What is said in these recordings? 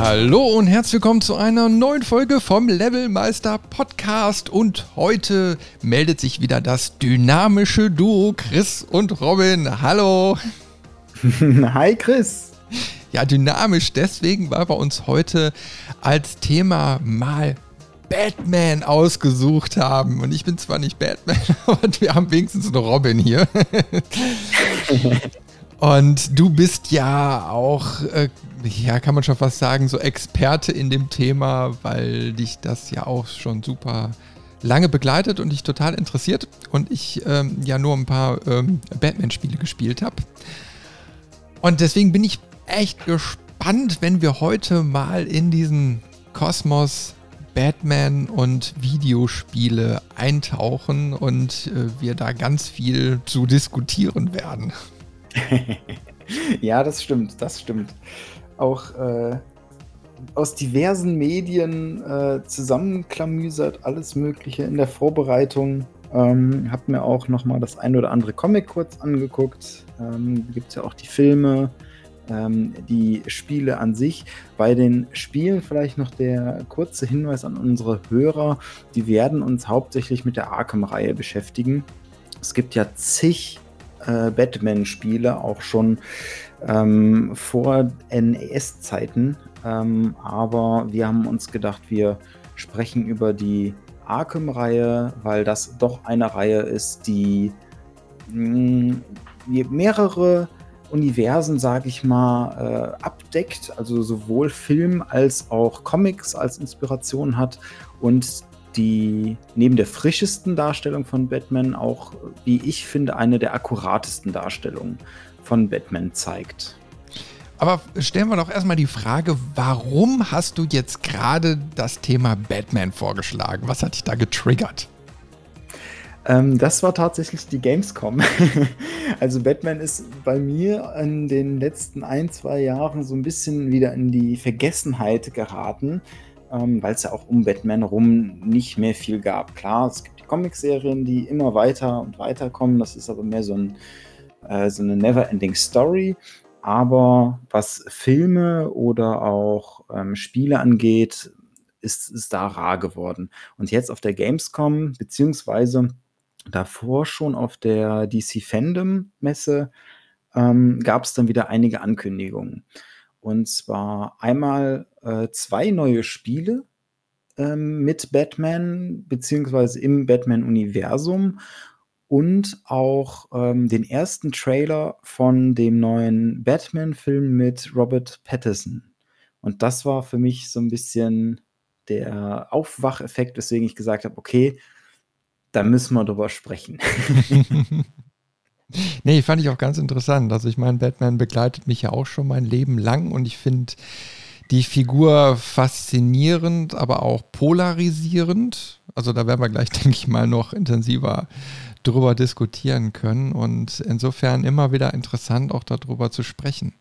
Hallo und herzlich willkommen zu einer neuen Folge vom Levelmeister Podcast. Und heute meldet sich wieder das dynamische Duo Chris und Robin. Hallo. Hi Chris. Ja, dynamisch deswegen, weil wir uns heute als Thema mal Batman ausgesucht haben. Und ich bin zwar nicht Batman, aber wir haben wenigstens einen Robin hier. Und du bist ja auch, äh, ja, kann man schon fast sagen, so Experte in dem Thema, weil dich das ja auch schon super lange begleitet und dich total interessiert. Und ich ähm, ja nur ein paar ähm, Batman-Spiele gespielt habe. Und deswegen bin ich echt gespannt, wenn wir heute mal in diesen Kosmos Batman und Videospiele eintauchen und äh, wir da ganz viel zu diskutieren werden. ja, das stimmt, das stimmt. Auch äh, aus diversen Medien äh, zusammenklamüsert, alles Mögliche in der Vorbereitung. Ähm, hab mir auch noch mal das ein oder andere Comic kurz angeguckt. Ähm, Gibt es ja auch die Filme, ähm, die Spiele an sich. Bei den Spielen vielleicht noch der kurze Hinweis an unsere Hörer. Die werden uns hauptsächlich mit der Arkham-Reihe beschäftigen. Es gibt ja zig äh, Batman-Spiele, auch schon ähm, vor NES-Zeiten. Ähm, aber wir haben uns gedacht, wir sprechen über die Arkham-Reihe, weil das doch eine Reihe ist, die mh, mm, mehrere Universen, sage ich mal, äh, abdeckt, also sowohl Film als auch Comics als Inspiration hat und die neben der frischesten Darstellung von Batman auch, wie ich finde, eine der akkuratesten Darstellungen von Batman zeigt. Aber stellen wir doch erstmal die Frage, warum hast du jetzt gerade das Thema Batman vorgeschlagen? Was hat dich da getriggert? Ähm, das war tatsächlich die Gamescom. also Batman ist bei mir in den letzten ein, zwei Jahren so ein bisschen wieder in die Vergessenheit geraten ähm, weil es ja auch um Batman rum nicht mehr viel gab. Klar, es gibt die Comicserien, die immer weiter und weiter kommen. Das ist aber mehr so, ein, äh, so eine never-ending Story. Aber was Filme oder auch ähm, Spiele angeht, ist es da rar geworden. Und jetzt auf der Gamescom, beziehungsweise davor schon auf der DC Fandom Messe, ähm, gab es dann wieder einige Ankündigungen. Und zwar einmal äh, zwei neue Spiele ähm, mit Batman, beziehungsweise im Batman-Universum und auch ähm, den ersten Trailer von dem neuen Batman-Film mit Robert Pattinson. Und das war für mich so ein bisschen der Aufwacheffekt, weswegen ich gesagt habe, okay, da müssen wir drüber sprechen. Nee, fand ich auch ganz interessant. Also ich meine, Batman begleitet mich ja auch schon mein Leben lang und ich finde die Figur faszinierend, aber auch polarisierend. Also da werden wir gleich, denke ich mal, noch intensiver drüber diskutieren können und insofern immer wieder interessant, auch darüber zu sprechen.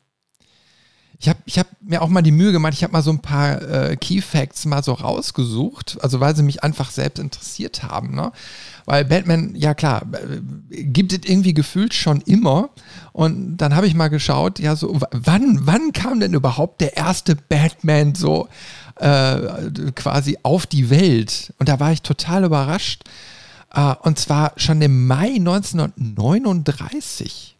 Ich habe ich hab mir auch mal die Mühe gemacht, ich habe mal so ein paar äh, Key Facts mal so rausgesucht, also weil sie mich einfach selbst interessiert haben. Ne? Weil Batman, ja klar, äh, gibt es irgendwie gefühlt schon immer. Und dann habe ich mal geschaut, ja, so, wann, wann kam denn überhaupt der erste Batman so äh, quasi auf die Welt? Und da war ich total überrascht. Äh, und zwar schon im Mai 1939.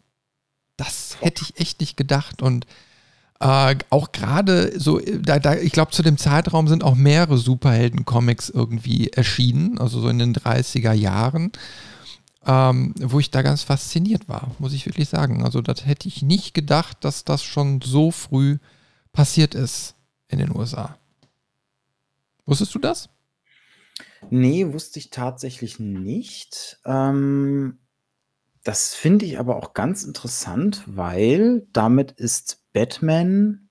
Das hätte ich echt nicht gedacht. Und äh, auch gerade so, da, da, ich glaube, zu dem Zeitraum sind auch mehrere Superhelden-Comics irgendwie erschienen, also so in den 30er Jahren, ähm, wo ich da ganz fasziniert war, muss ich wirklich sagen. Also, das hätte ich nicht gedacht, dass das schon so früh passiert ist in den USA. Wusstest du das? Nee, wusste ich tatsächlich nicht. Ähm, das finde ich aber auch ganz interessant, weil damit ist Batman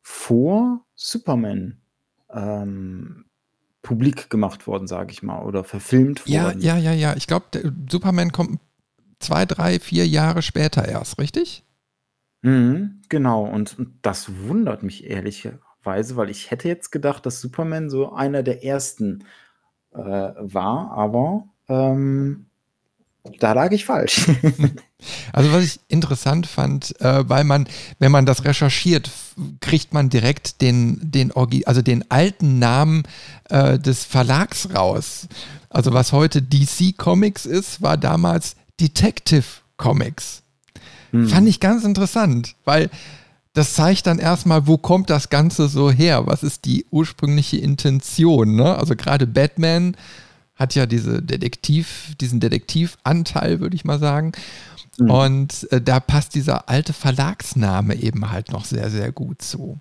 vor Superman ähm, publik gemacht worden, sage ich mal, oder verfilmt Ja, worden. ja, ja, ja. Ich glaube, Superman kommt zwei, drei, vier Jahre später erst, richtig? Mhm, genau, und, und das wundert mich ehrlicherweise, weil ich hätte jetzt gedacht, dass Superman so einer der ersten äh, war, aber ähm, da lag ich falsch. Also was ich interessant fand, äh, weil man, wenn man das recherchiert, kriegt man direkt den, den, also den alten Namen äh, des Verlags raus. Also was heute DC Comics ist, war damals Detective Comics. Hm. Fand ich ganz interessant, weil das zeigt dann erstmal, wo kommt das Ganze so her? Was ist die ursprüngliche Intention? Ne? Also gerade Batman hat ja diese Detektiv, diesen Detektivanteil, würde ich mal sagen. Mhm. Und äh, da passt dieser alte Verlagsname eben halt noch sehr, sehr gut zu.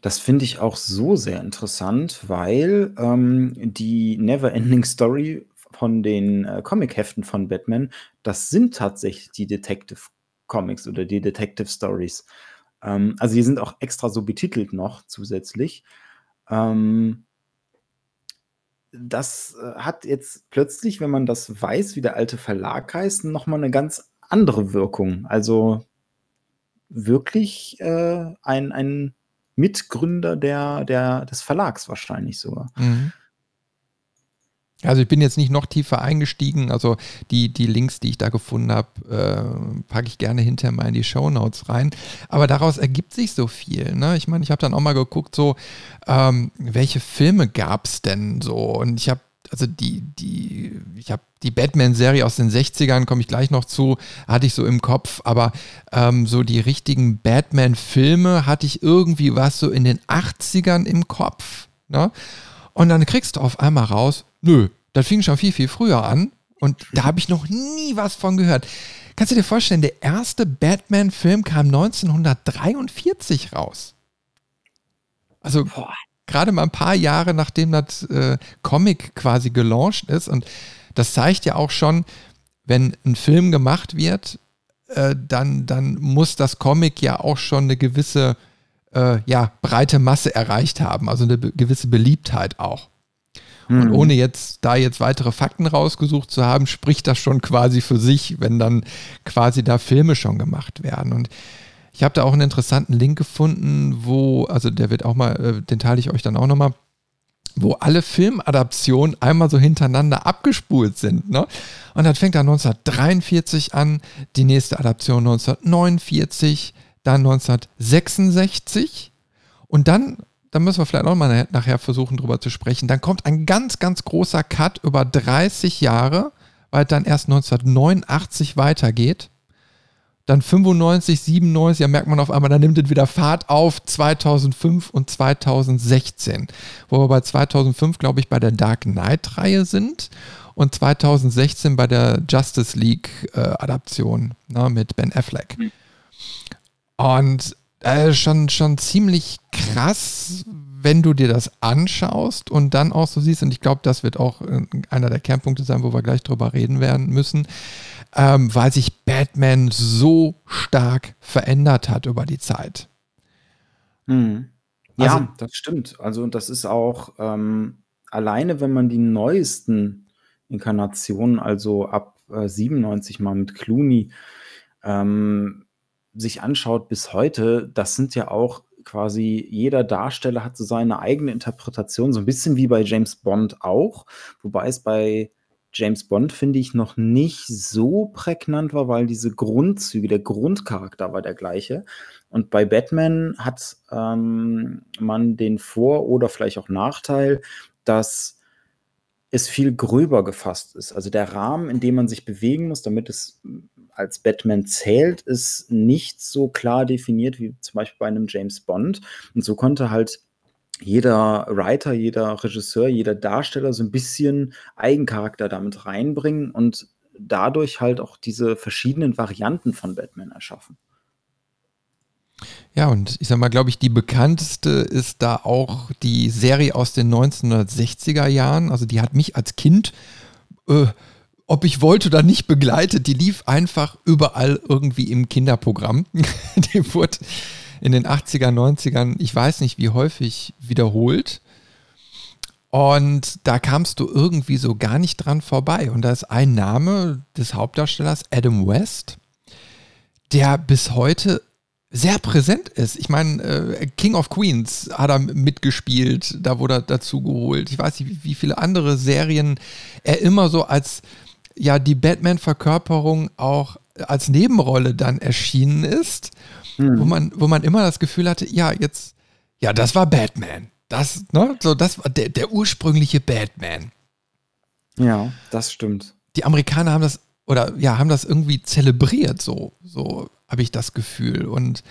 Das finde ich auch so sehr interessant, weil ähm, die Neverending Story von den äh, Comic-Heften von Batman, das sind tatsächlich die Detective Comics oder die Detective Stories. Ähm, also die sind auch extra so betitelt noch zusätzlich. Ähm, das äh, hat jetzt plötzlich, wenn man das weiß, wie der alte Verlag heißt, nochmal eine ganz andere Wirkung. Also wirklich äh, ein, ein Mitgründer der, der, des Verlags wahrscheinlich sogar. Mhm. Also ich bin jetzt nicht noch tiefer eingestiegen. Also die, die Links, die ich da gefunden habe, äh, packe ich gerne hinterher mal in die Show Notes rein. Aber daraus ergibt sich so viel. Ne? Ich meine, ich habe dann auch mal geguckt, so ähm, welche Filme gab es denn so? Und ich habe also die, die, ich habe die Batman-Serie aus den 60ern, komme ich gleich noch zu, hatte ich so im Kopf, aber ähm, so die richtigen Batman-Filme hatte ich irgendwie was so in den 80ern im Kopf. Ne? Und dann kriegst du auf einmal raus, Nö, das fing schon viel, viel früher an und da habe ich noch nie was von gehört. Kannst du dir vorstellen, der erste Batman-Film kam 1943 raus. Also gerade mal ein paar Jahre nachdem das äh, Comic quasi gelauncht ist und das zeigt ja auch schon, wenn ein Film gemacht wird, äh, dann, dann muss das Comic ja auch schon eine gewisse äh, ja, breite Masse erreicht haben, also eine gewisse Beliebtheit auch. Und mhm. ohne jetzt da jetzt weitere Fakten rausgesucht zu haben, spricht das schon quasi für sich, wenn dann quasi da Filme schon gemacht werden. Und ich habe da auch einen interessanten Link gefunden, wo, also der wird auch mal, äh, den teile ich euch dann auch nochmal, wo alle Filmadaptionen einmal so hintereinander abgespult sind. Ne? Und dann fängt er 1943 an, die nächste Adaption 1949, dann 1966 und dann da müssen wir vielleicht auch mal nachher versuchen, drüber zu sprechen. Dann kommt ein ganz, ganz großer Cut über 30 Jahre, weil dann erst 1989 weitergeht. Dann 95, 97, da merkt man auf einmal, da nimmt es wieder Fahrt auf 2005 und 2016. Wo wir bei 2005, glaube ich, bei der Dark Knight-Reihe sind und 2016 bei der Justice League-Adaption äh, ne, mit Ben Affleck. Mhm. Und äh, schon, schon ziemlich krass, wenn du dir das anschaust und dann auch so siehst, und ich glaube, das wird auch äh, einer der Kernpunkte sein, wo wir gleich drüber reden werden müssen, ähm, weil sich Batman so stark verändert hat über die Zeit. Hm. Ja, also, das stimmt. Also das ist auch ähm, alleine, wenn man die neuesten Inkarnationen, also ab äh, 97 mal mit Clooney, ähm, sich anschaut bis heute, das sind ja auch quasi jeder Darsteller hat so seine eigene Interpretation, so ein bisschen wie bei James Bond auch, wobei es bei James Bond, finde ich, noch nicht so prägnant war, weil diese Grundzüge, der Grundcharakter war der gleiche. Und bei Batman hat ähm, man den Vor- oder vielleicht auch Nachteil, dass es viel gröber gefasst ist. Also der Rahmen, in dem man sich bewegen muss, damit es als Batman zählt, ist nicht so klar definiert wie zum Beispiel bei einem James Bond. Und so konnte halt jeder Writer, jeder Regisseur, jeder Darsteller so ein bisschen Eigencharakter damit reinbringen und dadurch halt auch diese verschiedenen Varianten von Batman erschaffen. Ja, und ich sag mal, glaube ich, die bekannteste ist da auch die Serie aus den 1960er Jahren. Also die hat mich als Kind äh, ob ich wollte oder nicht begleitet. Die lief einfach überall irgendwie im Kinderprogramm. die wurde in den 80er, 90ern, ich weiß nicht wie häufig, wiederholt. Und da kamst du irgendwie so gar nicht dran vorbei. Und da ist ein Name des Hauptdarstellers, Adam West, der bis heute sehr präsent ist. Ich meine, äh, King of Queens hat er mitgespielt, da wurde er dazu geholt. Ich weiß nicht, wie viele andere Serien er immer so als ja die Batman-Verkörperung auch als Nebenrolle dann erschienen ist, mhm. wo, man, wo man immer das Gefühl hatte, ja, jetzt, ja, das war Batman. Das, ne, so, das war der, der ursprüngliche Batman. Ja, das stimmt. Die Amerikaner haben das, oder ja, haben das irgendwie zelebriert, so, so habe ich das Gefühl. Und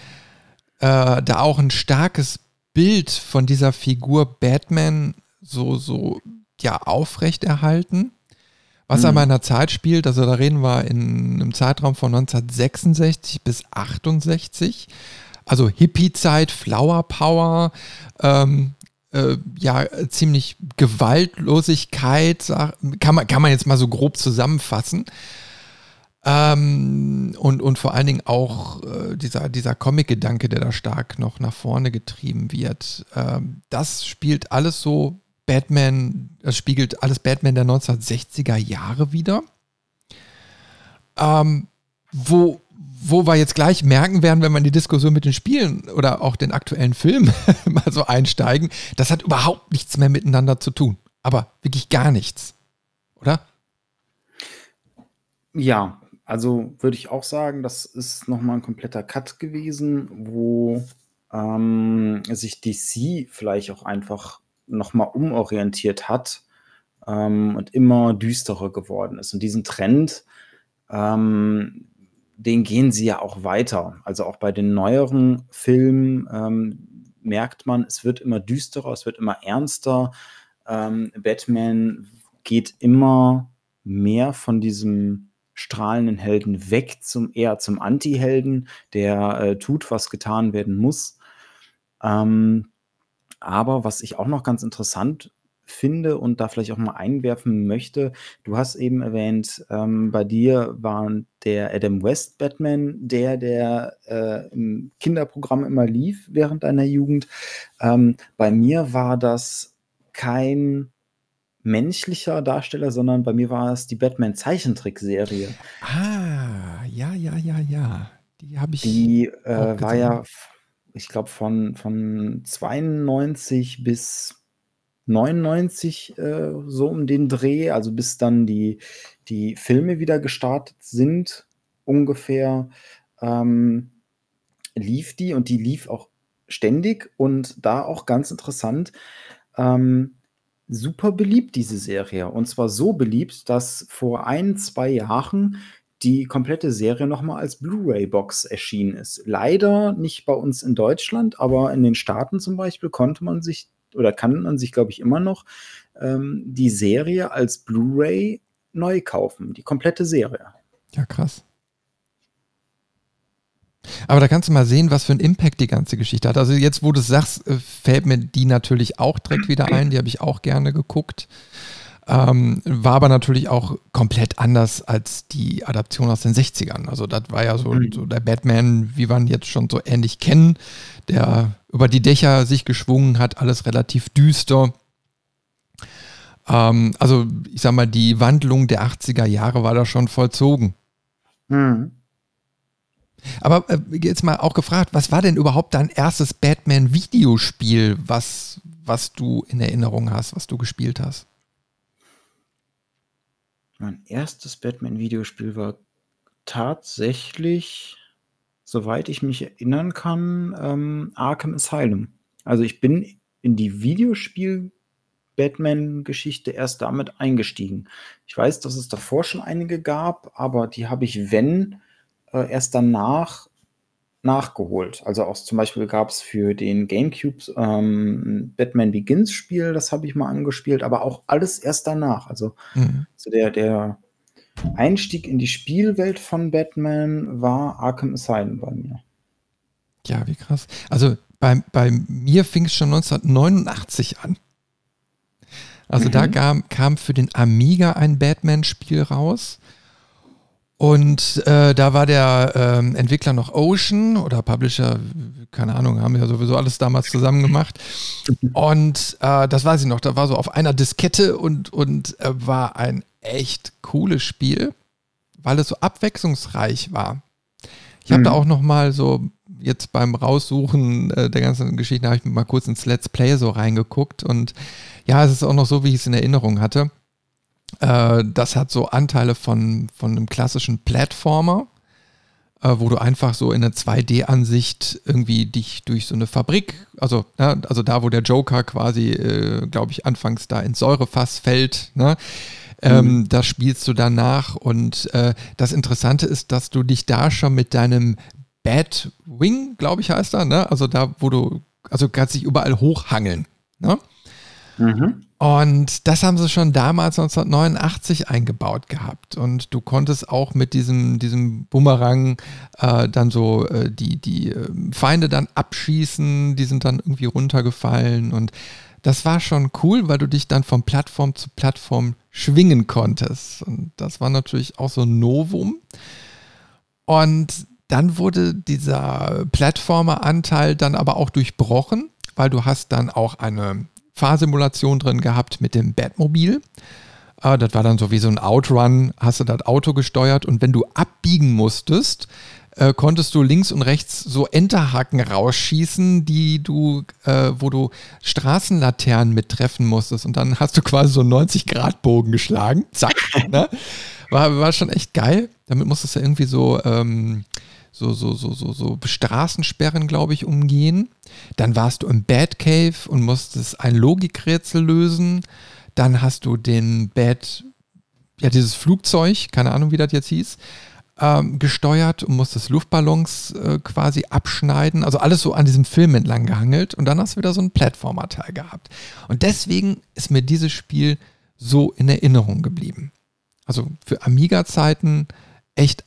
äh, da auch ein starkes Bild von dieser Figur Batman so, so, ja, aufrechterhalten. Was mhm. aber in der Zeit spielt, also da reden wir in einem Zeitraum von 1966 bis 68. Also Hippie-Zeit, Flower Power, ähm, äh, ja, ziemlich Gewaltlosigkeit, kann man, kann man jetzt mal so grob zusammenfassen. Ähm, und, und vor allen Dingen auch äh, dieser, dieser Comic-Gedanke, der da stark noch nach vorne getrieben wird. Ähm, das spielt alles so Batman, das spiegelt alles Batman der 1960er Jahre wieder. Ähm, wo, wo wir jetzt gleich merken werden, wenn wir in die Diskussion mit den Spielen oder auch den aktuellen Filmen mal so einsteigen, das hat überhaupt nichts mehr miteinander zu tun. Aber wirklich gar nichts. Oder? Ja, also würde ich auch sagen, das ist nochmal ein kompletter Cut gewesen, wo ähm, sich DC vielleicht auch einfach nochmal umorientiert hat ähm, und immer düsterer geworden ist. Und diesen Trend, ähm, den gehen sie ja auch weiter. Also auch bei den neueren Filmen ähm, merkt man, es wird immer düsterer, es wird immer ernster. Ähm, Batman geht immer mehr von diesem strahlenden Helden weg zum eher zum Anti-Helden, der äh, tut, was getan werden muss. Ähm, aber was ich auch noch ganz interessant finde und da vielleicht auch mal einwerfen möchte, du hast eben erwähnt, ähm, bei dir war der Adam West Batman der, der äh, im Kinderprogramm immer lief während deiner Jugend. Ähm, bei mir war das kein menschlicher Darsteller, sondern bei mir war es die Batman-Zeichentrickserie. Ah, ja, ja, ja, ja. Die habe ich. Die äh, war ja, ich glaube, von, von 92 bis 99 äh, so um den Dreh, also bis dann die, die Filme wieder gestartet sind, ungefähr, ähm, lief die und die lief auch ständig und da auch ganz interessant. Ähm, super beliebt, diese Serie. Und zwar so beliebt, dass vor ein, zwei Jahren die komplette Serie nochmal als Blu-ray-Box erschienen ist. Leider nicht bei uns in Deutschland, aber in den Staaten zum Beispiel konnte man sich oder kann man sich, glaube ich, immer noch ähm, die Serie als Blu-ray neu kaufen. Die komplette Serie. Ja, krass. Aber da kannst du mal sehen, was für einen Impact die ganze Geschichte hat. Also jetzt, wo du es sagst, äh, fällt mir die natürlich auch direkt wieder ein. Die habe ich auch gerne geguckt. Ähm, war aber natürlich auch komplett anders als die Adaption aus den 60ern. Also das war ja so, mhm. so der Batman, wie wir ihn jetzt schon so ähnlich kennen, der über die Dächer sich geschwungen hat, alles relativ düster. Ähm, also ich sag mal, die Wandlung der 80er Jahre war da schon vollzogen. Mhm. Aber äh, jetzt mal auch gefragt, was war denn überhaupt dein erstes Batman-Videospiel, was, was du in Erinnerung hast, was du gespielt hast? Mein erstes Batman-Videospiel war tatsächlich, soweit ich mich erinnern kann, ähm, Arkham Asylum. Also ich bin in die Videospiel- Batman-Geschichte erst damit eingestiegen. Ich weiß, dass es davor schon einige gab, aber die habe ich, wenn, äh, erst danach nachgeholt. Also auch zum Beispiel gab es für den GameCube ähm, Batman Begins Spiel, das habe ich mal angespielt, aber auch alles erst danach. Also mhm. so der, der Einstieg in die Spielwelt von Batman war Arkham Asylum bei mir. Ja, wie krass. Also bei, bei mir fing es schon 1989 an. Also mhm. da kam, kam für den Amiga ein Batman-Spiel raus. Und äh, da war der ähm, Entwickler noch Ocean oder Publisher, keine Ahnung, haben ja sowieso alles damals zusammen gemacht. Und äh, das weiß ich noch, da war so auf einer Diskette und, und äh, war ein echt cooles Spiel, weil es so abwechslungsreich war. Ich habe mhm. da auch noch mal so jetzt beim Raussuchen äh, der ganzen Geschichte habe ich mal kurz ins Let's Play so reingeguckt und ja, es ist auch noch so, wie ich es in Erinnerung hatte. Äh, das hat so Anteile von, von einem klassischen Platformer, äh, wo du einfach so in einer 2D-Ansicht irgendwie dich durch so eine Fabrik, also, ne, also da, wo der Joker quasi, äh, glaube ich, anfangs da ins Säurefass fällt, ne? Ähm, mhm. das spielst du danach und äh, das Interessante ist, dass du dich da schon mit deinem Bad Wing, glaube ich, heißt er, ne? Also da, wo du, also kannst dich überall hochhangeln. Ne? Mhm. Und das haben sie schon damals 1989 eingebaut gehabt. Und du konntest auch mit diesem, diesem Bumerang äh, dann so äh, die, die äh, Feinde dann abschießen, die sind dann irgendwie runtergefallen. Und das war schon cool, weil du dich dann von Plattform zu Plattform schwingen konntest. Und das war natürlich auch so ein Novum. Und dann wurde dieser Plattformer-Anteil dann aber auch durchbrochen, weil du hast dann auch eine Fahrsimulation drin gehabt mit dem Batmobil. Äh, das war dann so wie so ein Outrun, hast du das Auto gesteuert und wenn du abbiegen musstest, äh, konntest du links und rechts so Enterhaken rausschießen, die du, äh, wo du Straßenlaternen mittreffen musstest. Und dann hast du quasi so einen 90-Grad-Bogen geschlagen. Zack. ne? war, war schon echt geil. Damit musstest du irgendwie so ähm, so, so, so, so, so Straßensperren, glaube ich, umgehen. Dann warst du im Batcave und musstest ein Logikrätsel lösen. Dann hast du den Bad, ja, dieses Flugzeug, keine Ahnung, wie das jetzt hieß, ähm, gesteuert und musstest Luftballons äh, quasi abschneiden. Also alles so an diesem Film entlang gehangelt. Und dann hast du wieder so einen Plattformer-Teil gehabt. Und deswegen ist mir dieses Spiel so in Erinnerung geblieben. Also für Amiga-Zeiten echt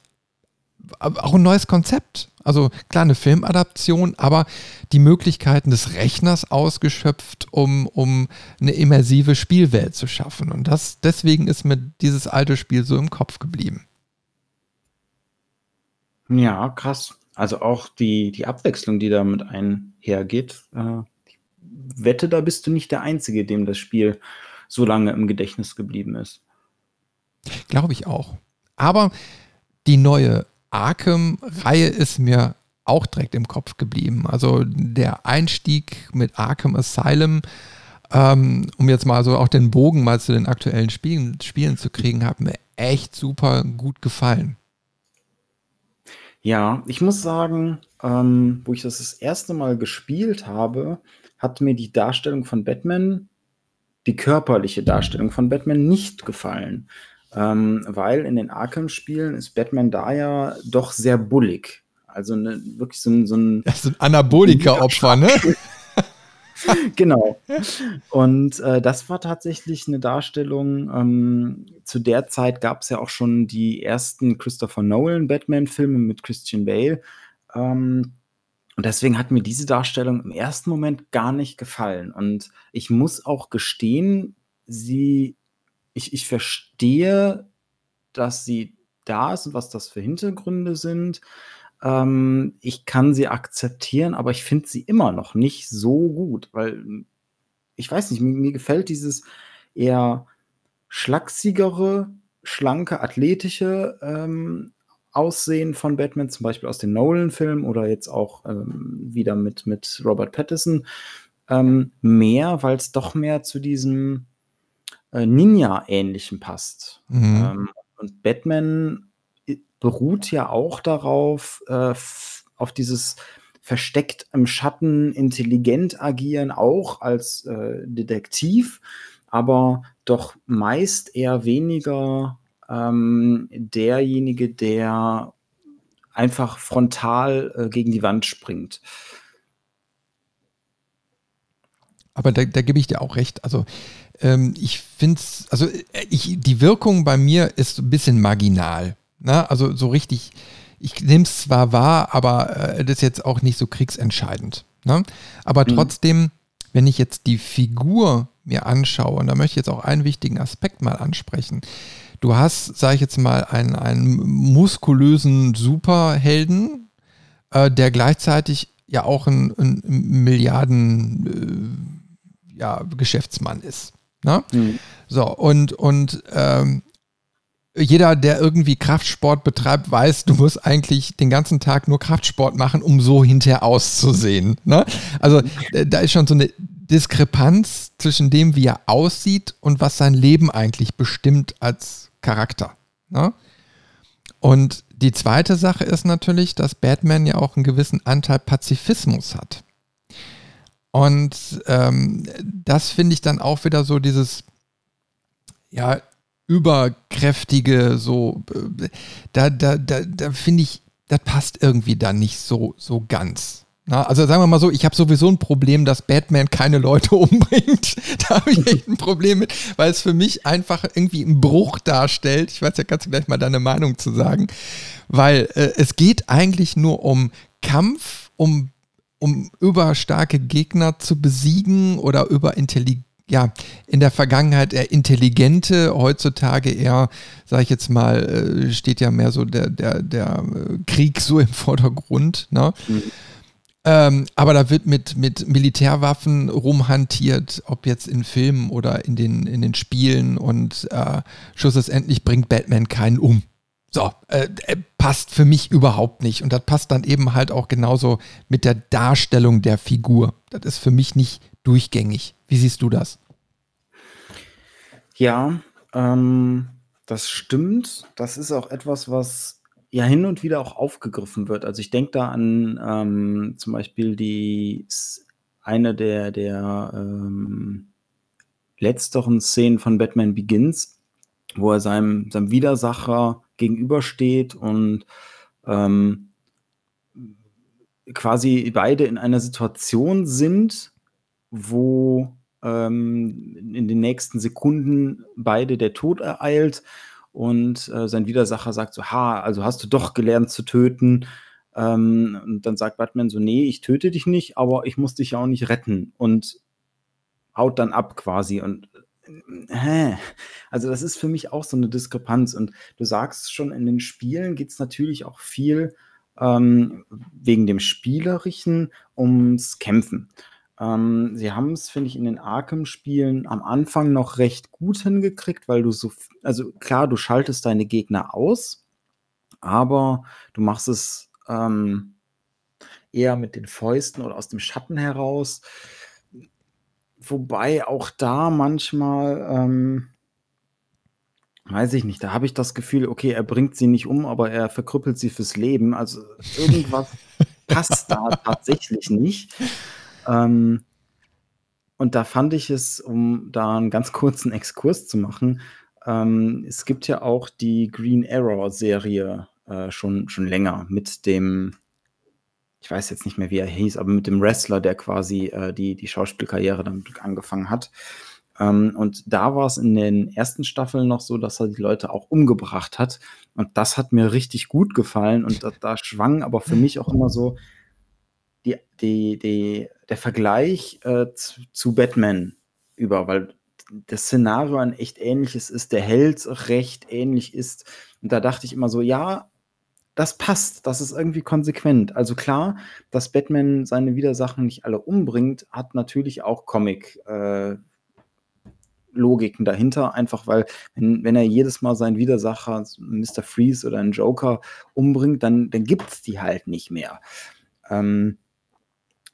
auch ein neues Konzept. Also klar, eine Filmadaption, aber die Möglichkeiten des Rechners ausgeschöpft, um, um eine immersive Spielwelt zu schaffen. Und das, deswegen ist mir dieses alte Spiel so im Kopf geblieben. Ja, krass. Also auch die, die Abwechslung, die damit einhergeht. Äh, ich wette, da bist du nicht der Einzige, dem das Spiel so lange im Gedächtnis geblieben ist. Glaube ich auch. Aber die neue Arkham-Reihe ist mir auch direkt im Kopf geblieben. Also der Einstieg mit Arkham Asylum, ähm, um jetzt mal so auch den Bogen mal zu den aktuellen Spielen, Spielen zu kriegen, hat mir echt super gut gefallen. Ja, ich muss sagen, ähm, wo ich das das erste Mal gespielt habe, hat mir die Darstellung von Batman, die körperliche Darstellung von Batman nicht gefallen. Ähm, weil in den Arkham-Spielen ist Batman da ja doch sehr bullig. Also ne, wirklich so ein, so ein. Das ist ein Anabolika-Opfer, ne? genau. Und äh, das war tatsächlich eine Darstellung. Ähm, zu der Zeit gab es ja auch schon die ersten Christopher Nolan Batman-Filme mit Christian Bale. Ähm, und deswegen hat mir diese Darstellung im ersten Moment gar nicht gefallen. Und ich muss auch gestehen, sie ich, ich verstehe, dass sie da ist und was das für Hintergründe sind. Ähm, ich kann sie akzeptieren, aber ich finde sie immer noch nicht so gut, weil ich weiß nicht, mir, mir gefällt dieses eher schlachsigere, schlanke, athletische ähm, Aussehen von Batman, zum Beispiel aus den Nolan-Filmen oder jetzt auch ähm, wieder mit, mit Robert Pattinson, ähm, mehr, weil es doch mehr zu diesem äh, Ninja-ähnlichem passt. Mhm. Ähm, und Batman beruht ja auch darauf, äh, auf dieses versteckt im Schatten intelligent agieren, auch als äh, Detektiv, aber doch meist eher weniger ähm, derjenige, der einfach frontal äh, gegen die Wand springt. Aber da, da gebe ich dir auch recht. Also ähm, ich finde es, also äh, ich, die Wirkung bei mir ist ein bisschen marginal. Ne? Also so richtig, ich nehme es zwar wahr, aber äh, das ist jetzt auch nicht so kriegsentscheidend. Ne? Aber mhm. trotzdem, wenn ich jetzt die Figur mir anschaue, und da möchte ich jetzt auch einen wichtigen Aspekt mal ansprechen. Du hast, sage ich jetzt mal, einen, einen muskulösen Superhelden, äh, der gleichzeitig ja auch ein, ein Milliarden äh, ja, Geschäftsmann ist. Ne? Mhm. So, und, und ähm, jeder, der irgendwie Kraftsport betreibt, weiß, du musst eigentlich den ganzen Tag nur Kraftsport machen, um so hinterher auszusehen. Ne? Also äh, da ist schon so eine Diskrepanz zwischen dem, wie er aussieht und was sein Leben eigentlich bestimmt als Charakter. Ne? Und die zweite Sache ist natürlich, dass Batman ja auch einen gewissen Anteil Pazifismus hat. Und ähm, das finde ich dann auch wieder so dieses, ja, überkräftige, so, äh, da, da, da, da finde ich, das passt irgendwie dann nicht so, so ganz. Na, also sagen wir mal so, ich habe sowieso ein Problem, dass Batman keine Leute umbringt. da habe ich echt ein Problem mit, weil es für mich einfach irgendwie einen Bruch darstellt. Ich weiß ja, kannst du gleich mal deine Meinung zu sagen. Weil äh, es geht eigentlich nur um Kampf, um, um überstarke Gegner zu besiegen oder über Intelligenz ja, in der Vergangenheit eher intelligente, heutzutage eher, sage ich jetzt mal, äh, steht ja mehr so der, der, der äh, Krieg so im Vordergrund. Ne? Mhm. Ähm, aber da wird mit, mit Militärwaffen rumhantiert, ob jetzt in Filmen oder in den, in den Spielen und äh, schlussendlich bringt Batman keinen um. So, äh, äh, passt für mich überhaupt nicht. Und das passt dann eben halt auch genauso mit der Darstellung der Figur. Das ist für mich nicht durchgängig. Wie siehst du das? Ja, ähm, das stimmt. Das ist auch etwas, was ja hin und wieder auch aufgegriffen wird. Also ich denke da an ähm, zum Beispiel die eine der, der ähm, letzteren Szenen von Batman Begins, wo er seinem, seinem Widersacher gegenübersteht und ähm, quasi beide in einer Situation sind, wo ähm, in den nächsten Sekunden beide der Tod ereilt und äh, sein Widersacher sagt so, ha, also hast du doch gelernt zu töten. Ähm, und dann sagt Batman so, nee, ich töte dich nicht, aber ich muss dich ja auch nicht retten und haut dann ab quasi und also das ist für mich auch so eine Diskrepanz und du sagst schon, in den Spielen geht es natürlich auch viel ähm, wegen dem Spielerischen ums Kämpfen. Ähm, sie haben es, finde ich, in den Arkham-Spielen am Anfang noch recht gut hingekriegt, weil du so, also klar, du schaltest deine Gegner aus, aber du machst es ähm, eher mit den Fäusten oder aus dem Schatten heraus. Wobei auch da manchmal, ähm, weiß ich nicht, da habe ich das Gefühl, okay, er bringt sie nicht um, aber er verkrüppelt sie fürs Leben. Also irgendwas passt da tatsächlich nicht. Ähm, und da fand ich es, um da einen ganz kurzen Exkurs zu machen, ähm, es gibt ja auch die Green Arrow-Serie äh, schon, schon länger mit dem, ich weiß jetzt nicht mehr, wie er hieß, aber mit dem Wrestler, der quasi äh, die, die Schauspielkarriere damit angefangen hat. Ähm, und da war es in den ersten Staffeln noch so, dass er die Leute auch umgebracht hat. Und das hat mir richtig gut gefallen. Und da, da schwang aber für mich auch immer so die, die, die, der Vergleich äh, zu, zu, Batman über, weil das Szenario ein echt ähnliches ist, der Held recht ähnlich ist. Und da dachte ich immer so, ja, das passt, das ist irgendwie konsequent. Also klar, dass Batman seine Widersachen nicht alle umbringt, hat natürlich auch Comic. Äh, Logiken dahinter, einfach weil, wenn, wenn er jedes Mal seinen Widersacher, Mr. Freeze oder einen Joker umbringt, dann, dann gibt es die halt nicht mehr. Ähm,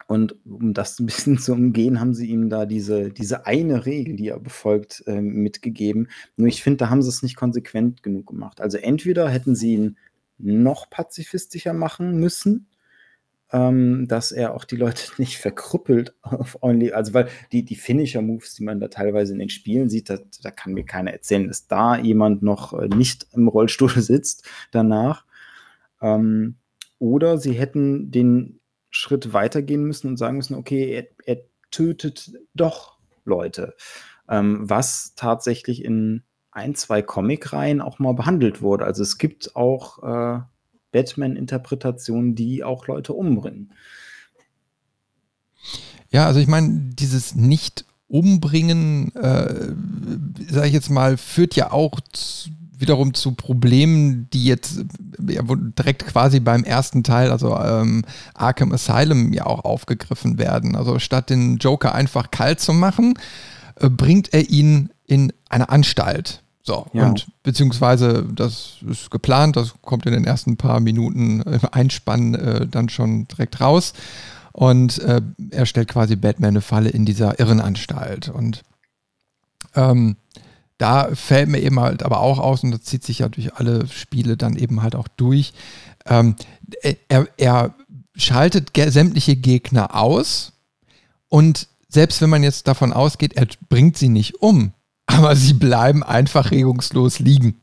und um das ein bisschen zu umgehen, haben sie ihm da diese, diese eine Regel, die er befolgt, äh, mitgegeben. Nur ich finde, da haben sie es nicht konsequent genug gemacht. Also entweder hätten sie ihn noch pazifistischer machen müssen, ähm, dass er auch die Leute nicht verkrüppelt auf only, also weil die, die Finisher-Moves, die man da teilweise in den Spielen sieht, da, da kann mir keiner erzählen, dass da jemand noch äh, nicht im Rollstuhl sitzt danach. Ähm, oder sie hätten den Schritt weitergehen müssen und sagen müssen, okay, er, er tötet doch Leute. Ähm, was tatsächlich in ein, zwei Comic-Reihen auch mal behandelt wurde. Also es gibt auch äh, Batman-Interpretationen, die auch Leute umbringen. Ja, also ich meine, dieses Nicht-Umbringen, äh, sage ich jetzt mal, führt ja auch zu wiederum zu Problemen, die jetzt ja, direkt quasi beim ersten Teil, also ähm, Arkham Asylum, ja auch aufgegriffen werden. Also statt den Joker einfach kalt zu machen, äh, bringt er ihn in eine Anstalt. So, ja. und beziehungsweise das ist geplant, das kommt in den ersten paar Minuten im Einspann äh, dann schon direkt raus. Und äh, er stellt quasi Batman eine Falle in dieser Irrenanstalt. Und ähm, da fällt mir eben halt aber auch aus, und das zieht sich ja durch alle Spiele dann eben halt auch durch, ähm, er, er schaltet sämtliche Gegner aus und selbst wenn man jetzt davon ausgeht, er bringt sie nicht um, aber sie bleiben einfach regungslos liegen.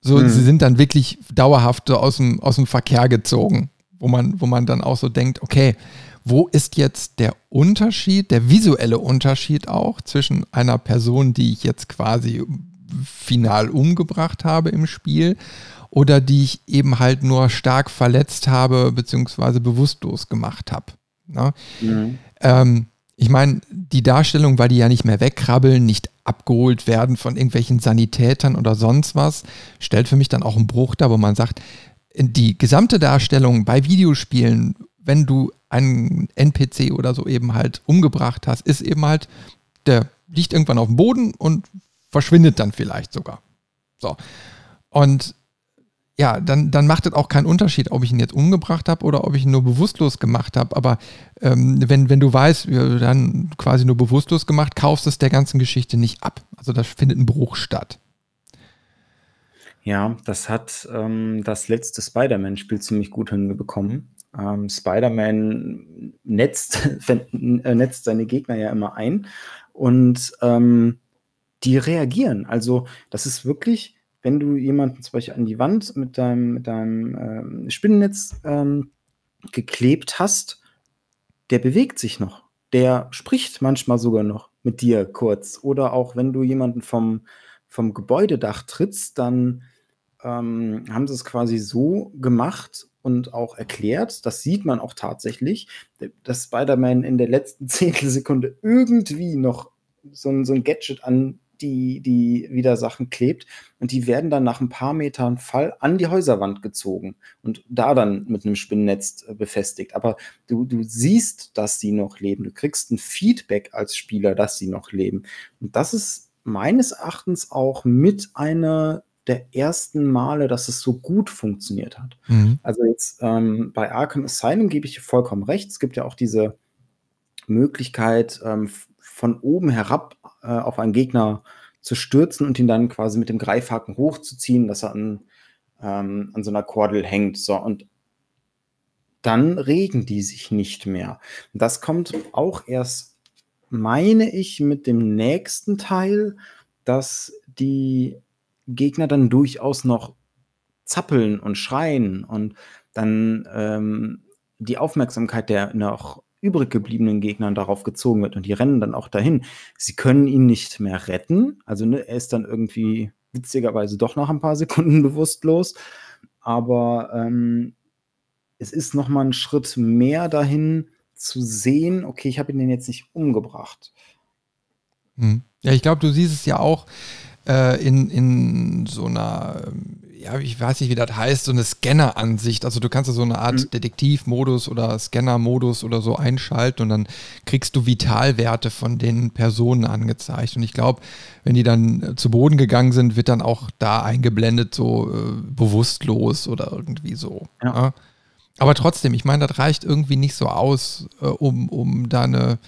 So, hm. sie sind dann wirklich dauerhaft aus dem, aus dem Verkehr gezogen, wo man, wo man dann auch so denkt, okay, wo ist jetzt der Unterschied, der visuelle Unterschied auch zwischen einer Person, die ich jetzt quasi final umgebracht habe im Spiel oder die ich eben halt nur stark verletzt habe beziehungsweise bewusstlos gemacht habe. Ne? Mhm. Ähm, ich meine, die Darstellung, weil die ja nicht mehr wegkrabbeln, nicht abgeholt werden von irgendwelchen Sanitätern oder sonst was, stellt für mich dann auch einen Bruch da, wo man sagt, die gesamte Darstellung bei Videospielen, wenn du einen NPC oder so eben halt umgebracht hast, ist eben halt, der liegt irgendwann auf dem Boden und verschwindet dann vielleicht sogar. So. Und ja, dann, dann macht es auch keinen Unterschied, ob ich ihn jetzt umgebracht habe oder ob ich ihn nur bewusstlos gemacht habe. Aber ähm, wenn, wenn du weißt, ja, dann quasi nur bewusstlos gemacht, kaufst es der ganzen Geschichte nicht ab. Also da findet ein Bruch statt. Ja, das hat ähm, das letzte Spider-Man-Spiel ziemlich gut hinbekommen. Ähm, Spider-Man netzt, äh, netzt seine Gegner ja immer ein und ähm, die reagieren. Also das ist wirklich wenn du jemanden zum Beispiel an die Wand mit deinem, mit deinem ähm, Spinnennetz ähm, geklebt hast, der bewegt sich noch. Der spricht manchmal sogar noch mit dir kurz. Oder auch wenn du jemanden vom, vom Gebäudedach trittst, dann ähm, haben sie es quasi so gemacht und auch erklärt, das sieht man auch tatsächlich, dass Spider-Man in der letzten Zehntelsekunde irgendwie noch so ein, so ein Gadget an die, die Widersachen klebt. Und die werden dann nach ein paar Metern Fall an die Häuserwand gezogen und da dann mit einem Spinnennetz äh, befestigt. Aber du, du siehst, dass sie noch leben. Du kriegst ein Feedback als Spieler, dass sie noch leben. Und das ist meines Erachtens auch mit einer der ersten Male, dass es so gut funktioniert hat. Mhm. Also jetzt ähm, bei Arkham Asylum gebe ich vollkommen recht. Es gibt ja auch diese Möglichkeit, ähm, von oben herab äh, auf einen Gegner zu stürzen und ihn dann quasi mit dem Greifhaken hochzuziehen, dass er an, ähm, an so einer Kordel hängt. So, und dann regen die sich nicht mehr. Das kommt auch erst, meine ich, mit dem nächsten Teil, dass die Gegner dann durchaus noch zappeln und schreien und dann ähm, die Aufmerksamkeit der noch übrig gebliebenen Gegnern darauf gezogen wird und die rennen dann auch dahin. Sie können ihn nicht mehr retten. Also ne, er ist dann irgendwie witzigerweise doch nach ein paar Sekunden bewusstlos. Aber ähm, es ist noch mal ein Schritt mehr dahin zu sehen, okay, ich habe ihn jetzt nicht umgebracht. Hm. Ja, ich glaube, du siehst es ja auch äh, in, in so einer ähm, ja, ich weiß nicht, wie das heißt, so eine Scanner-Ansicht. Also du kannst ja so eine Art mhm. Detektivmodus oder Scanner-Modus oder so einschalten und dann kriegst du Vitalwerte von den Personen angezeigt. Und ich glaube, wenn die dann zu Boden gegangen sind, wird dann auch da eingeblendet, so äh, bewusstlos oder irgendwie so. Ja. Ja? Aber trotzdem, ich meine, das reicht irgendwie nicht so aus, äh, um, um da eine,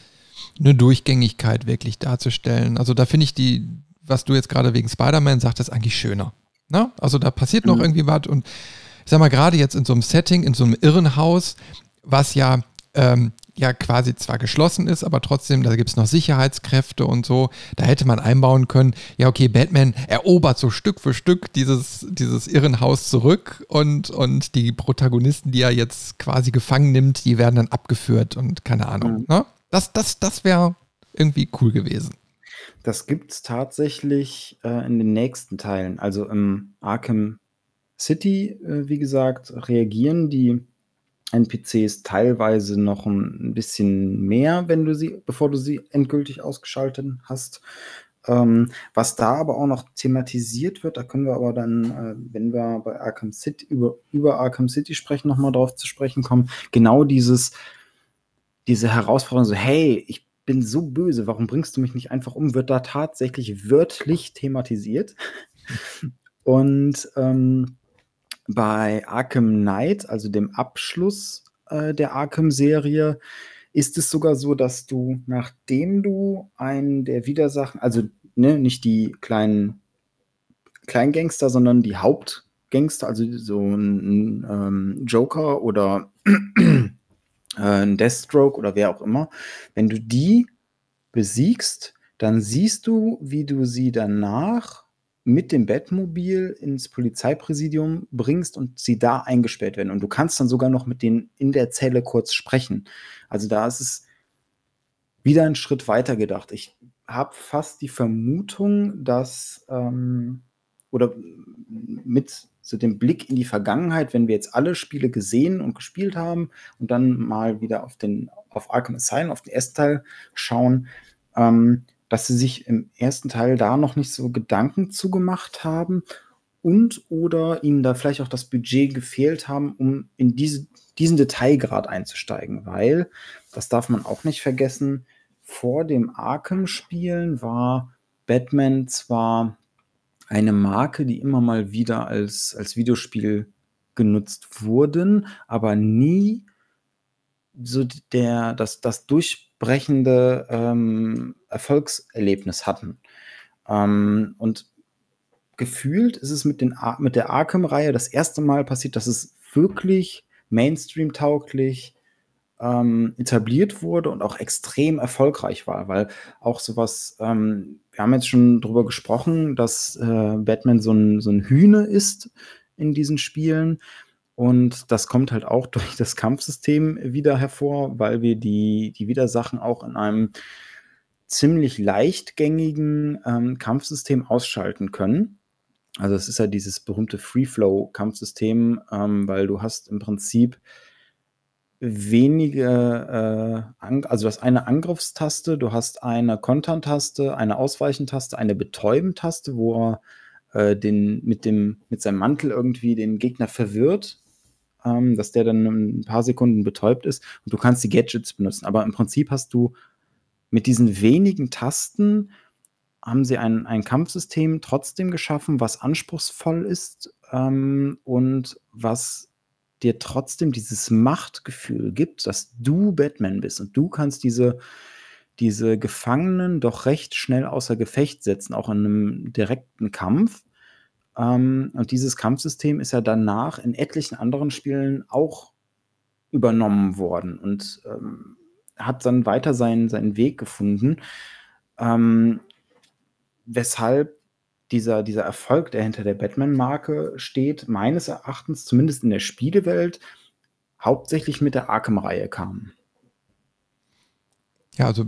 eine Durchgängigkeit wirklich darzustellen. Also da finde ich die, was du jetzt gerade wegen Spider-Man sagtest, eigentlich schöner. Ne? Also da passiert noch mhm. irgendwie was und ich sag mal, gerade jetzt in so einem Setting, in so einem Irrenhaus, was ja, ähm, ja quasi zwar geschlossen ist, aber trotzdem, da gibt es noch Sicherheitskräfte und so. Da hätte man einbauen können, ja, okay, Batman erobert so Stück für Stück dieses, dieses Irrenhaus zurück und, und die Protagonisten, die er jetzt quasi gefangen nimmt, die werden dann abgeführt und keine Ahnung. Mhm. Ne? Das, das, das wäre irgendwie cool gewesen. Das gibt es tatsächlich, äh, in den nächsten Teilen. Also, im Arkham City, äh, wie gesagt, reagieren die NPCs teilweise noch ein bisschen mehr, wenn du sie bevor du sie endgültig ausgeschaltet hast. Ähm, was da aber auch noch thematisiert wird, da können wir aber dann, äh, wenn wir bei Arkham City über über Arkham City sprechen, noch mal drauf zu sprechen kommen. Genau dieses diese Herausforderung so: „Hey, ich bin so böse, warum bringst du mich nicht einfach um, wird da tatsächlich wörtlich thematisiert. Und ähm, bei Arkham Knight, also dem Abschluss, äh, der Arkham-Serie ist es sogar so, dass du, nachdem du einen der Widersachen, also ne, nicht die kleinen Kleingangster, sondern die Hauptgangster, also so ein ähm, Joker oder äh, ein Deathstroke oder wer auch immer, wenn du die besiegst, dann siehst du, wie du sie danach mit dem Bettmobil ins Polizeipräsidium bringst und sie da eingesperrt werden. Und du kannst dann sogar noch mit denen in der Zelle kurz sprechen. Also da ist es wieder einen Schritt weiter gedacht. Ich habe fast die Vermutung, dass ähm, oder mit so dem Blick in die Vergangenheit, wenn wir jetzt alle Spiele gesehen und gespielt haben und dann mal wieder auf den auf Arkham Asylum, auf den ersten Teil schauen, ähm, dass sie sich im ersten Teil da noch nicht so Gedanken zugemacht haben und oder ihnen da vielleicht auch das Budget gefehlt haben, um in diese, diesen Detailgrad einzusteigen, weil, das darf man auch nicht vergessen, vor dem Arkham-Spielen war Batman zwar eine Marke, die immer mal wieder als, als Videospiel genutzt wurden, aber nie so der, das, das durchbrechende ähm, Erfolgserlebnis hatten. Ähm, und gefühlt ist es mit, den, mit der Arkham-Reihe das erste Mal passiert, dass es wirklich Mainstream-tauglich ähm, etabliert wurde und auch extrem erfolgreich war, weil auch sowas, ähm, wir haben jetzt schon darüber gesprochen, dass äh, Batman so ein, so ein Hühne ist in diesen Spielen. Und das kommt halt auch durch das Kampfsystem wieder hervor, weil wir die, die Widersachen auch in einem ziemlich leichtgängigen ähm, Kampfsystem ausschalten können. Also es ist ja dieses berühmte Free-Flow-Kampfsystem, ähm, weil du hast im Prinzip wenige, äh, also du hast eine Angriffstaste, du hast eine Kontern-Taste, eine Ausweichentaste, eine Betäuben-Taste, wo er äh, den, mit, dem, mit seinem Mantel irgendwie den Gegner verwirrt, ähm, dass der dann ein paar Sekunden betäubt ist und du kannst die Gadgets benutzen. Aber im Prinzip hast du mit diesen wenigen Tasten haben sie ein, ein Kampfsystem trotzdem geschaffen, was anspruchsvoll ist ähm, und was dir trotzdem dieses Machtgefühl gibt, dass du Batman bist und du kannst diese, diese Gefangenen doch recht schnell außer Gefecht setzen, auch in einem direkten Kampf. Ähm, und dieses Kampfsystem ist ja danach in etlichen anderen Spielen auch übernommen worden und ähm, hat dann weiter seinen, seinen Weg gefunden. Ähm, weshalb dieser, dieser Erfolg, der hinter der Batman-Marke steht, meines Erachtens, zumindest in der Spielewelt, hauptsächlich mit der Arkham-Reihe kam. Ja, also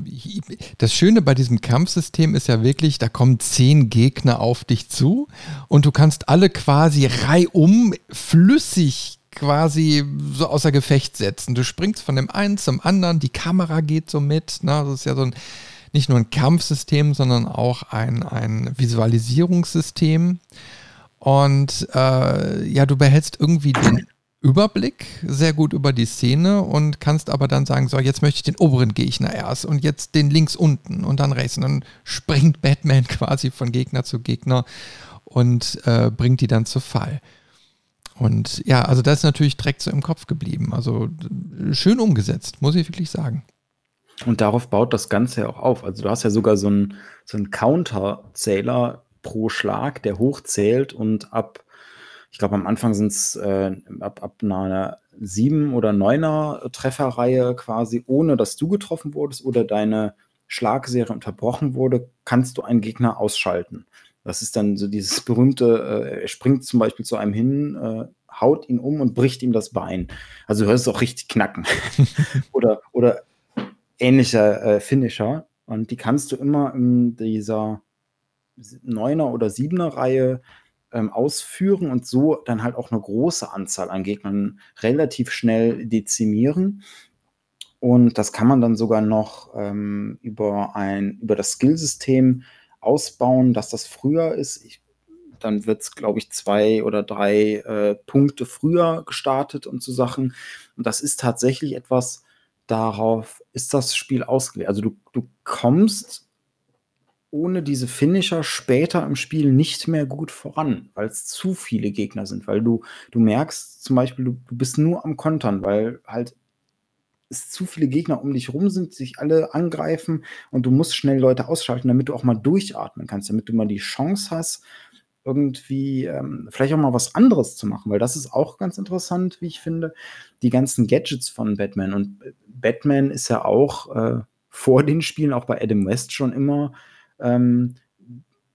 das Schöne bei diesem Kampfsystem ist ja wirklich, da kommen zehn Gegner auf dich zu und du kannst alle quasi reihum flüssig quasi so außer Gefecht setzen. Du springst von dem einen zum anderen, die Kamera geht so mit. Ne? Das ist ja so ein nicht nur ein Kampfsystem, sondern auch ein, ein Visualisierungssystem. Und äh, ja, du behältst irgendwie den Überblick sehr gut über die Szene und kannst aber dann sagen, so, jetzt möchte ich den oberen Gegner erst und jetzt den links unten und dann rechts. Und dann springt Batman quasi von Gegner zu Gegner und äh, bringt die dann zu Fall. Und ja, also das ist natürlich direkt so im Kopf geblieben. Also schön umgesetzt, muss ich wirklich sagen. Und darauf baut das Ganze ja auch auf. Also du hast ja sogar so einen, so einen Counter-Zähler pro Schlag, der hochzählt und ab, ich glaube am Anfang sind es äh, ab, ab einer 7 oder 9er Trefferreihe quasi, ohne dass du getroffen wurdest oder deine Schlagserie unterbrochen wurde, kannst du einen Gegner ausschalten. Das ist dann so dieses berühmte, äh, er springt zum Beispiel zu einem hin, äh, haut ihn um und bricht ihm das Bein. Also du hörst es auch richtig knacken. oder, oder ähnlicher äh, Finisher. Und die kannst du immer in dieser Neuner oder Siebener Reihe ähm, ausführen und so dann halt auch eine große Anzahl an Gegnern relativ schnell dezimieren. Und das kann man dann sogar noch ähm, über, ein, über das Skillsystem ausbauen, dass das früher ist. Ich, dann wird es, glaube ich, zwei oder drei äh, Punkte früher gestartet und so Sachen. Und das ist tatsächlich etwas, darauf ist das Spiel ausgelegt. Also du, du kommst ohne diese Finisher später im Spiel nicht mehr gut voran, weil es zu viele Gegner sind, weil du, du merkst zum Beispiel, du, du bist nur am Kontern, weil halt es zu viele Gegner um dich rum sind, sich alle angreifen und du musst schnell Leute ausschalten, damit du auch mal durchatmen kannst, damit du mal die Chance hast, irgendwie ähm, vielleicht auch mal was anderes zu machen, weil das ist auch ganz interessant, wie ich finde, die ganzen Gadgets von Batman. Und äh, Batman ist ja auch äh, vor den Spielen, auch bei Adam West schon immer ähm,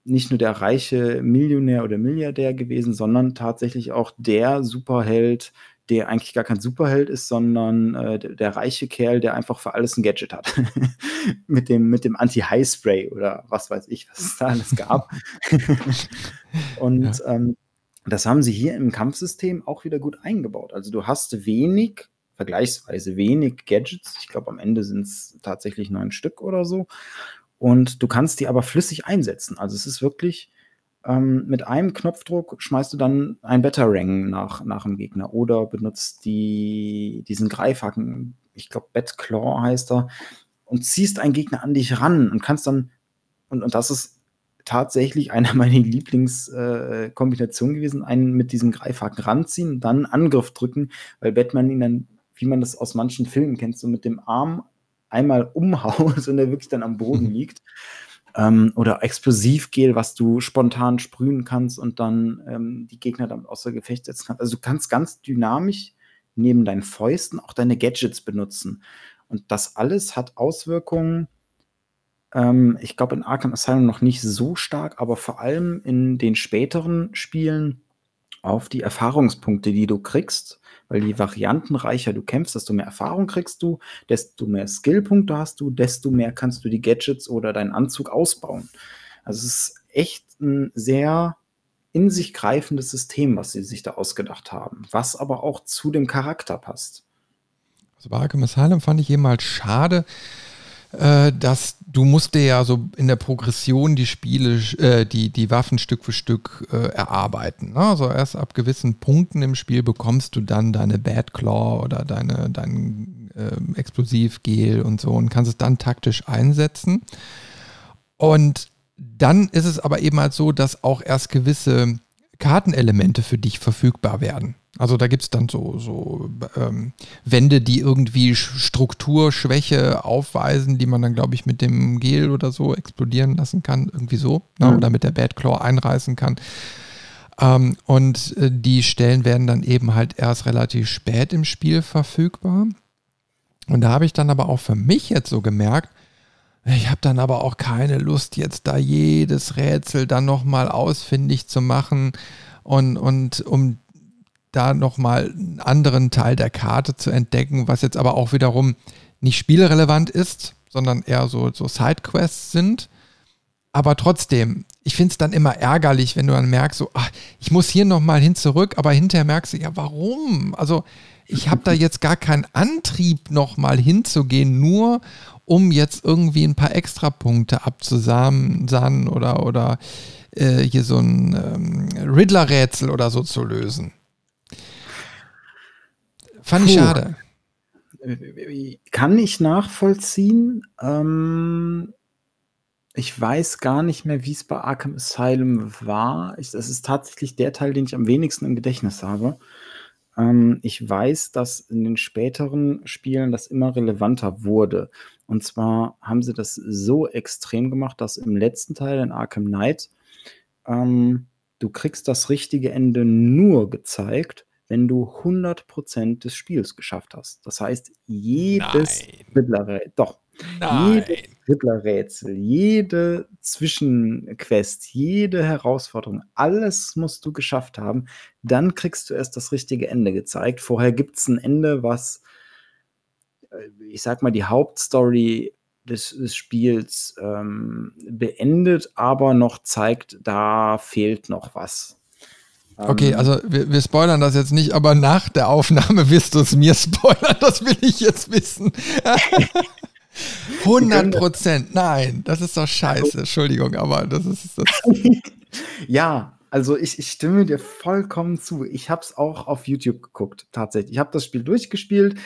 nicht nur der reiche Millionär oder Milliardär gewesen, sondern tatsächlich auch der Superheld, der eigentlich gar kein Superheld ist, sondern äh, der, der, reiche Kerl, der einfach für alles ein Gadget hat. mit dem, mit dem Anti-High-Spray oder was weiß ich, was es da alles gab. Und ja. ähm, das haben sie hier im Kampfsystem auch wieder gut eingebaut. Also du hast wenig, vergleichsweise wenig Gadgets. Ich glaube, am Ende sind es tatsächlich neun Stück oder so. Und du kannst die aber flüssig einsetzen. Also es ist wirklich ähm, mit einem Knopfdruck schmeißt du dann ein Batarang nach, nach dem Gegner oder benutzt die, diesen Greifhaken, ich glaube Batclaw heißt er, und ziehst einen Gegner an dich ran und kannst dann, und, und das ist tatsächlich einer meiner Lieblingskombinationen äh, gewesen, einen mit diesem Greifhaken ranziehen, dann Angriff drücken, weil Batman ihn dann, wie man das aus manchen Filmen kennt, so mit dem Arm einmal umhaut und er wirklich dann am Boden liegt. Ähm, oder Explosivgel, was du spontan sprühen kannst und dann ähm, die Gegner damit außer Gefecht setzen kannst. Also du kannst ganz dynamisch neben deinen Fäusten auch deine Gadgets benutzen. Und das alles hat Auswirkungen, ähm, ich glaube in Arkham Asylum noch nicht so stark, aber vor allem in den späteren Spielen auf die Erfahrungspunkte, die du kriegst weil je variantenreicher du kämpfst, desto mehr Erfahrung kriegst du, desto mehr Skillpunkte hast du, desto mehr kannst du die Gadgets oder deinen Anzug ausbauen. Also es ist echt ein sehr in sich greifendes System, was sie sich da ausgedacht haben, was aber auch zu dem Charakter passt. Also bei Arkham Asylum fand ich eben halt schade, dass du musst dir ja so in der Progression die Spiele, äh, die, die Waffen Stück für Stück äh, erarbeiten. Ne? Also erst ab gewissen Punkten im Spiel bekommst du dann deine Bad Claw oder deine, dein äh, Explosivgel und so und kannst es dann taktisch einsetzen. Und dann ist es aber eben halt so, dass auch erst gewisse Kartenelemente für dich verfügbar werden. Also da gibt es dann so, so ähm, Wände, die irgendwie Strukturschwäche aufweisen, die man dann, glaube ich, mit dem Gel oder so explodieren lassen kann, irgendwie so, ne? mhm. oder mit der Bad Claw einreißen kann. Ähm, und äh, die Stellen werden dann eben halt erst relativ spät im Spiel verfügbar. Und da habe ich dann aber auch für mich jetzt so gemerkt, ich habe dann aber auch keine Lust, jetzt da jedes Rätsel dann nochmal ausfindig zu machen und, und um da nochmal einen anderen Teil der Karte zu entdecken, was jetzt aber auch wiederum nicht spielrelevant ist, sondern eher so, so Sidequests sind. Aber trotzdem, ich finde es dann immer ärgerlich, wenn du dann merkst, so, ach, ich muss hier nochmal hin zurück, aber hinterher merkst du, ja, warum? Also, ich habe da jetzt gar keinen Antrieb, nochmal hinzugehen, nur um jetzt irgendwie ein paar Extrapunkte abzusahnen oder, oder äh, hier so ein ähm, Riddler-Rätsel oder so zu lösen. Fand Puh. ich schade. Kann ich nachvollziehen. Ähm, ich weiß gar nicht mehr, wie es bei Arkham Asylum war. Ich, das ist tatsächlich der Teil, den ich am wenigsten im Gedächtnis habe. Ähm, ich weiß, dass in den späteren Spielen das immer relevanter wurde. Und zwar haben sie das so extrem gemacht, dass im letzten Teil in Arkham Knight ähm, du kriegst das richtige Ende nur gezeigt, wenn du 100% des Spiels geschafft hast. Das heißt, jedes Riddler-Rätsel, doch, Nein. jedes Riddler-Rätsel, jede Zwischenquest, jede Herausforderung, alles musst du geschafft haben. Dann kriegst du erst das richtige Ende gezeigt. Vorher gibt es ein Ende, was, äh, ich sag mal, die Hauptstory des, des Spiels ähm, beendet, aber noch zeigt, da fehlt noch was. Okay, also wir, wir, spoilern das jetzt nicht, aber nach der Aufnahme wirst du es mir spoilern, das will ich jetzt wissen. 100 Prozent, nein, das ist doch scheiße, Entschuldigung, aber das ist das. ja, also ich, ich stimme dir vollkommen zu. Ich habe es auch auf YouTube geguckt, tatsächlich. Ich habe das Spiel durchgespielt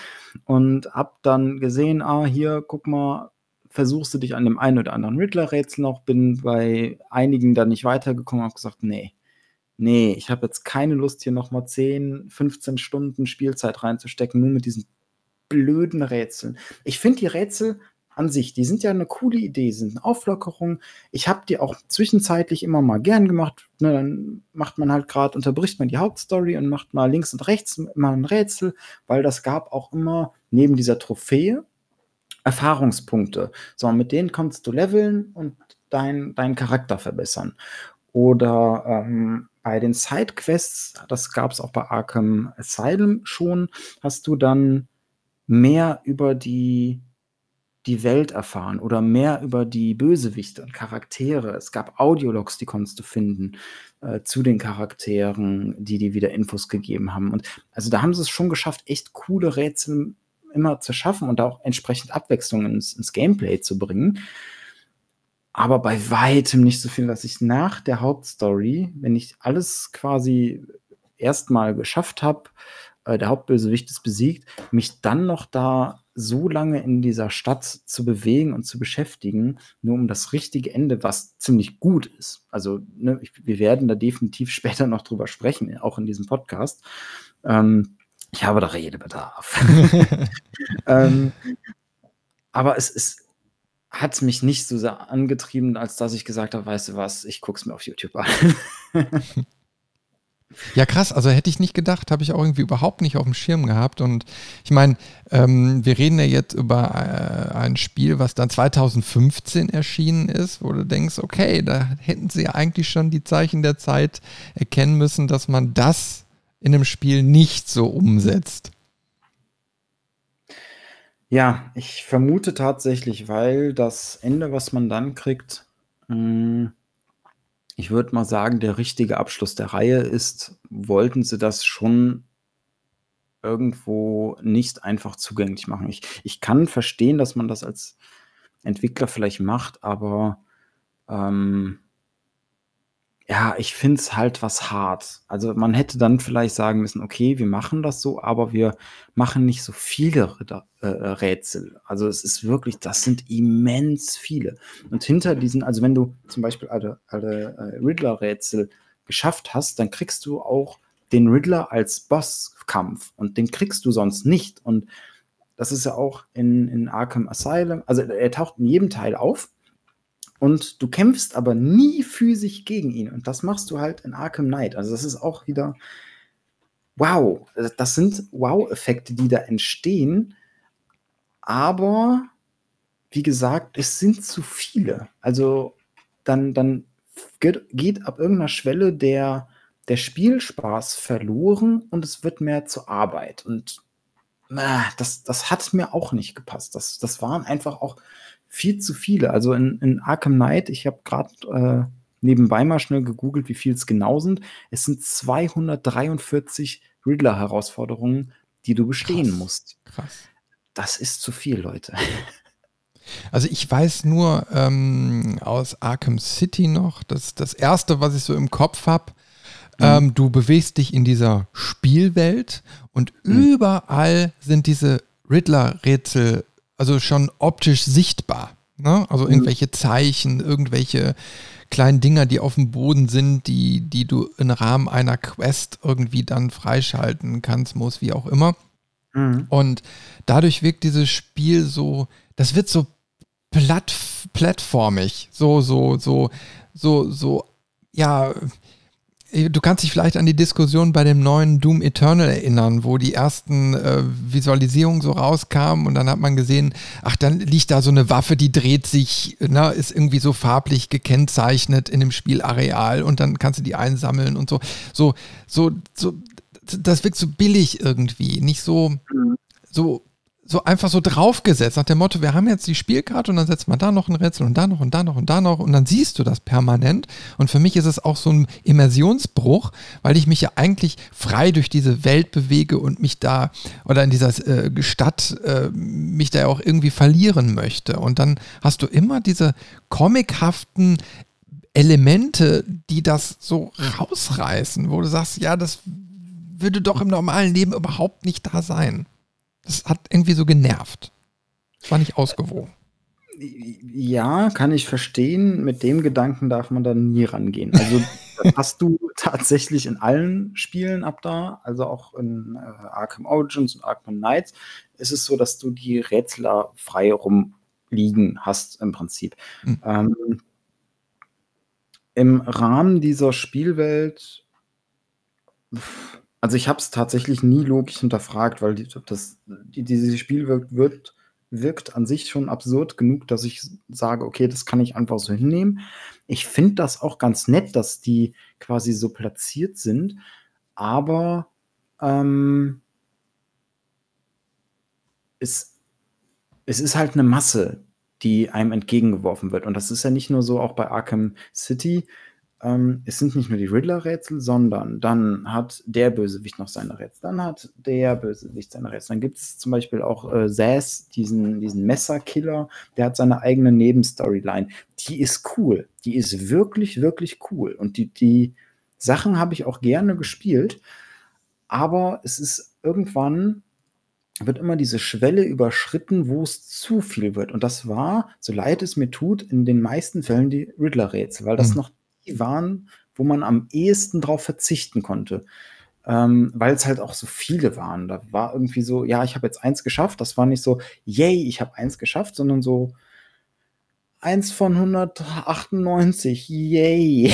und habe dann gesehen, ah, hier, guck mal, versuchst du dich an dem einen oder anderen Riddler-Rätsel noch, bin bei einigen dann nicht weitergekommen, habe gesagt, nee, nee, ich habe jetzt keine Lust, hier nochmal 10, 15 Stunden Spielzeit reinzustecken, nur mit diesen blöden Rätseln. Ich finde die Rätsel an sich, die sind ja eine coole Idee, sind eine Auflockerung. Ich habe die auch zwischenzeitlich immer mal gern gemacht. Ne, dann macht man halt gerade, unterbricht man die Hauptstory und macht mal links und rechts mal ein Rätsel, weil das gab auch immer neben dieser Trophäe Erfahrungspunkte. So, mit denen kannst du leveln und dein, deinen Charakter verbessern. Oder ähm, bei den Sidequests, das gab es auch bei Arkham Asylum schon, hast du dann mehr über die die Welt erfahren oder mehr über die Bösewichte und Charaktere. Es gab Audiologs, die konntest du finden äh, zu den Charakteren, die dir wieder Infos gegeben haben. Und also da haben sie es schon geschafft, echt coole Rätsel immer zu schaffen und auch entsprechend Abwechslung ins, ins Gameplay zu bringen. Aber bei weitem nicht so viel, dass ich nach der Hauptstory, wenn ich alles quasi erstmal geschafft habe, äh, der Hauptbösewicht ist besiegt, mich dann noch da so lange in dieser Stadt zu bewegen und zu beschäftigen, nur um das richtige Ende, was ziemlich gut ist. Also ne, ich, wir werden da definitiv später noch drüber sprechen, auch in diesem Podcast. Ähm, ich habe da Redebedarf. ähm, aber es ist, hat mich nicht so sehr angetrieben, als dass ich gesagt habe, weißt du was, ich gucke es mir auf YouTube an. Ja, krass. Also hätte ich nicht gedacht, habe ich auch irgendwie überhaupt nicht auf dem Schirm gehabt. Und ich meine, ähm, wir reden ja jetzt über äh, ein Spiel, was dann 2015 erschienen ist, wo du denkst, okay, da hätten sie ja eigentlich schon die Zeichen der Zeit erkennen müssen, dass man das in einem Spiel nicht so umsetzt. Ja, ich vermute tatsächlich, weil das Ende, was man dann kriegt, mh, hm, ich würde mal sagen, der richtige Abschluss der Reihe ist, wollten sie das schon irgendwo nicht einfach zugänglich machen. Ich, ich kann verstehen, dass man das als Entwickler vielleicht macht, aber ähm, ja, ich finde es halt was hart. Also man hätte dann vielleicht sagen müssen, okay, wir machen das so, aber wir machen nicht so viele äh, Rätsel. Also es ist wirklich, das sind immens viele. Und hinter diesen, also wenn du zum Beispiel alle, alle äh, Riddler-Rätsel geschafft hast, dann kriegst du auch den Riddler als Bosskampf und den kriegst du sonst nicht. Und das ist ja auch in, in Arkham Asylum, also er taucht in jedem Teil auf und du kämpfst aber nie physisch gegen ihn. Und das machst du halt in Arkham Knight. Also das ist auch wieder wow. Das sind Wow-Effekte, die da entstehen. Aber wie gesagt, es sind zu viele. Also dann, dann geht, ab irgendeiner Schwelle der, der Spielspaß verloren und es wird mehr zur Arbeit. Und das, das hat mir auch nicht gepasst. Das, das waren einfach auch viel zu viele. Also in, in Arkham Knight, ich habe gerade äh, nebenbei mal schnell gegoogelt, wie viel es genau sind. Es sind 243 Riddler-Herausforderungen, die du bestehen krass, musst. Krass. Das ist zu viel, Leute. Also ich weiß nur ähm, aus Arkham City noch, dass das erste, was ich so im Kopf habe, mhm. ähm, du bewegst dich in dieser Spielwelt und mhm. überall sind diese Riddler-Rätsel also schon optisch sichtbar. Ne? Also mhm. irgendwelche Zeichen, irgendwelche kleinen Dinger, die auf dem Boden sind, die, die du im Rahmen einer Quest irgendwie dann freischalten kannst, muss, wie auch immer. Mhm. Und dadurch wirkt dieses Spiel so, das wird so platt, plattformig, so, so, so, so, so, ja, du kannst dich vielleicht an die Diskussion bei dem neuen Doom Eternal erinnern, wo die ersten äh, Visualisierungen so rauskamen und dann hat man gesehen, ach, dann liegt da so eine Waffe, die dreht sich, ne, ist irgendwie so farblich gekennzeichnet in dem Spielareal und dann kannst du die einsammeln und so. So, so, so, das wirkt so billig irgendwie, nicht so, mhm. so so einfach so draufgesetzt, nach dem Motto, wir haben jetzt die Spielkarte und dann setzt man da noch ein Rätsel und da noch und da noch und da noch und dann siehst du das permanent. Und für mich ist es auch so ein Immersionsbruch, weil ich mich ja eigentlich frei durch diese Welt bewege und mich da oder in dieser äh, Stadt äh, mich da auch irgendwie verlieren möchte. Und dann hast du immer diese comichaften Elemente, die das so rausreißen, wo du sagst, ja, das würde doch im normalen Leben überhaupt nicht da sein. Das hat irgendwie so genervt. Das war nicht ausgewogen. Ja, kann ich verstehen. Mit dem Gedanken darf man dann nie rangehen. Also Das hast du tatsächlich in allen Spielen ab da, also auch in äh, Arkham Origins und Arkham Knights, ist es so, dass du die Rätsler frei rumliegen hast im Prinzip. Mhm. Ähm, Im Rahmen dieser Spielwelt, also ich habe es tatsächlich nie logisch hinterfragt, weil die, das, die, diese Spielwelt wird wirkt an sich schon absurd genug, dass ich sage, okay, das kann ich einfach so hinnehmen. Ich finde das auch ganz nett, dass die quasi so platziert sind, aber ähm, es, es ist halt eine Masse, die einem entgegengeworfen wird. Und das ist ja nicht nur so auch bei Arkham City, ähm, es sind nicht nur die Riddler-Rätsel, sondern dann hat der Bösewicht noch seine Rätsel, dann hat der Bösewicht seine Rätsel. Dann gibt es zum Beispiel auch äh, Zaz, diesen, diesen Messerkiller, der hat seine eigene Nebenstoryline. Die ist cool. Die ist wirklich, wirklich cool. Und die, die Sachen habe ich auch gerne gespielt, aber es ist irgendwann wird immer diese Schwelle überschritten, wo es zu viel wird. Und das war, so leid es mir tut, in den meisten Fällen die Riddler-Rätsel, weil das mhm. noch die waren, wo man am ehesten drauf verzichten konnte. Ähm, weil es halt auch so viele waren. Da war irgendwie so, ja, ich habe jetzt eins geschafft. Das war nicht so, yay, ich habe eins geschafft, sondern so eins von 198, yay.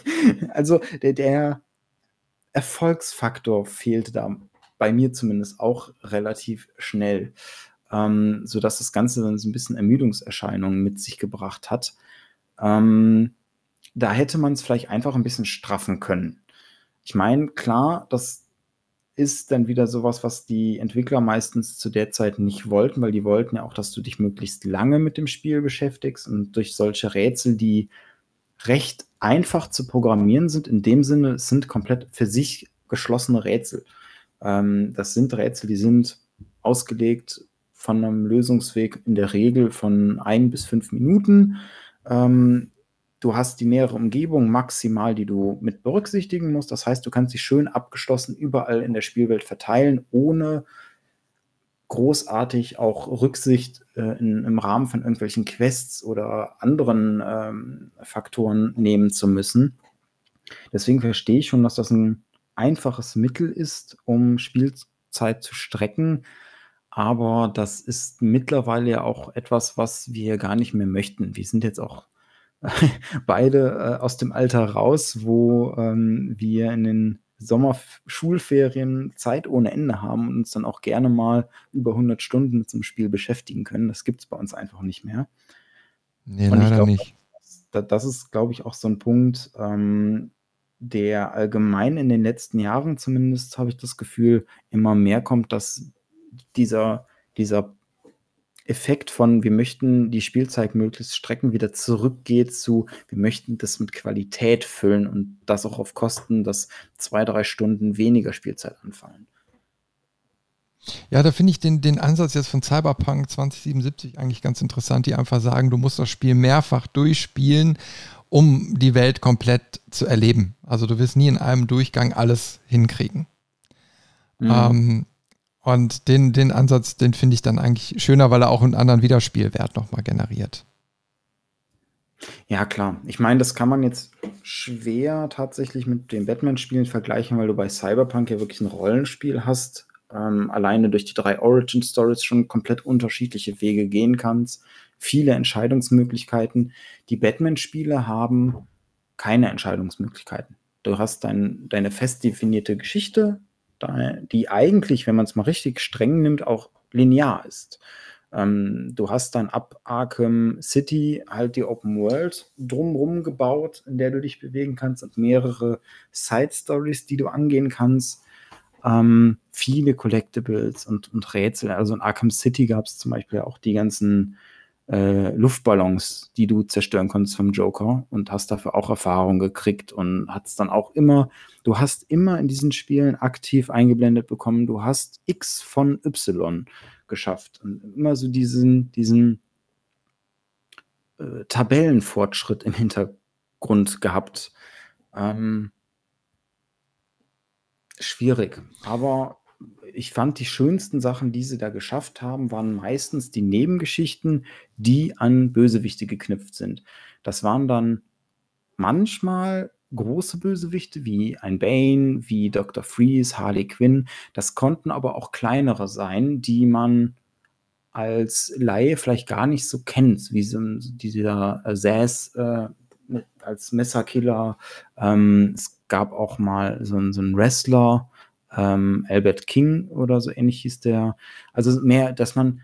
also der, der Erfolgsfaktor fehlte da bei mir zumindest auch relativ schnell, ähm, sodass das Ganze dann so ein bisschen Ermüdungserscheinungen mit sich gebracht hat. Ähm, da hätte man es vielleicht einfach ein bisschen straffen können. Ich meine, klar, das ist dann wieder sowas, was die Entwickler meistens zu der Zeit nicht wollten, weil die wollten ja auch, dass du dich möglichst lange mit dem Spiel beschäftigst und durch solche Rätsel, die recht einfach zu programmieren sind, in dem Sinne, es sind komplett für sich geschlossene Rätsel. Ähm, das sind Rätsel, die sind ausgelegt von einem Lösungsweg in der Regel von ein bis fünf Minuten. Ähm, Du hast die nähere Umgebung maximal, die du mit berücksichtigen musst. Das heißt, du kannst dich schön abgeschlossen überall in der Spielwelt verteilen, ohne großartig auch Rücksicht äh, in, im Rahmen von irgendwelchen Quests oder anderen ähm, Faktoren nehmen zu müssen. Deswegen verstehe ich schon, dass das ein einfaches Mittel ist, um Spielzeit zu strecken. Aber das ist mittlerweile ja auch etwas, was wir gar nicht mehr möchten. Wir sind jetzt auch beide äh, aus dem Alter raus, wo ähm, wir in den Sommerschulferien Zeit ohne Ende haben und uns dann auch gerne mal über 100 Stunden mit so einem Spiel beschäftigen können. Das gibt es bei uns einfach nicht mehr. Nee, und leider glaub, nicht. Das, das ist, glaube ich, auch so ein Punkt, ähm, der allgemein in den letzten Jahren zumindest, habe ich das Gefühl, immer mehr kommt, dass dieser, dieser Effekt von, wir möchten die Spielzeit möglichst strecken, wieder zurückgeht zu, wir möchten das mit Qualität füllen und das auch auf Kosten, dass zwei, drei Stunden weniger Spielzeit anfallen. Ja, da finde ich den, den Ansatz jetzt von Cyberpunk 2077 eigentlich ganz interessant, die einfach sagen, du musst das Spiel mehrfach durchspielen, um die Welt komplett zu erleben. Also du wirst nie in einem Durchgang alles hinkriegen. Mhm. Ähm, und den, den Ansatz, den finde ich dann eigentlich schöner, weil er auch einen anderen Wiederspielwert nochmal generiert. Ja, klar. Ich meine, das kann man jetzt schwer tatsächlich mit den Batman-Spielen vergleichen, weil du bei Cyberpunk ja wirklich ein Rollenspiel hast. Ähm, alleine durch die drei Origin-Stories schon komplett unterschiedliche Wege gehen kannst. Viele Entscheidungsmöglichkeiten. Die Batman-Spiele haben keine Entscheidungsmöglichkeiten. Du hast dein, deine fest definierte Geschichte, die eigentlich, wenn man es mal richtig streng nimmt, auch linear ist. Ähm, du hast dann ab Arkham City halt die Open World drumherum gebaut, in der du dich bewegen kannst und mehrere Side Stories, die du angehen kannst. Ähm, viele Collectibles und, und Rätsel. Also in Arkham City gab es zum Beispiel auch die ganzen äh, Luftballons, die du zerstören konntest vom Joker und hast dafür auch Erfahrung gekriegt und hast dann auch immer, du hast immer in diesen Spielen aktiv eingeblendet bekommen, du hast X von Y geschafft und immer so diesen, diesen äh, Tabellenfortschritt im Hintergrund gehabt. Ähm, schwierig, aber ich fand, die schönsten Sachen, die sie da geschafft haben, waren meistens die Nebengeschichten, die an Bösewichte geknüpft sind. Das waren dann manchmal große Bösewichte wie ein Bane, wie Dr. Freeze, Harley Quinn. Das konnten aber auch kleinere sein, die man als Laie vielleicht gar nicht so kennt, wie so dieser äh, Sass äh, als Messerkiller. Ähm, es gab auch mal so, so einen Wrestler, ähm, Albert King oder so ähnlich hieß der. Also mehr, dass man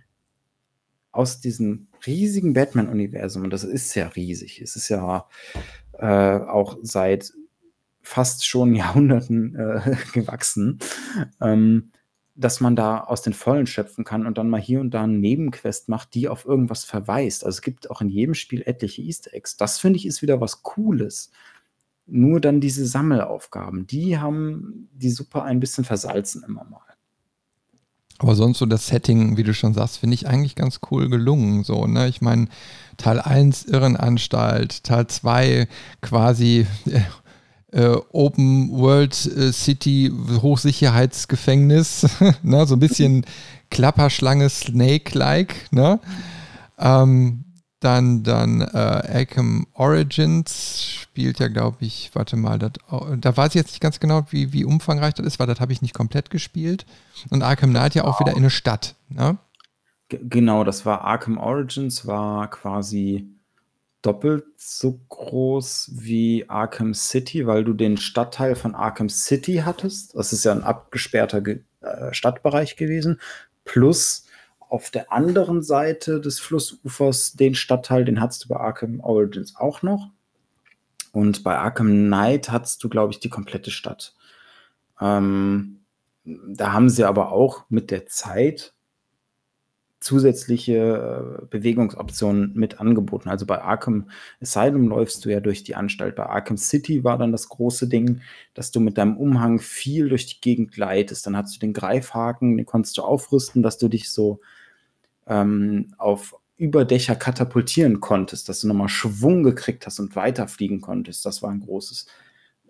aus diesem riesigen Batman-Universum, und das ist ja riesig, es ist ja äh, auch seit fast schon Jahrhunderten äh, gewachsen, ähm, dass man da aus den Vollen schöpfen kann und dann mal hier und da eine Nebenquest macht, die auf irgendwas verweist. Also es gibt auch in jedem Spiel etliche Easter Eggs. Das finde ich ist wieder was Cooles. Nur dann diese Sammelaufgaben, die haben die Suppe ein bisschen versalzen immer mal. Aber sonst so das Setting, wie du schon sagst, finde ich eigentlich ganz cool gelungen. So, ne? Ich meine, Teil 1 Irrenanstalt, Teil 2 quasi äh, äh, Open World äh, City Hochsicherheitsgefängnis, ne? so ein bisschen Klapperschlange Snake-like. Ne? Ähm, dann, dann äh, Arkham Origins spielt ja, glaube ich, warte mal, dat, da weiß ich jetzt nicht ganz genau, wie, wie umfangreich das ist, weil das habe ich nicht komplett gespielt. Und Arkham Knight ja auch wieder in eine Stadt. Ne? Genau, das war Arkham Origins, war quasi doppelt so groß wie Arkham City, weil du den Stadtteil von Arkham City hattest. Das ist ja ein abgesperrter Ge äh, Stadtbereich gewesen. Plus auf der anderen Seite des Flussufers den Stadtteil, den hattest du bei Arkham Origins auch noch. Und bei Arkham Knight hattest du, glaube ich, die komplette Stadt. Ähm, da haben sie aber auch mit der Zeit zusätzliche äh, Bewegungsoptionen mit angeboten. Also bei Arkham Asylum läufst du ja durch die Anstalt. Bei Arkham City war dann das große Ding, dass du mit deinem Umhang viel durch die Gegend gleitest. Dann hast du den Greifhaken, den konntest du aufrüsten, dass du dich so ähm, auf Überdächer katapultieren konntest, dass du nochmal Schwung gekriegt hast und weiterfliegen konntest. Das war ein großes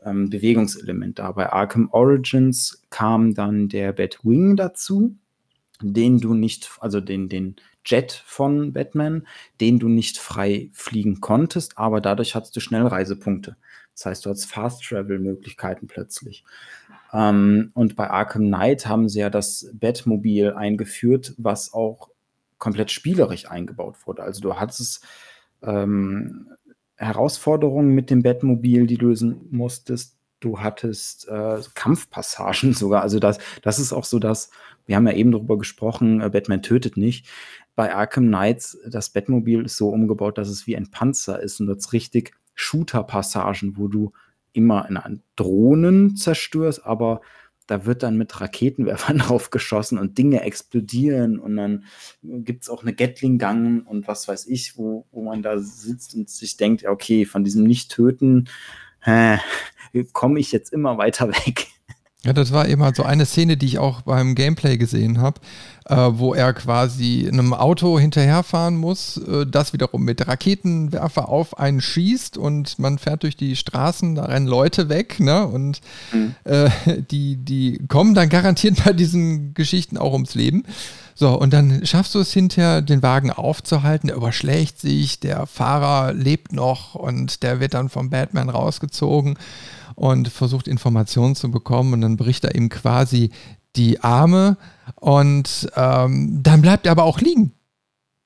ähm, Bewegungselement da. Bei Arkham Origins kam dann der Batwing dazu, den du nicht, also den, den Jet von Batman, den du nicht frei fliegen konntest, aber dadurch hattest du Schnellreisepunkte. Das heißt, du hast Fast-Travel-Möglichkeiten plötzlich. Ähm, und bei Arkham Knight haben sie ja das Batmobil eingeführt, was auch komplett spielerisch eingebaut wurde. Also du hattest ähm, Herausforderungen mit dem Batmobil, die lösen musstest. Du hattest äh, Kampfpassagen sogar. Also das, das ist auch so das, wir haben ja eben darüber gesprochen, äh, Batman tötet nicht. Bei Arkham Knights, das Batmobil ist so umgebaut, dass es wie ein Panzer ist und das richtig Shooter-Passagen, wo du immer in Drohnen zerstörst, aber da wird dann mit Raketenwerfern draufgeschossen und Dinge explodieren und dann gibt es auch eine Gatling-Gang und was weiß ich, wo, wo man da sitzt und sich denkt, okay, von diesem Nicht-Töten äh, komme ich jetzt immer weiter weg. Ja, das war eben halt so eine Szene, die ich auch beim Gameplay gesehen habe, äh, wo er quasi einem Auto hinterherfahren muss, äh, das wiederum mit Raketenwerfer auf einen schießt und man fährt durch die Straßen, da rennen Leute weg, ne? Und mhm. äh, die, die kommen dann garantiert bei diesen Geschichten auch ums Leben. So, und dann schaffst du es hinterher, den Wagen aufzuhalten, der überschlägt sich, der Fahrer lebt noch und der wird dann vom Batman rausgezogen und versucht Informationen zu bekommen und dann bricht er ihm quasi die Arme und ähm, dann bleibt er aber auch liegen.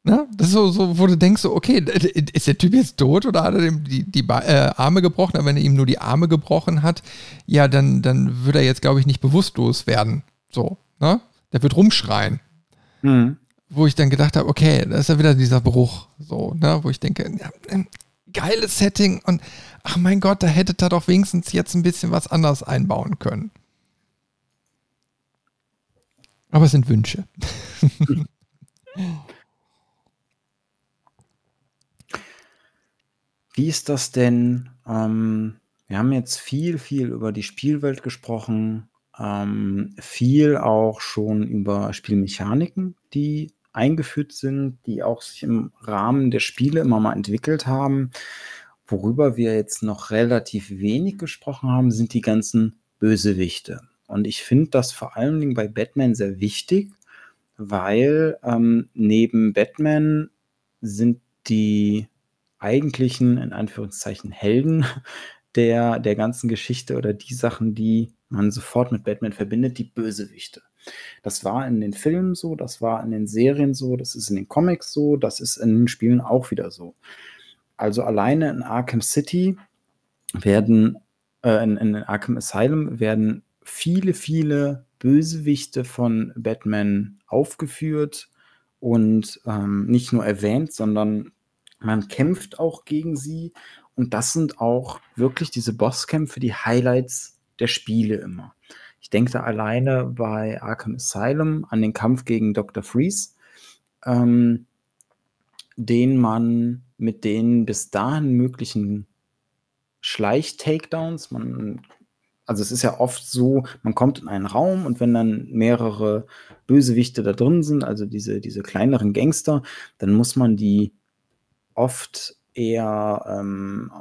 Ne? Das ist so, so, wo du denkst, so, okay, ist der Typ jetzt tot oder hat er ihm die, die äh, Arme gebrochen? Aber wenn er ihm nur die Arme gebrochen hat, ja, dann, dann würde er jetzt, glaube ich, nicht bewusstlos werden. So, ne? Der wird rumschreien. Mhm. Wo ich dann gedacht habe, okay, das ist ja wieder dieser Bruch. So, ne? Wo ich denke, ja, geiles Setting und ach mein Gott, da hättet ihr doch wenigstens jetzt ein bisschen was anders einbauen können. Aber es sind Wünsche. Wie ist das denn? Ähm, wir haben jetzt viel, viel über die Spielwelt gesprochen, ähm, viel auch schon über Spielmechaniken, die eingeführt sind, die auch sich im Rahmen der Spiele immer mal entwickelt haben. Worüber wir jetzt noch relativ wenig gesprochen haben, sind die ganzen Bösewichte. Und ich finde das vor allen Dingen bei Batman sehr wichtig, weil ähm, neben Batman sind die eigentlichen, in Anführungszeichen, Helden der, der ganzen Geschichte oder die Sachen, die man sofort mit Batman verbindet, die Bösewichte. Das war in den Filmen so, das war in den Serien so, das ist in den Comics so, das ist in den Spielen auch wieder so. Also alleine in Arkham City werden, äh, in, in Arkham Asylum werden viele, viele Bösewichte von Batman aufgeführt und ähm, nicht nur erwähnt, sondern man kämpft auch gegen sie. Und das sind auch wirklich diese Bosskämpfe, die Highlights der Spiele immer. Ich denke da alleine bei Arkham Asylum an den Kampf gegen Dr. Freeze, ähm, den man mit den bis dahin möglichen Schleich-Takedowns, man also es ist ja oft so, man kommt in einen Raum und wenn dann mehrere Bösewichte da drin sind, also diese, diese kleineren Gangster, dann muss man die oft eher ähm,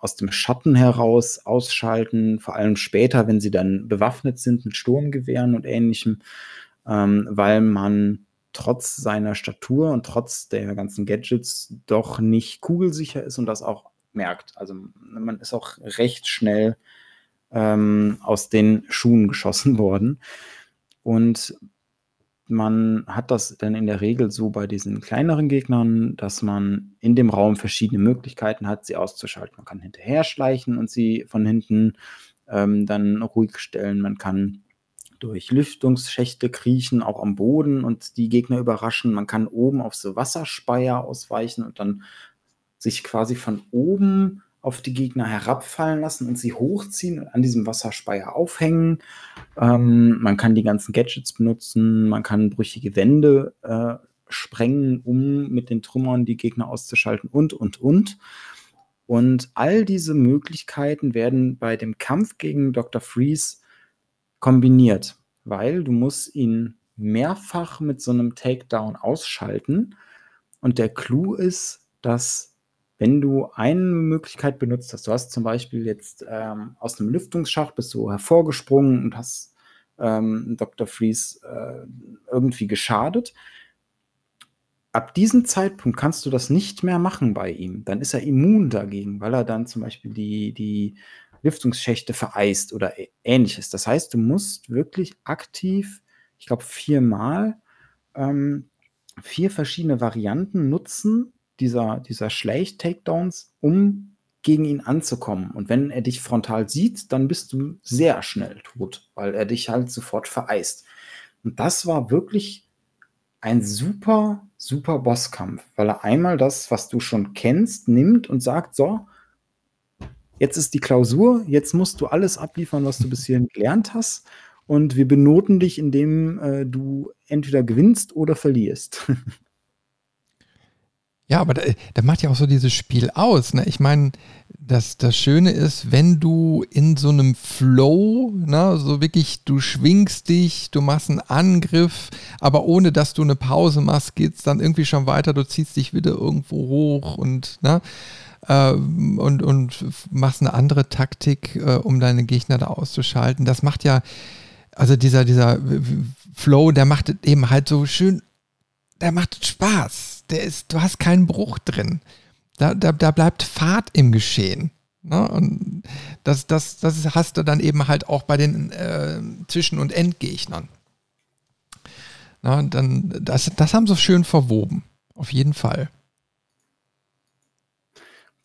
aus dem Schatten heraus ausschalten, vor allem später, wenn sie dann bewaffnet sind mit Sturmgewehren und ähnlichem, ähm, weil man trotz seiner Statur und trotz der ganzen Gadgets doch nicht kugelsicher ist und das auch merkt. Also man ist auch recht schnell ähm, aus den Schuhen geschossen worden. Und man hat das dann in der Regel so bei diesen kleineren Gegnern, dass man in dem Raum verschiedene Möglichkeiten hat, sie auszuschalten. Man kann hinterher schleichen und sie von hinten ähm, dann ruhig stellen. Man kann durch Lüftungsschächte kriechen, auch am Boden und die Gegner überraschen. Man kann oben auf so Wasserspeier ausweichen und dann sich quasi von oben auf die Gegner herabfallen lassen und sie hochziehen und an diesem Wasserspeier aufhängen. Ähm, man kann die ganzen Gadgets benutzen, man kann brüchige Wände äh, sprengen, um mit den Trümmern die Gegner auszuschalten und, und, und. Und all diese Möglichkeiten werden bei dem Kampf gegen Dr. Freeze kombiniert, weil du musst ihn mehrfach mit so einem Takedown ausschalten. Und der Clou ist, dass wenn du eine Möglichkeit benutzt hast, du hast zum Beispiel jetzt ähm, aus einem Lüftungsschacht bist du hervorgesprungen und hast ähm, Dr. Freeze äh, irgendwie geschadet. Ab diesem Zeitpunkt kannst du das nicht mehr machen bei ihm. Dann ist er immun dagegen, weil er dann zum Beispiel die, die Lüftungsschächte vereist oder ähnliches. Das heißt, du musst wirklich aktiv, ich glaube, viermal ähm, vier verschiedene Varianten nutzen, dieser, dieser Schleich-Takedowns, um gegen ihn anzukommen. Und wenn er dich frontal sieht, dann bist du sehr schnell tot, weil er dich halt sofort vereist. Und das war wirklich ein super, super Bosskampf, weil er einmal das, was du schon kennst, nimmt und sagt, so, jetzt ist die Klausur, jetzt musst du alles abliefern, was du bisher gelernt hast. Und wir benoten dich, indem äh, du entweder gewinnst oder verlierst. Ja, aber da, da, macht ja auch so dieses Spiel aus. Ne? Ich meine, das, das Schöne ist, wenn du in so einem Flow, ne, so wirklich, du schwingst dich, du machst einen Angriff, aber ohne dass du eine Pause machst, geht es dann irgendwie schon weiter, du ziehst dich wieder irgendwo hoch und, ne, äh, und, und machst eine andere Taktik, äh, um deine Gegner da auszuschalten. Das macht ja, also dieser, dieser Flow, der macht eben halt so schön, der macht Spaß der ist, du hast keinen Bruch drin. Da, da, da bleibt Fahrt im Geschehen. Ne? Und das, das, das hast du dann eben halt auch bei den äh, Zwischen- und Endgegnern. Na, dann, das, das haben sie schön verwoben. Auf jeden Fall.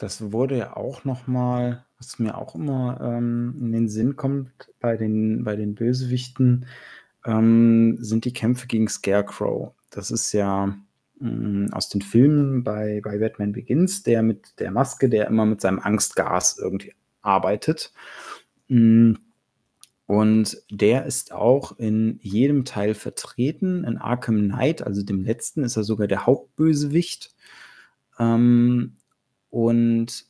Das wurde ja auch nochmal, was mir auch immer ähm, in den Sinn kommt bei den, bei den Bösewichten, ähm, sind die Kämpfe gegen Scarecrow. Das ist ja Mm, aus den Filmen bei, bei Batman Begins, der mit der Maske, der immer mit seinem Angstgas irgendwie arbeitet. Mm, und der ist auch in jedem Teil vertreten. In Arkham Knight, also dem letzten, ist er sogar der Hauptbösewicht. Ähm, und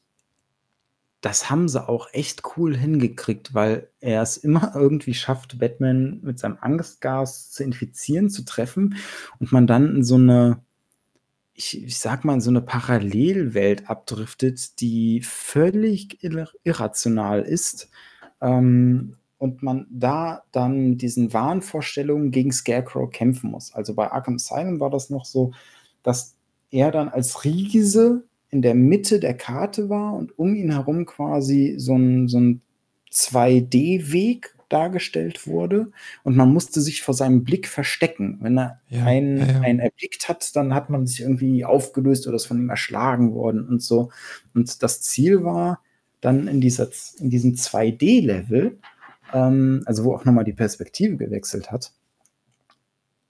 das haben sie auch echt cool hingekriegt, weil er es immer irgendwie schafft, Batman mit seinem Angstgas zu infizieren, zu treffen und man dann in so eine ich, ich sag mal, in so eine Parallelwelt abdriftet, die völlig irrational ist. Ähm, und man da dann diesen Wahnvorstellungen gegen Scarecrow kämpfen muss. Also bei Arkham Asylum war das noch so, dass er dann als Riese in der Mitte der Karte war und um ihn herum quasi so ein, so ein 2D-Weg dargestellt wurde und man musste sich vor seinem Blick verstecken. Wenn er ja, einen, ja, ja. einen erblickt hat, dann hat man sich irgendwie aufgelöst oder ist von ihm erschlagen worden und so. Und das Ziel war dann in, dieser, in diesem 2D-Level, ähm, also wo auch nochmal die Perspektive gewechselt hat,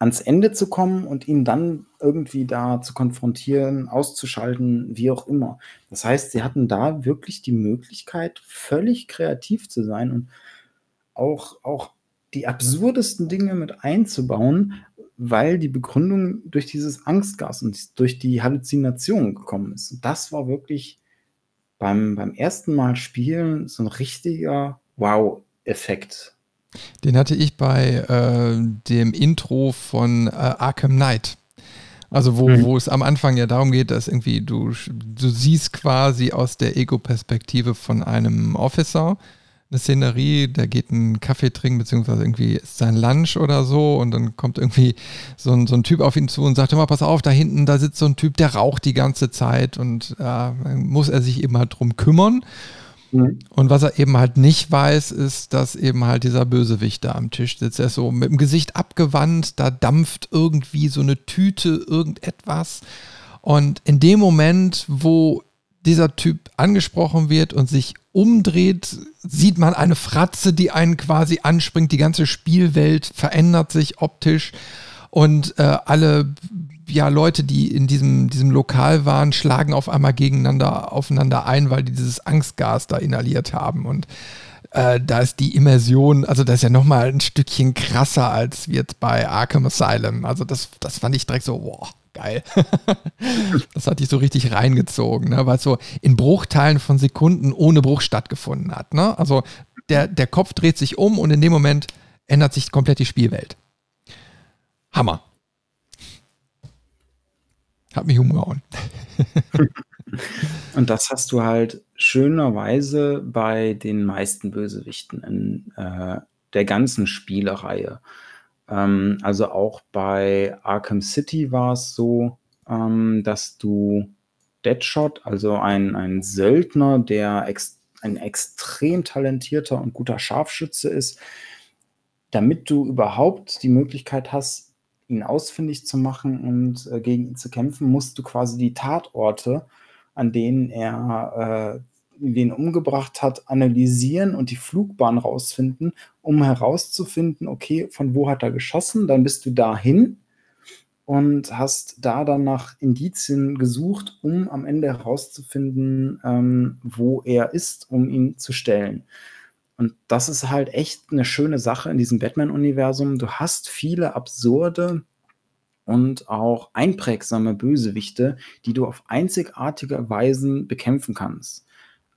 ans Ende zu kommen und ihn dann irgendwie da zu konfrontieren, auszuschalten, wie auch immer. Das heißt, sie hatten da wirklich die Möglichkeit, völlig kreativ zu sein und auch, auch die absurdesten Dinge mit einzubauen, weil die Begründung durch dieses Angstgas und durch die Halluzination gekommen ist. Und das war wirklich beim, beim ersten Mal spielen so ein richtiger Wow-Effekt. Den hatte ich bei äh, dem Intro von äh, Arkham Knight. Also wo, mhm. wo es am Anfang ja darum geht, dass irgendwie du, du siehst quasi aus der Ego-Perspektive von einem Officer eine Szenerie, der geht einen Kaffee trinken, beziehungsweise irgendwie ist sein Lunch oder so und dann kommt irgendwie so ein, so ein Typ auf ihn zu und sagt, immer pass auf, da hinten, da sitzt so ein Typ, der raucht die ganze Zeit und äh, muss er sich eben halt drum kümmern. Mhm. Und was er eben halt nicht weiß, ist, dass eben halt dieser Bösewicht da am Tisch sitzt. Er ist so mit dem Gesicht abgewandt, da dampft irgendwie so eine Tüte, irgendetwas. Und in dem Moment, wo dieser Typ angesprochen wird und sich umdreht, sieht man eine Fratze, die einen quasi anspringt. Die ganze Spielwelt verändert sich optisch und äh, alle ja, Leute, die in diesem, diesem Lokal waren, schlagen auf einmal gegeneinander aufeinander ein, weil die dieses Angstgas da inhaliert haben. Und äh, da ist die Immersion, also das ist ja nochmal ein Stückchen krasser als wird bei Arkham Asylum. Also das, das fand ich direkt so, wow, geil. das hat dich so richtig reingezogen, ne? weil es so in Bruchteilen von Sekunden ohne Bruch stattgefunden hat. Ne? Also der, der Kopf dreht sich um und in dem Moment ändert sich komplett die Spielwelt. Hammer. Hat mich umgehauen. Und das hast du halt schönerweise bei den meisten Bösewichten in äh, der ganzen Spielereihe. Ähm, also auch bei Arkham City war es so, ähm, dass du Deadshot, also ein, ein Söldner, der ex ein extrem talentierter und guter Scharfschütze ist, damit du überhaupt die Möglichkeit hast, ihn ausfindig zu machen und äh, gegen ihn zu kämpfen, musst du quasi die Tatorte, an denen er äh, wen umgebracht hat, analysieren und die Flugbahn rausfinden, um herauszufinden, okay, von wo hat er geschossen, dann bist du dahin und hast da dann nach Indizien gesucht, um am Ende herauszufinden, ähm, wo er ist, um ihn zu stellen. Und das ist halt echt eine schöne Sache in diesem Batman-Universum. Du hast viele absurde und auch einprägsame Bösewichte, die du auf einzigartige Weisen bekämpfen kannst.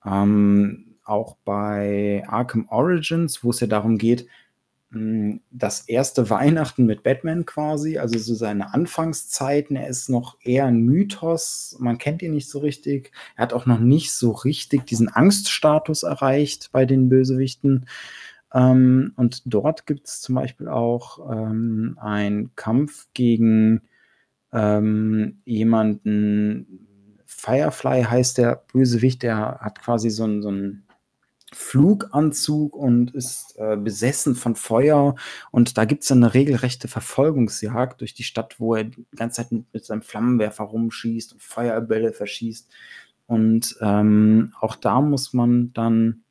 Ähm, auch bei Arkham Origins, wo es ja darum geht, das erste Weihnachten mit Batman quasi, also so seine Anfangszeiten. Er ist noch eher ein Mythos, man kennt ihn nicht so richtig. Er hat auch noch nicht so richtig diesen Angststatus erreicht bei den Bösewichten. Ähm, und dort gibt es zum Beispiel auch ähm, einen Kampf gegen ähm, jemanden, Firefly heißt der Bösewicht, der hat quasi so einen, so einen Fluganzug und ist äh, besessen von Feuer. Und da gibt es eine regelrechte Verfolgungsjagd durch die Stadt, wo er die ganze Zeit mit, mit seinem Flammenwerfer rumschießt und Feuerbälle verschießt. Und ähm, auch da muss man dann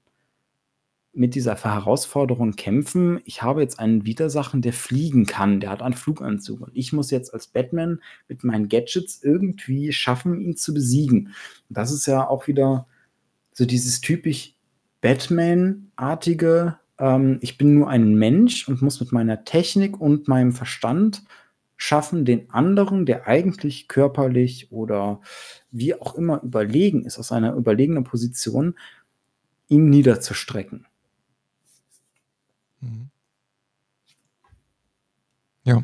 mit dieser Herausforderung kämpfen. Ich habe jetzt einen Widersachen, der fliegen kann. Der hat einen Fluganzug. Und ich muss jetzt als Batman mit meinen Gadgets irgendwie schaffen, ihn zu besiegen. Und das ist ja auch wieder so dieses typisch Batman-artige. Ähm, ich bin nur ein Mensch und muss mit meiner Technik und meinem Verstand schaffen, den anderen, der eigentlich körperlich oder wie auch immer überlegen ist, aus einer überlegenen Position, ihn niederzustrecken. Mhm. Ja.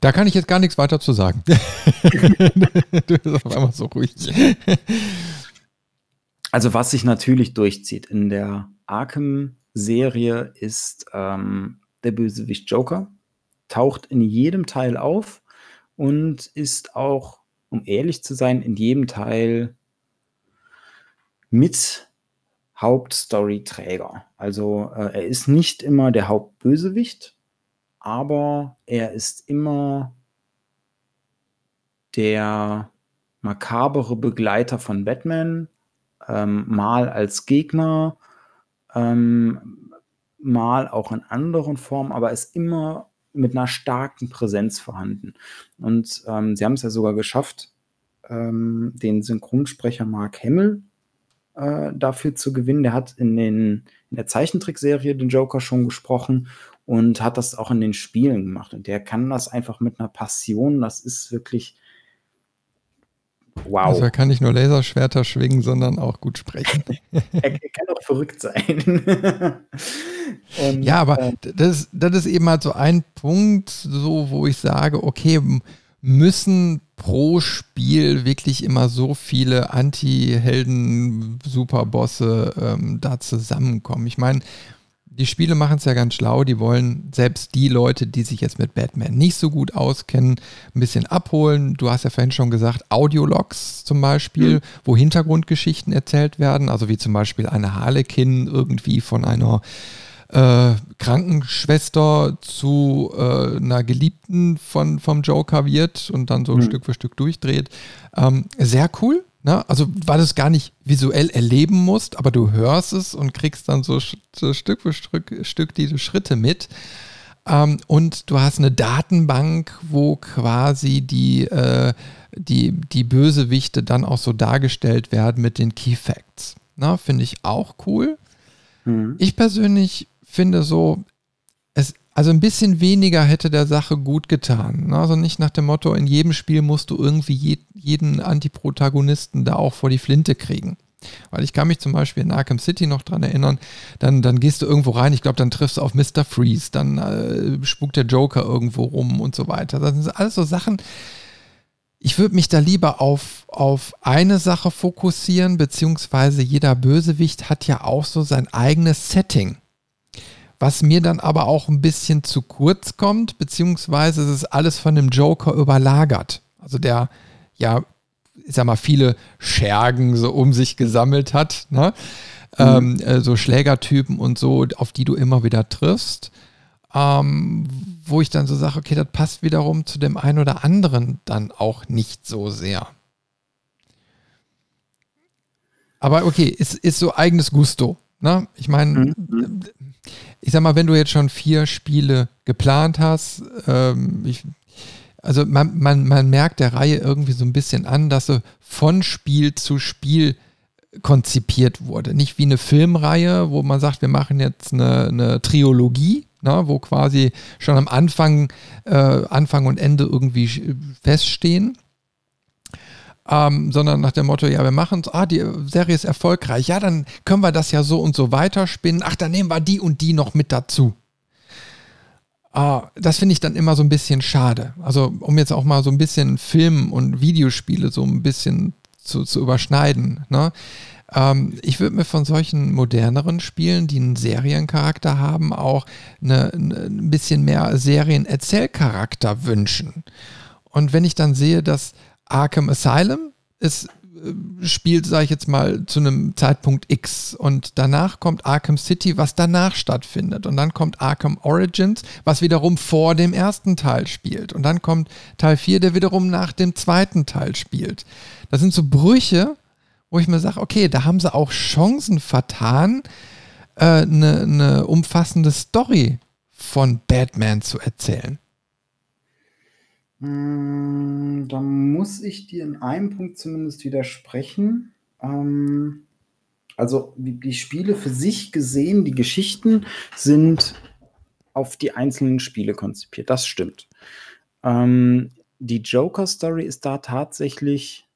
Da kann ich jetzt gar nichts weiter zu sagen. du bist auf einmal so ruhig. Also, was sich natürlich durchzieht in der Arkham-Serie ist ähm, der Bösewicht Joker. Taucht in jedem Teil auf und ist auch, um ehrlich zu sein, in jedem Teil mit Hauptstoryträger. Also äh, er ist nicht immer der Hauptbösewicht, aber er ist immer der makabere Begleiter von Batman, ähm, mal als Gegner, ähm, mal auch in anderen Formen, aber ist immer mit einer starken Präsenz vorhanden. Und ähm, sie haben es ja sogar geschafft, ähm, den Synchronsprecher Mark Hamill äh, dafür zu gewinnen. Der hat in, den, in der Zeichentrickserie den Joker schon gesprochen und hat das auch in den Spielen gemacht. Und der kann das einfach mit einer Passion. Das ist wirklich Wow. Also er kann nicht nur Laserschwerter schwingen, sondern auch gut sprechen. er, er, kann auch verrückt sein. Und, ja, aber äh, das, das ist eben halt so ein Punkt, so wo ich sage, okay, müssen pro Spiel wirklich immer so viele Anti-Helden-Superbosse ähm, da zusammenkommen. Ich meine, die Spiele machen es ja ganz schlau, die wollen selbst die Leute, die sich jetzt mit Batman nicht so gut auskennen, ein bisschen abholen. Du hast ja vorhin schon gesagt, Audiologs zum Beispiel, mhm. wo Hintergrundgeschichten erzählt werden, also wie zum Beispiel eine Harlequin irgendwie von einer äh, Krankenschwester zu äh, einer Geliebten von, vom Joker wird und dann so mhm. Stück für Stück durchdreht. Ähm, sehr cool. Ne? Also, weil du es gar nicht visuell erleben musst, aber du hörst es und kriegst dann so, so Stück für Stück, Stück diese Schritte mit. Ähm, und du hast eine Datenbank, wo quasi die, äh, die, die Bösewichte dann auch so dargestellt werden mit den Key Facts. Ne? Finde ich auch cool. Mhm. Ich persönlich finde so, also ein bisschen weniger hätte der Sache gut getan. Ne? Also nicht nach dem Motto, in jedem Spiel musst du irgendwie je, jeden Antiprotagonisten da auch vor die Flinte kriegen. Weil ich kann mich zum Beispiel in Arkham City noch dran erinnern, dann, dann gehst du irgendwo rein, ich glaube, dann triffst du auf Mr. Freeze, dann äh, spukt der Joker irgendwo rum und so weiter. Das sind alles so Sachen, ich würde mich da lieber auf, auf eine Sache fokussieren, beziehungsweise jeder Bösewicht hat ja auch so sein eigenes Setting was mir dann aber auch ein bisschen zu kurz kommt, beziehungsweise es ist alles von dem Joker überlagert. Also der ja, ich sag mal, viele Schergen so um sich gesammelt hat, ne? Mhm. Ähm, äh, so Schlägertypen und so, auf die du immer wieder triffst. Ähm, wo ich dann so sage, okay, das passt wiederum zu dem einen oder anderen dann auch nicht so sehr. Aber okay, ist, ist so eigenes Gusto. Ne? Ich meine, mhm ich sag mal, wenn du jetzt schon vier Spiele geplant hast, ähm, ich, also man, man, man merkt der Reihe irgendwie so ein bisschen an, dass sie von Spiel zu Spiel konzipiert wurde. Nicht wie eine Filmreihe, wo man sagt, wir machen jetzt eine, eine Triologie, ne, wo quasi schon am Anfang, äh, Anfang und Ende irgendwie feststehen, ähm, sondern nach dem Motto, ja, wir machen es, ah, die Serie ist erfolgreich, ja, dann können wir das ja so und so weiterspinnen, ach, dann nehmen wir die und die noch mit dazu. Äh, das finde ich dann immer so ein bisschen schade. Also, um jetzt auch mal so ein bisschen Film und Videospiele so ein bisschen zu, zu überschneiden, ne? Ähm, ich würde mir von solchen moderneren Spielen, die einen Seriencharakter haben, auch eine, eine, ein bisschen mehr Serienerzählcharakter wünschen. Und wenn ich dann sehe, dass Arkham Asylum ist äh, spielt, sage ich jetzt mal, zu einem Zeitpunkt X. Und danach kommt Arkham City, was danach stattfindet. Und dann kommt Arkham Origins, was wiederum vor dem ersten Teil spielt. Und dann kommt Teil 4, der wiederum nach dem zweiten Teil spielt. Das sind so Brüche, wo ich mir sage, okay, da haben sie auch Chancen vertan, eine äh, ne umfassende Story von Batman zu erzählen. Hm, da muss ich dir in einem Punkt zumindest widersprechen. Ähm, also die, die Spiele für sich gesehen, die Geschichten sind auf die einzelnen Spiele konzipiert. Das stimmt. Ähm, die Joker-Story ist da tatsächlich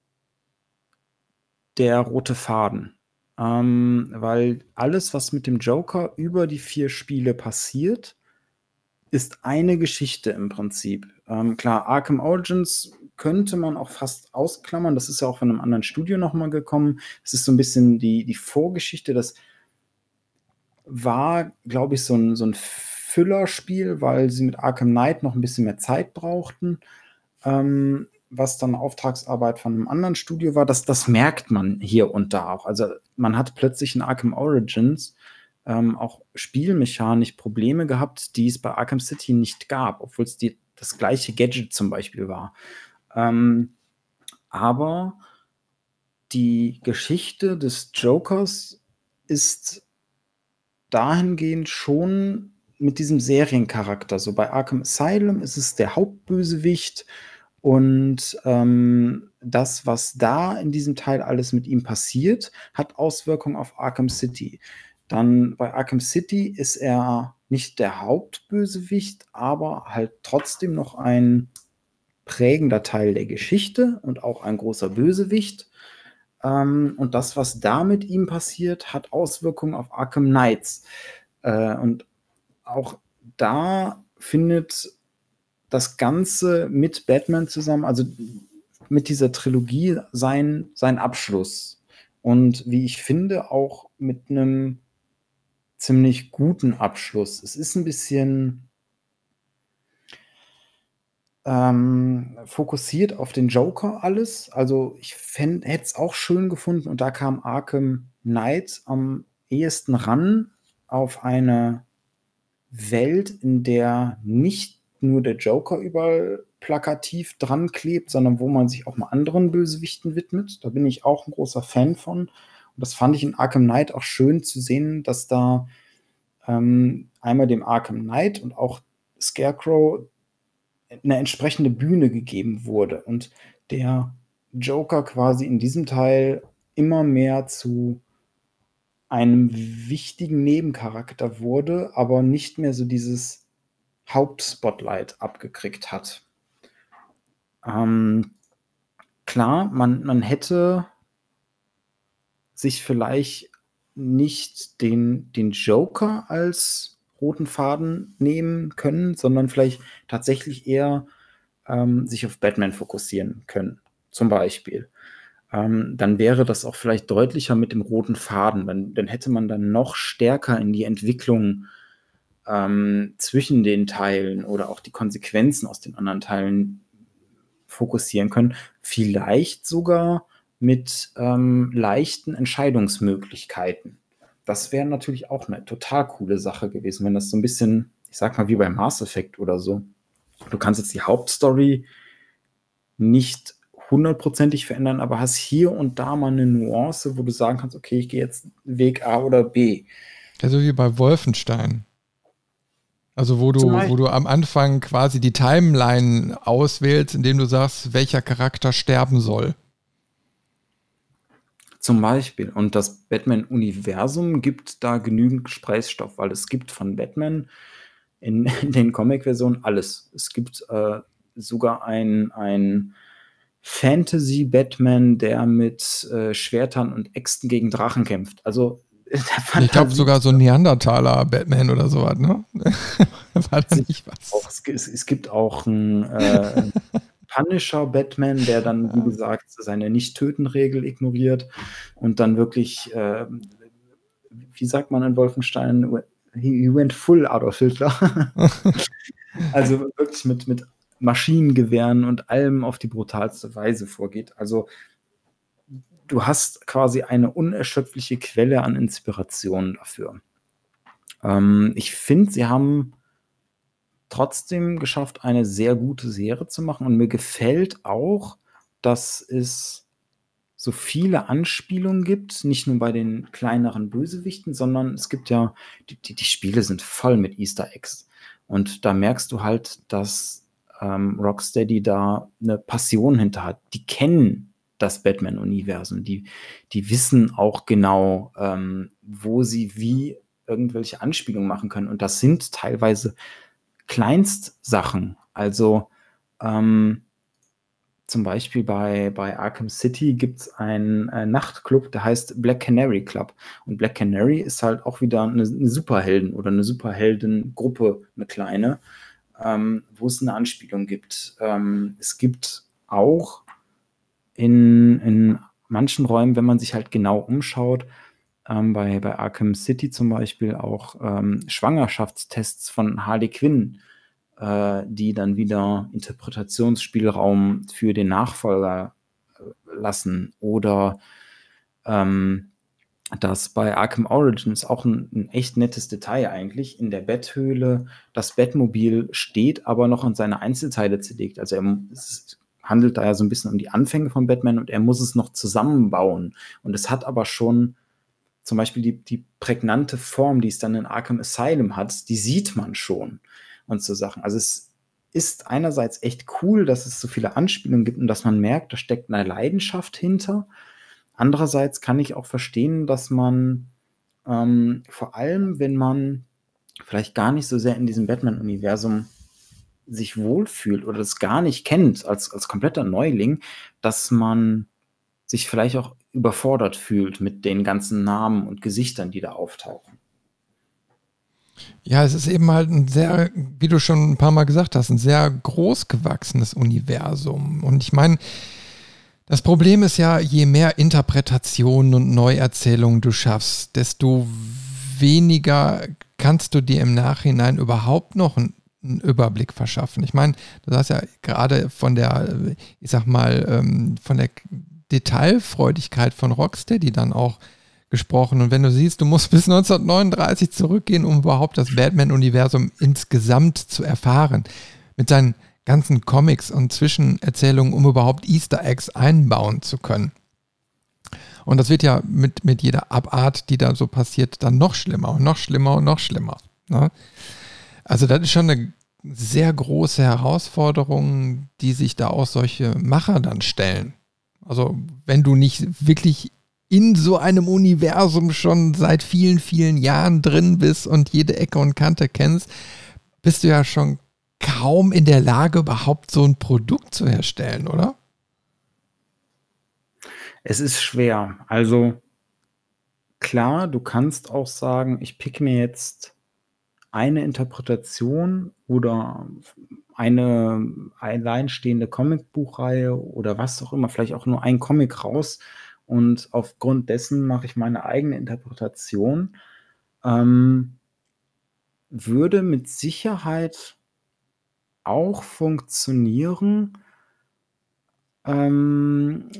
der rote Faden. Ähm, weil alles, was mit dem Joker über die vier Spiele passiert, ist eine Geschichte im Prinzip. Ähm, klar, Arkham Origins könnte man auch fast ausklammern. Das ist ja auch von einem anderen Studio nochmal gekommen. Es ist so ein bisschen die, die Vorgeschichte. Das war, glaube ich, so ein, so ein Füllerspiel, weil sie mit Arkham Knight noch ein bisschen mehr Zeit brauchten. ähm, was dann Auftragsarbeit von einem anderen Studio war, das, das merkt man hier und da auch. Also man hat plötzlich in Arkham Origins ähm, auch spielmechanisch Probleme gehabt, die es bei Arkham City nicht gab, obwohl es die, das gleiche Gadget zum Beispiel war. Ähm, aber die Geschichte des Jokers ist dahingehend schon mit diesem Seriencharakter. So bei Arkham Asylum ist es der Hauptbösewicht und ähm, das, was da in diesem Teil alles mit ihm passiert, hat Auswirkungen auf Arkham City. Dann bei Arkham City ist er nicht der Hauptbösewicht, aber halt trotzdem noch ein prägender Teil der Geschichte und auch ein großer Bösewicht. Ähm, und das, was da mit ihm passiert, hat Auswirkungen auf Arkham Knights. Äh, und auch da findet das Ganze mit Batman zusammen, also mit dieser Trilogie, sein, sein Abschluss. Und wie ich finde, auch mit einem ziemlich guten Abschluss. Es ist ein bisschen ähm, fokussiert auf den Joker alles. Also ich hätte es auch schön gefunden und da kam Arkham Knight am ehesten ran auf eine Welt, in der nicht nur der Joker überall plakativ dran klebt, sondern wo man sich auch mal anderen Bösewichten widmet. Da bin ich auch ein großer Fan von. Das fand ich in Arkham Knight auch schön zu sehen, dass da ähm, einmal dem Arkham Knight und auch Scarecrow eine entsprechende Bühne gegeben wurde und der Joker quasi in diesem Teil immer mehr zu einem wichtigen Nebencharakter wurde, aber nicht mehr so dieses Hauptspotlight abgekriegt hat. Ähm, klar, man, man hätte sich vielleicht nicht den, den Joker als roten Faden nehmen können, sondern vielleicht tatsächlich eher ähm, sich auf Batman fokussieren können, zum Beispiel. Ähm, dann wäre das auch vielleicht deutlicher mit dem roten Faden. Dann, dann hätte man dann noch stärker in die Entwicklung ähm, zwischen den Teilen oder auch die Konsequenzen aus den anderen Teilen fokussieren können. Vielleicht sogar mit ähm, leichten Entscheidungsmöglichkeiten das wäre natürlich auch eine total coole Sache gewesen, wenn das so ein bisschen, ich sag mal, wie bei Mass Effect oder so. Du kannst jetzt die Hauptstory nicht hundertprozentig verändern, aber hast hier und da mal eine Nuance, wo du sagen kannst, okay, ich gehe jetzt Weg A oder B. Ja, so wie bei Wolfenstein. Also wo du, wo du am Anfang quasi die Timeline auswählst, indem du sagst, welcher Charakter sterben soll. Zum Beispiel. Und das Batman-Universum gibt da genügend Gesprächsstoff, weil es gibt von Batman in, in den Comic-Versionen alles. Es gibt äh, sogar ein, ein Fantasy-Batman, der mit äh, Schwertern und Äxten gegen Drachen kämpft. Also ich glaube sogar so ein Neandertaler-Batman oder sowas, ne? War da nicht was? Auch, es, es, gibt auch ein, äh, Punisher Batman, der dann, wie gesagt, seine Nicht-Töten-Regel ignoriert und dann wirklich, äh, wie sagt man in Wolfenstein, he, went full out of Hitler. also wirklich mit, mit Maschinengewehren und allem auf die brutalste Weise vorgeht. Also du hast quasi eine unerschöpfliche Quelle an Inspiration dafür. Ähm, ich finde, sie haben trotzdem geschafft, eine sehr gute Serie zu machen. Und mir gefällt auch, dass es so viele Anspielungen gibt, nicht nur bei den kleineren Bösewichten, sondern es gibt ja, die, die, die Spiele sind voll mit Easter Eggs. Und da merkst du halt, dass ähm, Rocksteady da eine Passion hinter hat. Die kennen das Batman-Universum. Die, die wissen auch genau, ähm, wo sie wie irgendwelche Anspielungen machen können. Und das sind teilweise Kleinstsachen. Also ähm, zum Beispiel bei, bei Arkham City gibt es einen äh, Nachtclub, der heißt Black Canary Club. Und Black Canary ist halt auch wieder eine, eine Superhelden- oder eine Superheldengruppe, eine kleine, ähm, wo es eine Anspielung gibt. Ähm, es gibt auch in, in manchen Räumen, wenn man sich halt genau umschaut, ähm, bei, bei Arkham City zum Beispiel auch ähm, Schwangerschaftstests von Harley Quinn äh, die dann wieder Interpretationsspielraum für den Nachfolger äh, lassen. Oder ähm, dass bei Arkham Origins auch ein, ein, echt nettes Detail eigentlich in der Betthöhle das Bettmobil steht, aber noch an seine Einzelteile zerlegt. Also er, es handelt da ja so ein bisschen um die Anfänge von Batman und er muss es noch zusammenbauen. Und es hat aber schon zum Beispiel die, die prägnante Form, die es dann in Arkham Asylum hat, die sieht man schon und so Sachen. Also es ist einerseits echt cool, dass es so viele Anspielungen gibt und dass man merkt, da steckt eine Leidenschaft hinter. Andererseits kann ich auch verstehen, dass man ähm, vor allem, wenn man vielleicht gar nicht so sehr in diesem Batman-Universum sich wohlfühlt oder das gar nicht kennt als, als kompletter Neuling, dass man sich vielleicht auch überfordert fühlt mit den ganzen Namen und Gesichtern, die da auftauchen. Ja, es ist eben halt ein sehr, wie du schon ein paar Mal gesagt hast, ein sehr groß gewachsenes Universum. Und ich meine, das Problem ist ja, je mehr Interpretationen und Neuerzählungen du schaffst, desto weniger kannst du dir im Nachhinein überhaupt noch einen, einen Überblick verschaffen. Ich meine, du hast ja gerade von der, ich sag mal, ähm, von der Detailfreudigkeit von Rocksteady dann auch gesprochen. Und wenn du siehst, du musst bis 1939 zurückgehen, um überhaupt das Batman-Universum insgesamt zu erfahren. Mit seinen ganzen Comics und Zwischenerzählungen, um überhaupt Easter Eggs einbauen zu können. Und das wird ja mit, mit jeder Abart, die da so passiert, dann noch schlimmer und noch schlimmer und noch schlimmer. Ne? Also das ist schon eine sehr große Herausforderung, die sich da auch solche Macher dann stellen. Also wenn du nicht wirklich in so einem Universum schon seit vielen, vielen Jahren drin bist und jede Ecke und Kante kennst, bist du ja schon kaum in der Lage, überhaupt so ein Produkt zu herstellen, oder? Es ist schwer. Also klar, du kannst auch sagen, ich pick mir jetzt eine Interpretation oder eine alleinstehende Comicbuchreihe oder was auch immer, vielleicht auch nur ein Comic raus und aufgrund dessen mache ich meine eigene Interpretation. Ähm, würde mit Sicherheit auch funktionieren, ähm,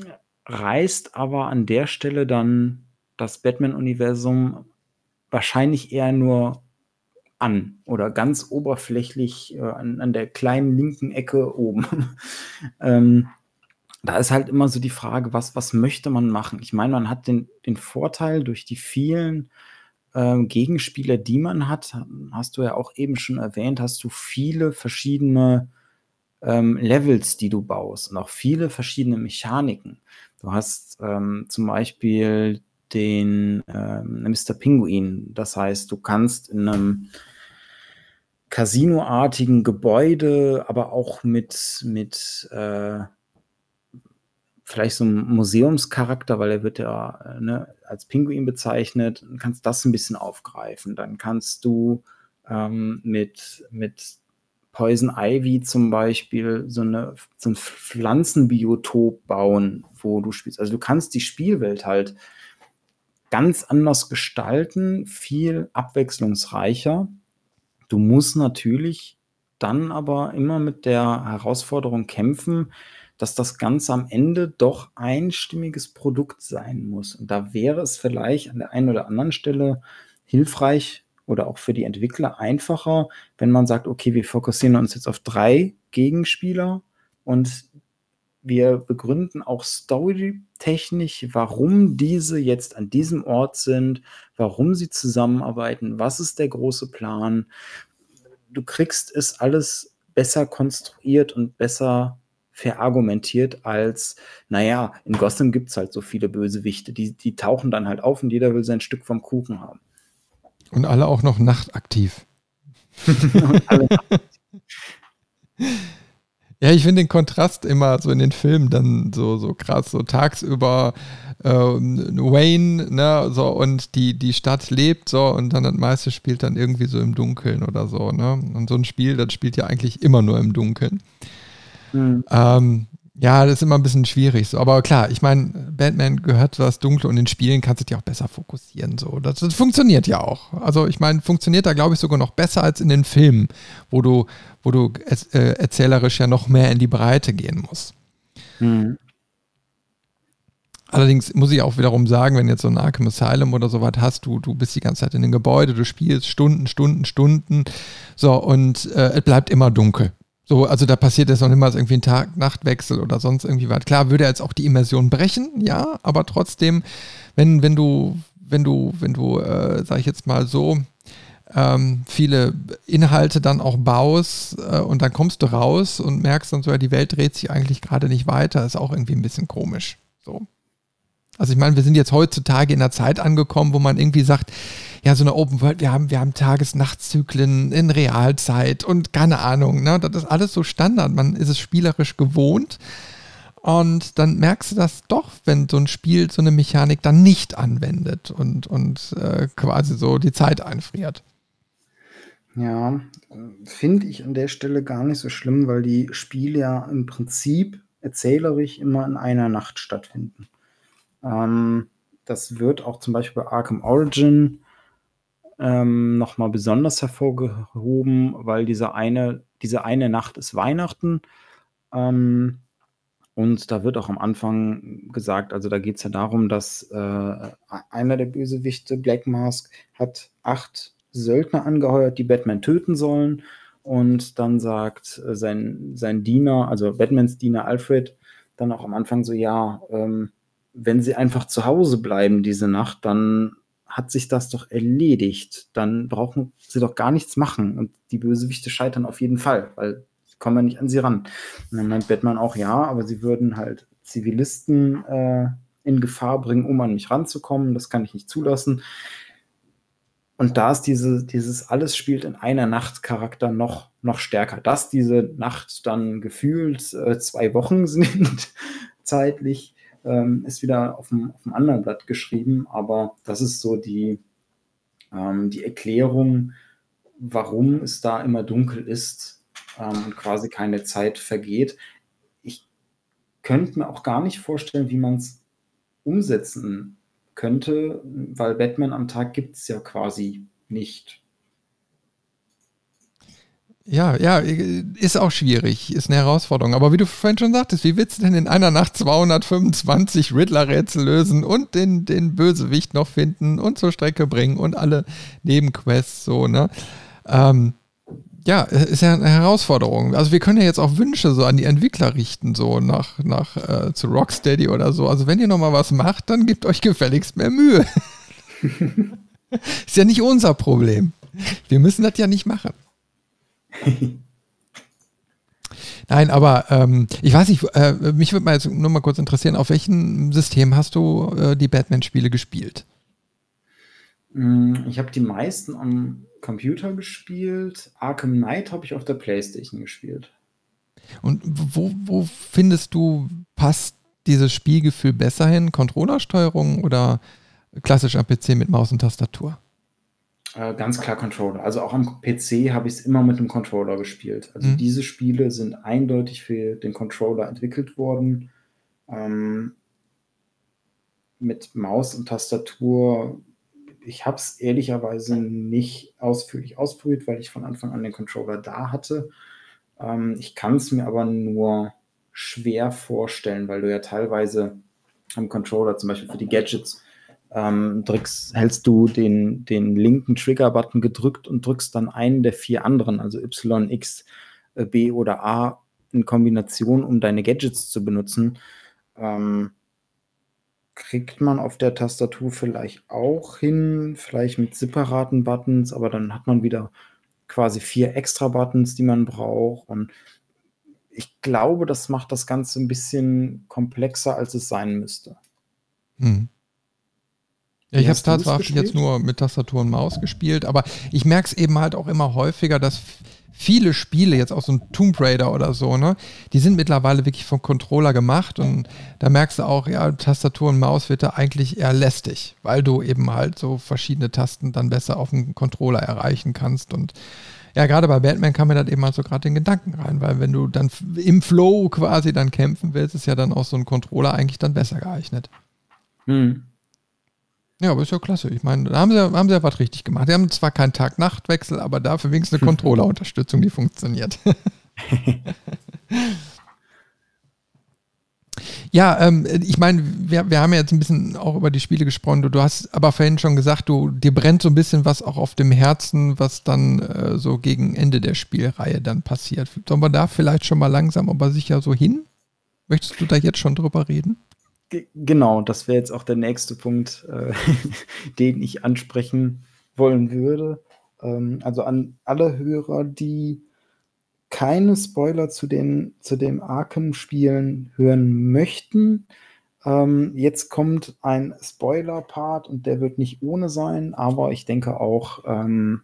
reißt aber an der Stelle dann das Batman-Universum wahrscheinlich eher nur an oder ganz oberflächlich äh, an, an, der kleinen linken Ecke oben. ähm, da ist halt immer so die Frage, was, was möchte man machen? Ich meine, man hat den, den Vorteil durch die vielen äh, Gegenspieler, die man hat, hast du ja auch eben schon erwähnt, hast du viele verschiedene ähm, Levels, die du baust und auch viele verschiedene Mechaniken. Du hast ähm, zum Beispiel den ähm, Mr. Pinguin. Das heißt, du kannst in einem Casino-artigen Gebäude, aber auch mit, mit äh, vielleicht so einem Museumscharakter, weil er wird ja ne, als Pinguin bezeichnet, kannst das ein bisschen aufgreifen. Dann kannst du ähm, mit, mit Poison Ivy zum Beispiel so, eine, so ein Pflanzenbiotop bauen, wo du spielst. Also du kannst die Spielwelt halt ganz anders gestalten, viel abwechslungsreicher. Du musst natürlich dann aber immer mit der Herausforderung kämpfen, dass das Ganze am Ende doch ein stimmiges Produkt sein muss. Und da wäre es vielleicht an der einen oder anderen Stelle hilfreich oder auch für die Entwickler einfacher, wenn man sagt, okay, wir fokussieren uns jetzt auf drei Gegenspieler und wir begründen auch storytechnisch, warum diese jetzt an diesem Ort sind, warum sie zusammenarbeiten, was ist der große Plan. Du kriegst es alles besser konstruiert und besser verargumentiert als, naja, in Gotham gibt es halt so viele Bösewichte, die, die tauchen dann halt auf und jeder will sein Stück vom Kuchen haben. Und alle auch noch nachtaktiv. und alle nachtaktiv. Ja, ich finde den Kontrast immer so in den Filmen dann so, so krass. So tagsüber äh, Wayne, ne, so und die, die Stadt lebt so und dann das meiste spielt dann irgendwie so im Dunkeln oder so, ne? Und so ein Spiel, das spielt ja eigentlich immer nur im Dunkeln. Mhm. Ähm, Ja, das ist immer ein bisschen schwierig. So. Aber klar, ich meine, Batman gehört zu das Dunkle und in Spielen kannst du dich auch besser fokussieren. So. Das, das funktioniert ja auch. Also ich meine, funktioniert da, glaube ich, sogar noch besser als in den Filmen, wo du, wo du äh, erzählerisch ja noch mehr in die Breite gehen musst. Mhm. Allerdings muss ich auch wiederum sagen, wenn jetzt so ein Arkham Asylum oder sowas hast, du, du bist die ganze Zeit in dem Gebäude, du spielst Stunden, Stunden, Stunden, so und äh, es bleibt immer dunkel. So, also da passiert jetzt noch niemals irgendwie ein Tag-Nacht-Wechsel oder sonst irgendwie was. Klar, würde jetzt auch die Immersion brechen, ja, aber trotzdem, wenn, wenn du, wenn du, wenn du, äh, sag ich jetzt mal so, ähm, viele Inhalte dann auch baust äh, und dann kommst du raus und merkst dann so, ja, die Welt dreht sich eigentlich gerade nicht weiter, ist auch irgendwie ein bisschen komisch. So. Also ich meine, wir sind jetzt heutzutage in einer Zeit angekommen, wo man irgendwie sagt, ja, so eine Open World, wir haben, wir haben Tages-Nacht-Zyklen in Realzeit und keine Ahnung, ne? Das ist alles so Standard. Man ist es spielerisch gewohnt. Und dann merkst du das doch, wenn so ein Spiel so eine Mechanik dann nicht anwendet und, und äh, quasi so die Zeit einfriert. Ja, finde ich an der Stelle gar nicht so schlimm, weil die Spiele ja im Prinzip erzählerisch immer in einer Nacht stattfinden. Ähm, das wird auch zum Beispiel bei Arkham Origin ähm, nochmal besonders hervorgehoben, weil diese eine, diese eine Nacht ist Weihnachten. Ähm, und da wird auch am Anfang gesagt, also da geht es ja darum, dass äh, einer der Bösewichte, Black Mask, hat acht Söldner angeheuert, die Batman töten sollen. Und dann sagt äh, sein, sein Diener, also Batmans Diener Alfred, dann auch am Anfang so, ja, ähm, wenn sie einfach zu Hause bleiben diese Nacht, dann hat sich das doch erledigt. Dann brauchen sie doch gar nichts machen. Und die Bösewichte scheitern auf jeden Fall, weil sie kommen ja nicht an sie ran. Und dann meint Batman auch, ja, aber sie würden halt Zivilisten äh, in Gefahr bringen, um an mich ranzukommen. Das kann ich nicht zulassen. Und da ist diese, dieses alles spielt in einer Nacht Charakter noch, noch stärker. Dass diese Nacht dann gefühlt äh, zwei Wochen sind, zeitlich, ähm, ist wieder auf dem, auf dem anderen Blatt geschrieben, aber das ist so die, ähm, die Erklärung, warum es da immer dunkel ist ähm, und quasi keine Zeit vergeht. Ich könnte mir auch gar nicht vorstellen, wie man es umsetzen könnte, weil Batman am Tag gibt es ja quasi nicht. Ja, ja, ist auch schwierig, ist eine Herausforderung. Aber wie du vorhin schon sagtest, wie willst du denn in einer Nacht 225 Riddler-Rätsel lösen und den, den Bösewicht noch finden und zur Strecke bringen und alle Nebenquests so, ne? Ähm, ja, ist ja eine Herausforderung. Also wir können ja jetzt auch Wünsche so an die Entwickler richten, so nach, nach äh, zu Rocksteady oder so. Also wenn ihr nochmal was macht, dann gebt euch gefälligst mehr Mühe. ist ja nicht unser Problem. Wir müssen das ja nicht machen. Nein, aber ähm, ich weiß nicht, äh, mich würde mal jetzt nur mal kurz interessieren, auf welchem System hast du äh, die Batman-Spiele gespielt? Mm, ich habe die meisten am Computer gespielt. Arkham Knight habe ich auf der Playstation gespielt. Und wo, wo findest du, passt dieses Spielgefühl besser hin? Controllersteuerung oder klassisch am PC mit Maus und Tastatur? Äh, ganz klar Controller. Also auch am PC habe ich es immer mit dem Controller gespielt. Also mhm. diese Spiele sind eindeutig für den Controller entwickelt worden. Ähm, mit Maus und Tastatur. Ich habe es ehrlicherweise nicht ausführlich ausprobiert, weil ich von Anfang an den Controller da hatte. Ähm, ich kann es mir aber nur schwer vorstellen, weil du ja teilweise am Controller zum Beispiel für die Gadgets ähm, drückst, hältst du den, den linken Trigger-Button gedrückt und drückst dann einen der vier anderen, also Y, X, äh, B oder A in Kombination, um deine Gadgets zu benutzen. Ähm, kriegt man auf der Tastatur vielleicht auch hin, vielleicht mit separaten Buttons, aber dann hat man wieder quasi vier extra Buttons, die man braucht. Und ich glaube, das macht das Ganze ein bisschen komplexer, als es sein müsste. Hm. Ja, ich habe es tatsächlich jetzt nur mit Tastatur und Maus gespielt, aber ich merke es eben halt auch immer häufiger, dass viele Spiele, jetzt auch so ein Tomb Raider oder so, ne, die sind mittlerweile wirklich vom Controller gemacht und da merkst du auch, ja, Tastatur und Maus wird da eigentlich eher lästig, weil du eben halt so verschiedene Tasten dann besser auf dem Controller erreichen kannst und Ja, gerade bei Batman kam mir das eben mal so gerade den Gedanken rein, weil wenn du dann im Flow quasi dann kämpfen willst, ist ja dann auch so ein Controller eigentlich dann besser geeignet. Hm. Ja, aber ist ja klasse. Ich meine, da haben sie, haben sie ja was richtig gemacht. Die haben zwar keinen Tag-Nacht-Wechsel, aber dafür wenigstens eine Controller-Unterstützung, die funktioniert. Ja, ähm, ich meine, wir, wir haben ja jetzt ein bisschen auch über die Spiele gesprochen. Du, du hast aber vorhin schon gesagt, du, dir brennt so ein bisschen was auch auf dem Herzen, was dann äh, so gegen Ende der Spielreihe dann passiert. Sollen wir da vielleicht schon mal langsam aber sicher so hin? Möchtest du da jetzt schon drüber reden? Genau, das wäre jetzt auch der nächste Punkt, äh, den ich ansprechen wollen würde. Ähm, also an alle Hörer, die keine Spoiler zu den, zu den Arkham-Spielen hören möchten. Ähm, jetzt kommt ein Spoiler-Part und der wird nicht ohne sein, aber ich denke auch ähm,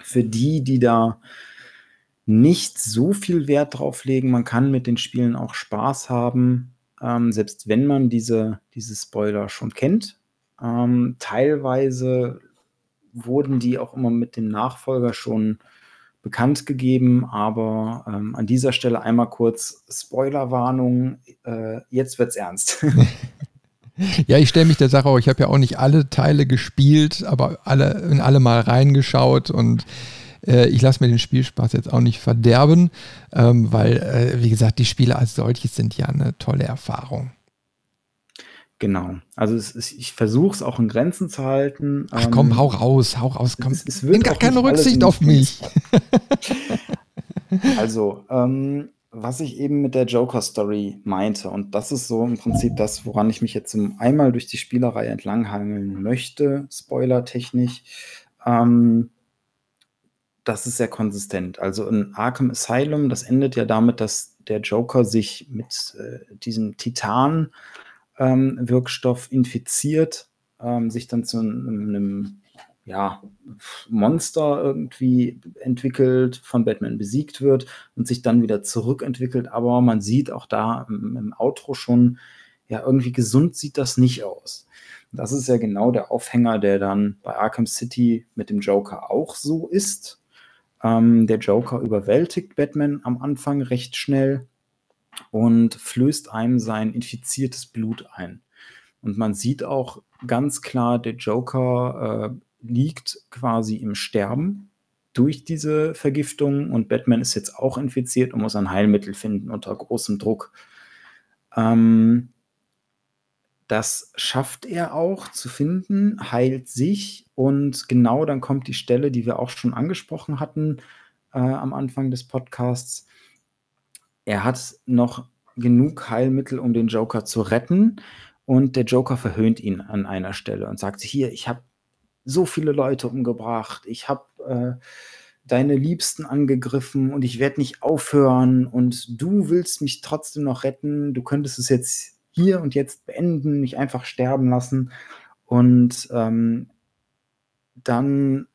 für die, die da nicht so viel Wert drauf legen, man kann mit den Spielen auch Spaß haben, ähm, selbst wenn man diese, diese Spoiler schon kennt. Ähm, teilweise wurden die auch immer mit dem Nachfolger schon bekannt gegeben, aber ähm, an dieser Stelle einmal kurz Spoilerwarnung, äh, jetzt wird's ernst. ja, ich stelle mich der Sache auch, ich habe ja auch nicht alle Teile gespielt, aber alle in alle mal reingeschaut und äh, ich lasse mir den Spielspaß jetzt auch nicht verderben, ähm, weil, äh, wie gesagt, die Spiele als solches sind ja eine tolle Erfahrung. Genau. Also es ist, ich versuche es auch in Grenzen zu halten. Ach komm, ähm, hau raus, hau raus, komm. Es, es Nimm gar keine Rücksicht auf mich. also, ähm, was ich eben mit der Joker-Story meinte, und das ist so im Prinzip das, woran ich mich jetzt einmal durch die Spielerei entlanghangeln möchte, spoilertechnisch, ähm, das ist sehr konsistent. Also in Arkham Asylum, das endet ja damit, dass der Joker sich mit äh, diesem Titan ähm, infiziert, ähm, sich dann zu einem, einem ja, Monster irgendwie entwickelt, von Batman besiegt wird und sich dann wieder zurückentwickelt. Aber man sieht auch da im, im Outro schon, ja, irgendwie gesund sieht das nicht aus. Das ist ja genau der Aufhänger, der dann bei Arkham City mit dem Joker auch so ist. Ähm, der Joker überwältigt Batman am Anfang recht schnell und flößt einem sein infiziertes Blut ein. Und man sieht auch ganz klar, der Joker äh, liegt quasi im Sterben durch diese Vergiftung und Batman ist jetzt auch infiziert und muss ein Heilmittel finden unter großem Druck. Ähm, das schafft er auch zu finden, heilt sich und genau dann kommt die Stelle, die wir auch schon angesprochen hatten äh, am Anfang des Podcasts er hat noch genug Heilmittel, um den Joker zu retten. Und der Joker verhöhnt ihn an einer Stelle und sagt: Hier, ich habe so viele Leute umgebracht, ich habe äh, deine Liebsten angegriffen und ich werde nicht aufhören und du willst mich trotzdem noch retten. Du könntest es jetzt hier und jetzt beenden, mich einfach sterben lassen. Und ähm, dann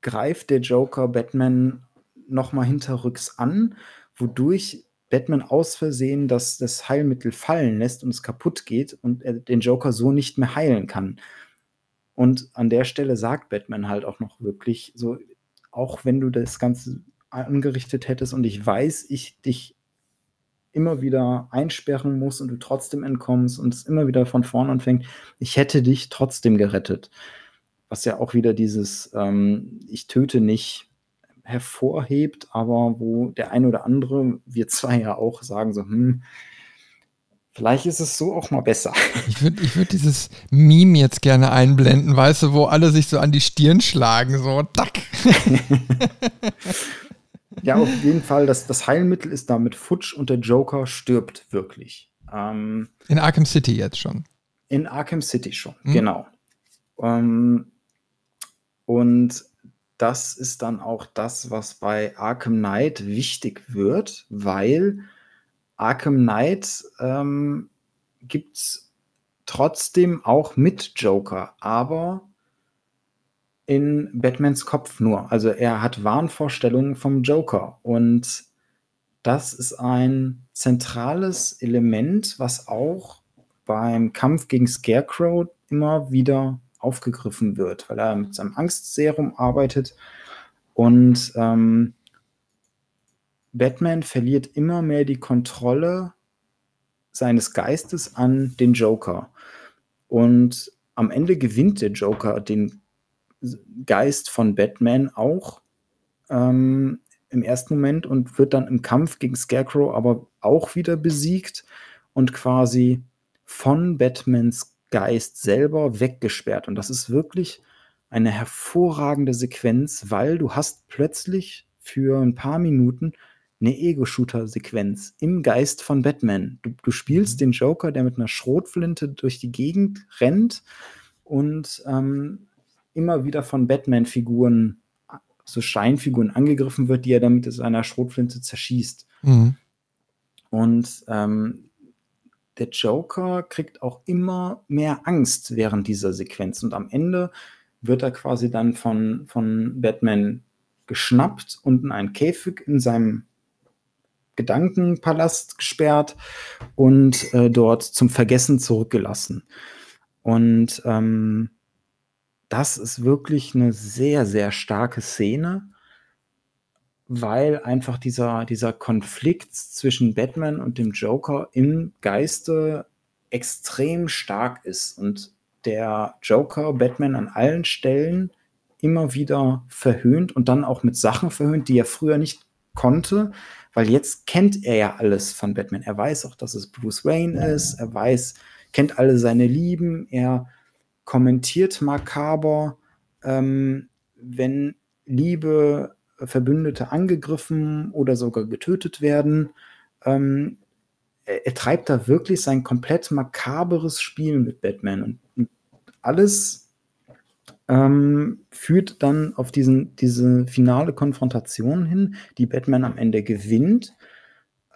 greift der Joker Batman nochmal hinterrücks an wodurch Batman aus Versehen das, das Heilmittel fallen lässt und es kaputt geht und er den Joker so nicht mehr heilen kann. Und an der Stelle sagt Batman halt auch noch wirklich so, auch wenn du das Ganze angerichtet hättest und ich weiß, ich dich immer wieder einsperren muss und du trotzdem entkommst und es immer wieder von vorn anfängt, ich hätte dich trotzdem gerettet. Was ja auch wieder dieses, ähm, ich töte nicht hervorhebt, aber wo der eine oder andere, wir zwei ja auch sagen so, hm, vielleicht ist es so auch mal besser. Ich würde ich würd dieses Meme jetzt gerne einblenden, weißt du, wo alle sich so an die Stirn schlagen, so, tack. ja, auf jeden Fall, das, das Heilmittel ist damit futsch und der Joker stirbt wirklich. Ähm, in Arkham City jetzt schon. In Arkham City schon, hm. genau. Ähm, und das ist dann auch das, was bei Arkham Knight wichtig wird, weil Arkham Knight ähm, gibt es trotzdem auch mit Joker, aber in Batmans Kopf nur. Also er hat Wahnvorstellungen vom Joker und das ist ein zentrales Element, was auch beim Kampf gegen Scarecrow immer wieder aufgegriffen wird, weil er mit seinem Angstserum arbeitet Und ähm, Batman verliert immer mehr die Kontrolle seines Geistes an den Joker. Und am Ende gewinnt der Joker den Geist von Batman auch ähm, im ersten Moment und wird dann im Kampf gegen Scarecrow aber auch wieder besiegt und quasi von Batmans Geist selber weggesperrt. Und das ist wirklich eine hervorragende Sequenz, weil du hast plötzlich für ein paar Minuten eine Ego-Shooter-Sequenz im Geist von Batman. Du, du spielst mhm. den Joker, der mit einer Schrotflinte durch die Gegend rennt und ähm, immer wieder von Batman-Figuren, so Scheinfiguren angegriffen wird, die er dann mit seiner Schrotflinte zerschießt. Mhm. Und ähm, der Joker kriegt auch immer mehr Angst während dieser Sequenz. Und am Ende wird er quasi dann von, von Batman geschnappt und in einen Käfig in seinem Gedankenpalast gesperrt und äh, dort zum Vergessen zurückgelassen. Und ähm, das ist wirklich eine sehr, sehr starke Szene, weil einfach dieser, dieser Konflikt zwischen Batman und dem Joker im Geiste extrem stark ist und der Joker Batman an allen Stellen immer wieder verhöhnt und dann auch mit Sachen verhöhnt, die er früher nicht konnte, weil jetzt kennt er ja alles von Batman. Er weiß auch, dass es Bruce Wayne ist, er weiß, kennt alle seine Lieben, er kommentiert makaber, ähm, wenn liebe Verbündete angegriffen oder sogar getötet werden. Ähm, er, er, treibt da wirklich sein komplett makaberes Spiel mit Batman und, und alles ähm, führt dann auf diesen, diese finale Konfrontation hin, die Batman am Ende gewinnt.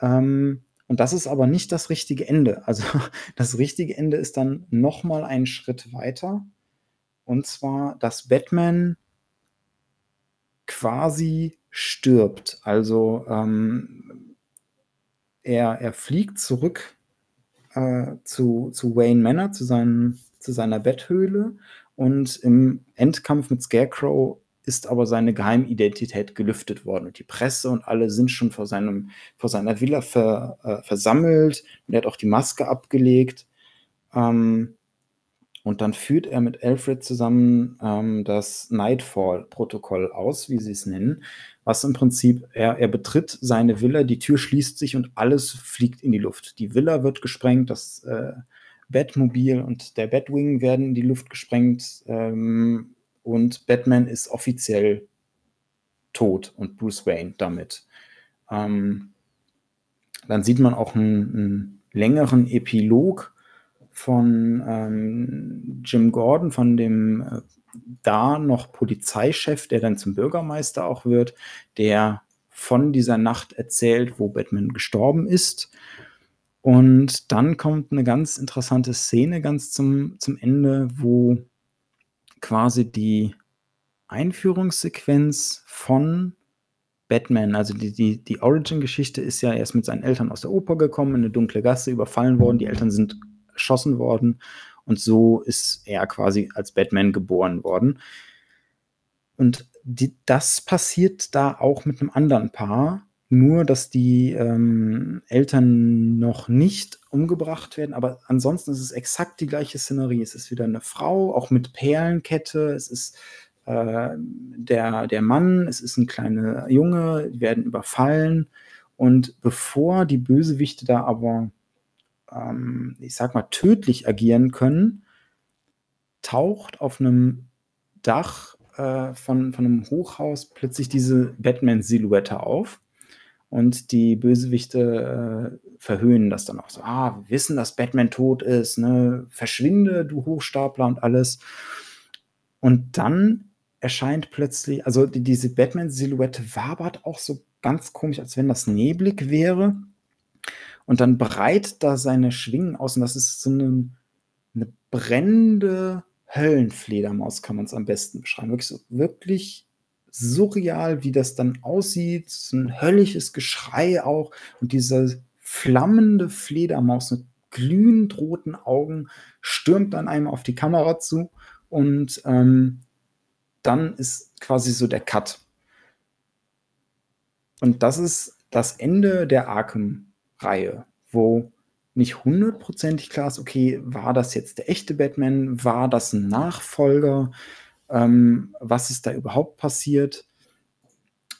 Ähm, und das ist aber nicht das richtige Ende. Also das richtige Ende ist dann noch mal einen Schritt weiter. Und zwar, dass Batman quasi stirbt. Also ähm, er, er fliegt zurück äh, zu, zu Wayne Manor, zu, seinem, zu seiner Betthöhle. Und im Endkampf mit Scarecrow ist aber seine Geheimidentität gelüftet worden. Und die Presse und alle sind schon vor, seinem, vor seiner Villa ver, äh, versammelt. Und er hat auch die Maske abgelegt. Ähm, und dann führt er mit Alfred zusammen ähm, das Nightfall-Protokoll aus, wie sie es nennen, was im Prinzip, er, er betritt seine Villa, die Tür schließt sich und alles fliegt in die Luft. Die Villa wird gesprengt, das äh, Batmobil und der Batwing werden in die Luft gesprengt. Ähm, und Batman ist offiziell tot und Bruce Wayne damit. Ähm, dann sieht man auch einen, einen längeren Epilog von ähm, Jim Gordon, von dem äh, da noch Polizeichef, der dann zum Bürgermeister auch wird, der von dieser Nacht erzählt, wo Batman gestorben ist. Und dann kommt eine ganz interessante Szene ganz zum, zum Ende, wo quasi die Einführungssequenz von Batman, also die, die, die Origin-Geschichte ist ja, er ist mit seinen Eltern aus der Oper gekommen, in eine dunkle Gasse überfallen worden, die Eltern sind erschossen worden und so ist er quasi als Batman geboren worden. Und die, das passiert da auch mit einem anderen Paar, nur dass die ähm, Eltern noch nicht umgebracht werden, aber ansonsten ist es exakt die gleiche Szenerie. Es ist wieder eine Frau, auch mit Perlenkette, es ist äh, der, der Mann, es ist ein kleiner Junge, die werden überfallen. Und bevor die Bösewichte da aber, ähm, ich sag mal, tödlich agieren können, taucht auf einem Dach äh, von, von einem Hochhaus plötzlich diese Batman-Silhouette auf und die Bösewichte äh, verhöhnen das dann auch so. Ah, wir wissen, dass Batman tot ist, ne? Verschwinde, du Hochstapler und alles. Und dann erscheint plötzlich, also die, diese Batman-Silhouette wabert auch so ganz komisch, als wenn das neblig wäre. Und dann breit da seine Schwingen aus. Und das ist so eine, eine brennende Höllenfledermaus, kann man es am besten beschreiben. Wirklich so, wirklich surreal, wie das dann aussieht. So ein höllisches Geschrei auch. Und diese flammende Fledermaus mit glühend roten Augen stürmt dann einem auf die Kamera zu. Und ähm, dann ist quasi so der Cut. und das ist das Ende der Arkham-Reihe, wo nicht hundertprozentig klar ist, okay, war das jetzt der echte Batman? War das ein Nachfolger? Ähm, was ist da überhaupt passiert?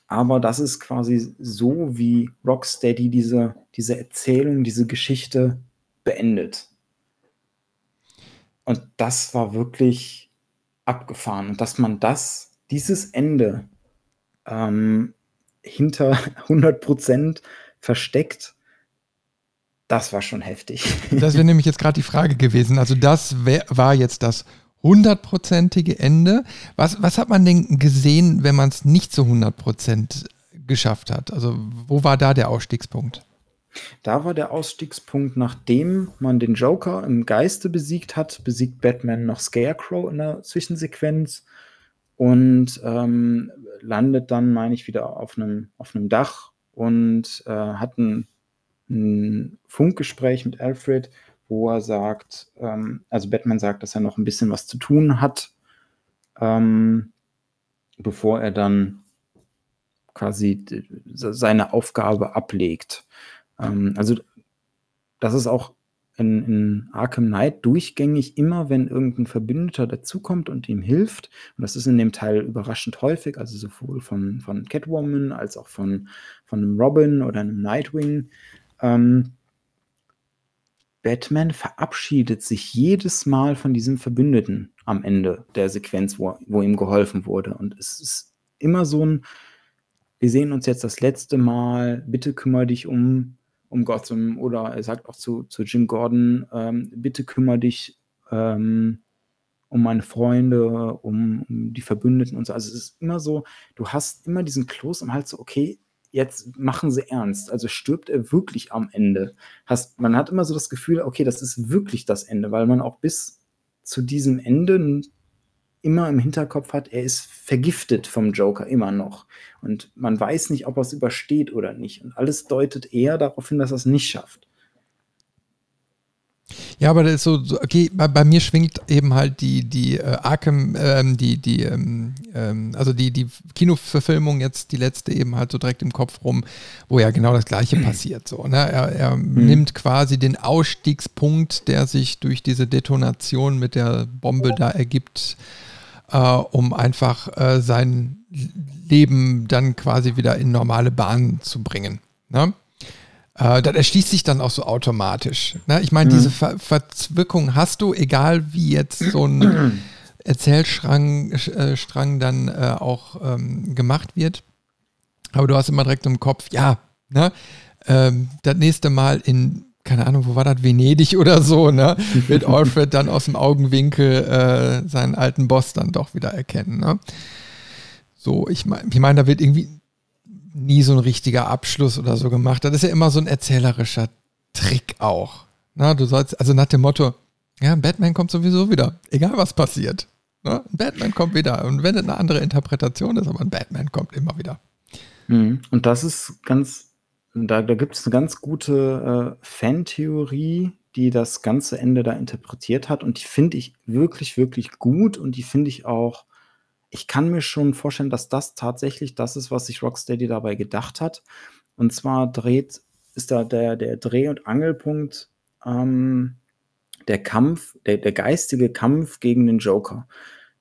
Aber das ist quasi so, wie Rocksteady diese, diese Erzählung, diese Geschichte beendet. Und das war wirklich abgefahren. Und dass man das, dieses Ende ähm, hinter 100% versteckt, das war schon heftig. Das wäre nämlich jetzt gerade die Frage gewesen. Also das wär, war jetzt das hundertprozentige Ende. Was, was hat man denn gesehen, wenn man es nicht zu 100% geschafft hat? Also wo war da der Ausstiegspunkt? Da war der Ausstiegspunkt, nachdem man den Joker im Geiste besiegt hat, besiegt Batman noch Scarecrow in der Zwischensequenz und ähm, landet dann, meine ich, wieder auf einem auf Dach und äh, hat ein, ein Funkgespräch mit Alfred wo er sagt, ähm, also Batman sagt, dass er noch ein bisschen was zu tun hat, ähm, bevor er dann quasi seine Aufgabe ablegt. Ähm, also das ist auch in, in, Arkham Knight durchgängig immer, wenn irgendein Verbündeter dazukommt und ihm hilft. Und das ist in dem Teil überraschend häufig, also sowohl von, von Catwoman als auch von, von einem Robin oder einem Nightwing. Ähm, Batman verabschiedet sich jedes Mal von diesem Verbündeten am Ende der Sequenz, wo, wo ihm geholfen wurde. Und es ist immer so ein, wir sehen uns jetzt das letzte Mal, bitte kümmere dich um, um Gotham. Oder er sagt auch zu, zu Jim Gordon, ähm, bitte kümmere dich ähm, um meine Freunde, um, um, die Verbündeten und so. Also es ist immer so, du hast immer diesen Kloß im Hals, so, okay, jetzt machen sie ernst. Also stirbt er wirklich am Ende. Hast, man hat immer so das Gefühl, okay, das ist wirklich das Ende, weil man auch bis zu diesem Ende immer im Hinterkopf hat, er ist vergiftet vom Joker immer noch. Und man weiß nicht, ob er es übersteht oder nicht. Und alles deutet eher darauf hin, dass er es nicht schafft. Ja, aber das ist so, so okay, bei, bei, mir schwingt eben halt die, die äh, Arkham, ähm, die, die, ähm, ähm, also die, die Kinoverfilmung jetzt, die letzte eben halt so direkt im Kopf rum, wo ja genau das Gleiche passiert. So, ne? Er, er mhm. nimmt quasi den Ausstiegspunkt, der sich durch diese Detonation mit der Bombe da ergibt, äh, um einfach äh, sein Leben dann quasi wieder in normale Bahnen zu bringen. Ne? Äh, das erschließt sich dann auch so automatisch. Ne? Ich meine, mhm. diese Ver Verzwickung hast du, egal wie jetzt so ein Erzählstrang äh, Strang dann äh, auch ähm, gemacht wird. Aber du hast immer direkt im Kopf, ja, ne? Ähm, das nächste Mal in, keine Ahnung, wo war das, Venedig oder so, ne? Wird Alfred dann aus dem Augenwinkel äh, seinen alten Boss dann doch wieder erkennen, ne? So, ich meine, ich mein, da wird irgendwie nie so ein richtiger Abschluss oder so gemacht. Das ist ja immer so ein erzählerischer Trick auch. Na, du sollst, also nach dem Motto, ja, Batman kommt sowieso wieder, egal was passiert. Na, Batman kommt wieder. Und wenn es eine andere Interpretation ist, aber ein Batman kommt immer wieder. Mhm. Und das ist ganz, da, da gibt es eine ganz gute äh, Fantheorie, die das ganze Ende da interpretiert hat. Und die finde ich wirklich, wirklich gut und die finde ich auch ich kann mir schon vorstellen, dass das tatsächlich das ist, was sich Rocksteady dabei gedacht hat. Und zwar dreht, ist da der, der Dreh- und Angelpunkt ähm, der Kampf, der, der geistige Kampf gegen den Joker.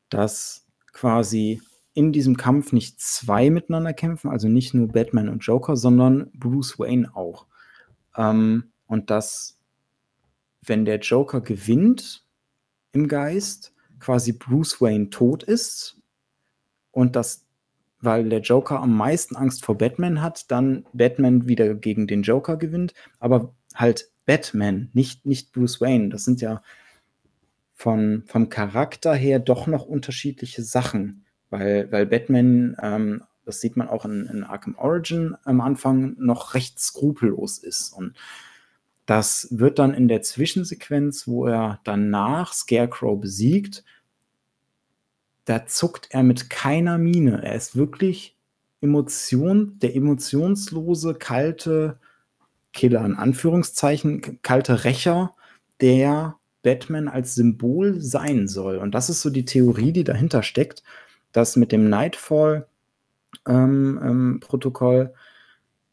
Dass quasi in diesem Kampf nicht zwei miteinander kämpfen, also nicht nur Batman und Joker, sondern Bruce Wayne auch. Ähm, und dass, wenn der Joker gewinnt im Geist, quasi Bruce Wayne tot ist und das, weil der Joker am meisten Angst vor Batman hat, dann Batman wieder gegen den Joker gewinnt, aber halt Batman, nicht, nicht Bruce Wayne. Das sind ja von, vom Charakter her doch noch unterschiedliche Sachen, weil, weil Batman, ähm, das sieht man auch in, in Arkham Origin am Anfang, noch recht skrupellos ist. Und das wird dann in der Zwischensequenz, wo er danach Scarecrow besiegt, da zuckt er mit keiner Miene. Er ist wirklich Emotion, der emotionslose, kalte Killer, in Anführungszeichen, kalte Rächer, der Batman als Symbol sein soll. Und das ist so die Theorie, die dahinter steckt, dass mit dem Nightfall-Protokoll ähm, ähm,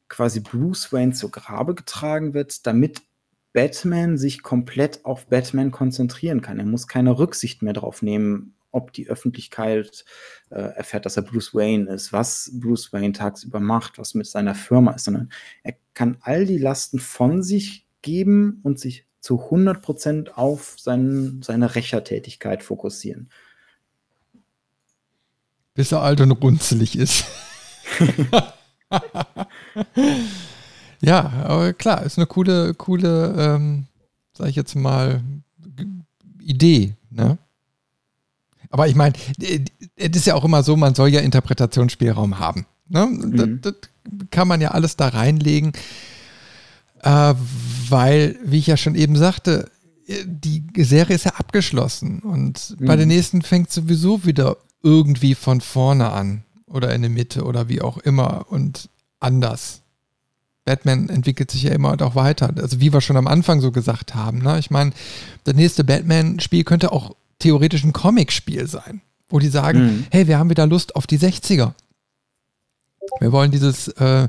quasi Bruce Wayne zu Grabe getragen wird, damit Batman sich komplett auf Batman konzentrieren kann. Er muss keine Rücksicht mehr darauf nehmen, ob die Öffentlichkeit äh, erfährt, dass er Bruce Wayne ist, was Bruce Wayne tagsüber macht, was mit seiner Firma ist, sondern er kann all die Lasten von sich geben und sich zu 100% auf seinen, seine Rächertätigkeit fokussieren. Bis er alt und runzelig ist. ja, aber klar, ist eine coole, coole, ähm, sag ich jetzt mal, Idee, ne? Aber ich meine, es ist ja auch immer so, man soll ja Interpretationsspielraum haben. Ne? Mhm. Das, das, kann man ja alles da reinlegen, äh, weil, wie ich ja schon eben sagte, die Serie ist ja abgeschlossen und mhm. bei der nächsten fängt sowieso wieder irgendwie von vorne an oder in der Mitte oder wie auch immer und anders. Batman entwickelt sich ja immer und auch weiter. Also wie wir schon am Anfang so gesagt haben. Ne? Ich meine, das nächste Batman-Spiel könnte auch theoretisch ein Comic-Spiel sein, wo die sagen, mhm. hey, wir haben wieder Lust auf die 60er. Wir wollen dieses äh,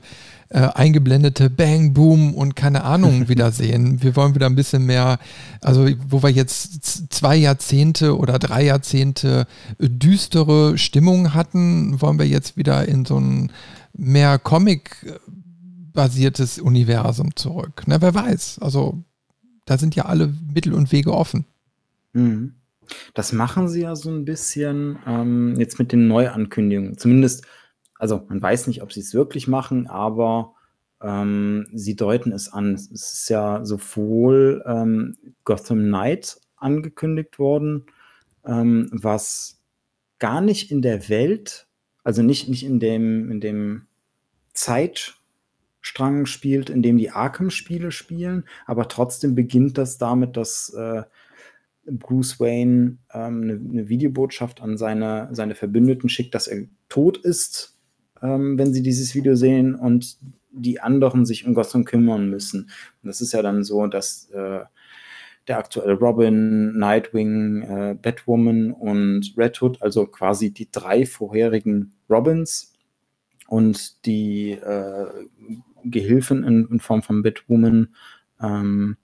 äh, eingeblendete Bang, Boom und keine Ahnung wiedersehen. Wir wollen wieder ein bisschen mehr, also wo wir jetzt zwei Jahrzehnte oder drei Jahrzehnte düstere Stimmung hatten, wollen wir jetzt wieder in so ein mehr Comic-basiertes Universum zurück. Na, wer weiß. Also da sind ja alle Mittel und Wege offen. Mhm. Das machen sie ja so ein bisschen ähm, jetzt mit den Neuankündigungen. Zumindest also man weiß nicht, ob sie es wirklich machen, aber ähm, sie deuten es an. Es ist ja sowohl ähm, Gotham Knight angekündigt worden, ähm, was gar nicht in der Welt, also nicht, nicht in dem, in dem Zeitstrang spielt, in dem die Arkham-Spiele spielen, aber trotzdem beginnt das damit, dass äh, Bruce Wayne ähm, eine, eine, Videobotschaft an seine, seine Verbündeten schickt, dass er tot ist ähm, wenn sie dieses Video sehen und die anderen sich um Gotham kümmern müssen. Und das ist ja dann so, dass äh, der aktuelle Robin, Nightwing, äh, Batwoman und Red Hood, also quasi die drei vorherigen Robins und die äh, Gehilfen in, in, Form von Batwoman ähm,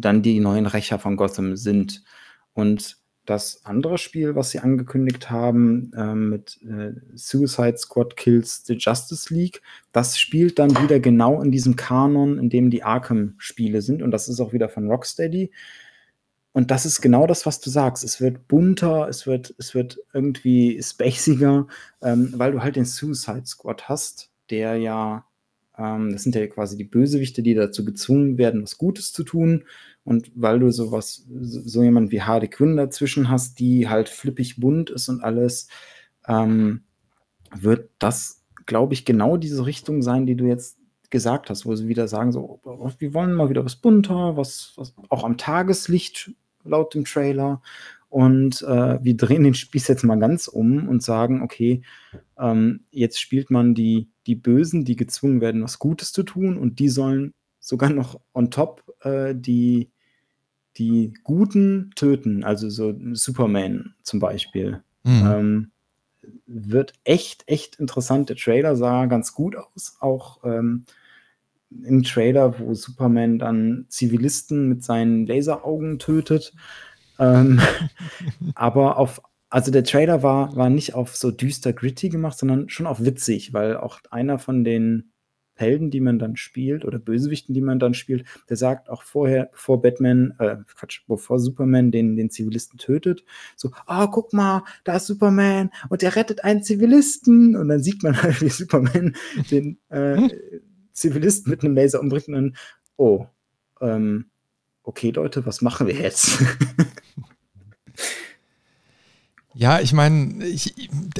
dann die neuen Rächer von Gotham sind. Und das andere Spiel, was sie angekündigt haben, äh, mit äh, Suicide Squad Kills the Justice League, das spielt dann wieder genau in diesem Kanon, in dem die Arkham-Spiele sind. Und das ist auch wieder von Rocksteady. Und das ist genau das, was du sagst. Es wird bunter, es wird, es wird irgendwie spaciger, ähm, weil du halt den Suicide Squad hast, der ja, ähm, das sind ja quasi die Bösewichte, die dazu gezwungen werden, was Gutes zu tun. Und weil du sowas, so jemand wie Harley Quinn dazwischen hast, die halt flippig bunt ist und alles, ähm, wird das, glaube ich, genau diese Richtung sein, die du jetzt gesagt hast, wo sie wieder sagen, so, wir wollen mal wieder was bunter, was, was auch am Tageslicht laut dem Trailer. Und äh, wir drehen den Spieß jetzt mal ganz um und sagen, okay, ähm, jetzt spielt man die, die Bösen, die gezwungen werden, was Gutes zu tun, und die sollen sogar noch on top äh, die, die Guten töten, also so Superman zum Beispiel. Mhm. Ähm, wird echt, echt interessant. Der Trailer sah ganz gut aus. Auch ähm, im Trailer, wo Superman dann Zivilisten mit seinen Laseraugen tötet. Ähm, aber auf, also der Trailer war, war nicht auf so düster gritty gemacht, sondern schon auf witzig, weil auch einer von den Helden, die man dann spielt, oder Bösewichten, die man dann spielt, der sagt auch vorher, bevor Batman, äh, Quatsch, bevor Superman den, den Zivilisten tötet, so, ah, oh, guck mal, da ist Superman und der rettet einen Zivilisten. Und dann sieht man halt, wie Superman den äh, Zivilisten mit einem Laser umbringt und dann, oh, ähm, okay, Leute, was machen wir jetzt? Ja, ich meine,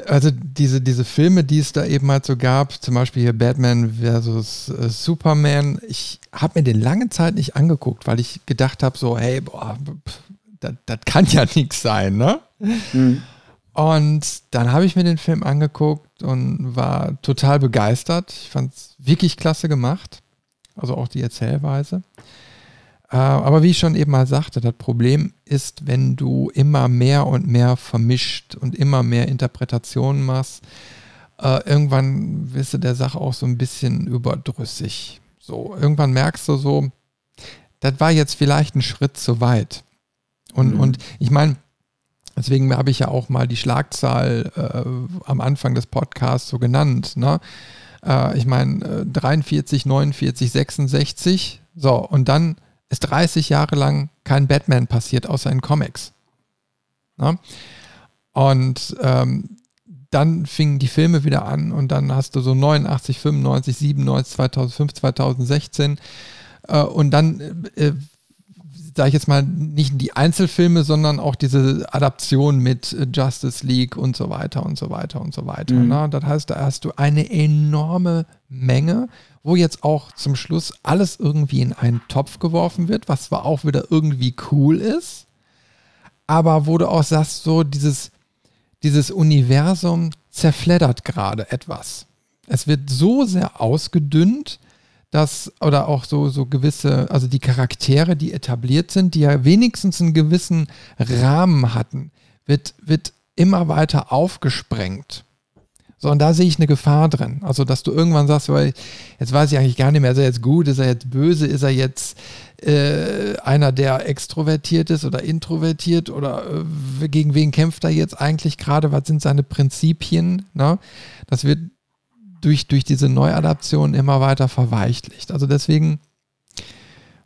also diese, diese Filme, die es da eben halt so gab, zum Beispiel hier Batman versus äh, Superman, ich habe mir den lange Zeit nicht angeguckt, weil ich gedacht habe, so, hey, boah, das kann ja nichts sein, ne? Mhm. Und dann habe ich mir den Film angeguckt und war total begeistert. Ich fand es wirklich klasse gemacht. Also auch die Erzählweise. Äh, aber wie ich schon eben mal sagte, das Problem ist, wenn du immer mehr und mehr vermischt und immer mehr Interpretationen machst, äh, irgendwann wirst du der Sache auch so ein bisschen überdrüssig. So, irgendwann merkst du so, das war jetzt vielleicht ein Schritt zu weit. Und, mhm. und ich meine, deswegen habe ich ja auch mal die Schlagzahl äh, am Anfang des Podcasts so genannt. Ne? Äh, ich meine, 43, 49, 66. So, und dann ist 30 Jahre lang kein Batman passiert, außer in Comics. Ne? Und ähm, dann fingen die Filme wieder an und dann hast du so 89, 95, 97, 2005, 2016 äh, und dann äh, sage ich jetzt mal, nicht die Einzelfilme, sondern auch diese Adaption mit Justice League und so weiter und so weiter und so weiter. Mhm. Ne? Das heißt, da hast du eine enorme Menge, wo jetzt auch zum Schluss alles irgendwie in einen Topf geworfen wird, was zwar auch wieder irgendwie cool ist, aber wo du auch sagst, so dieses, dieses Universum zerfleddert gerade etwas. Es wird so sehr ausgedünnt, dass, oder auch so, so gewisse, also die Charaktere, die etabliert sind, die ja wenigstens einen gewissen Rahmen hatten, wird, wird immer weiter aufgesprengt. So, und da sehe ich eine Gefahr drin. Also, dass du irgendwann sagst, weil jetzt weiß ich eigentlich gar nicht mehr, ist er jetzt gut, ist er jetzt böse, ist er jetzt äh, einer, der extrovertiert ist oder introvertiert oder äh, gegen wen kämpft er jetzt eigentlich gerade, was sind seine Prinzipien? Ne? Das wird durch, durch diese Neuadaption immer weiter verweichlicht. Also deswegen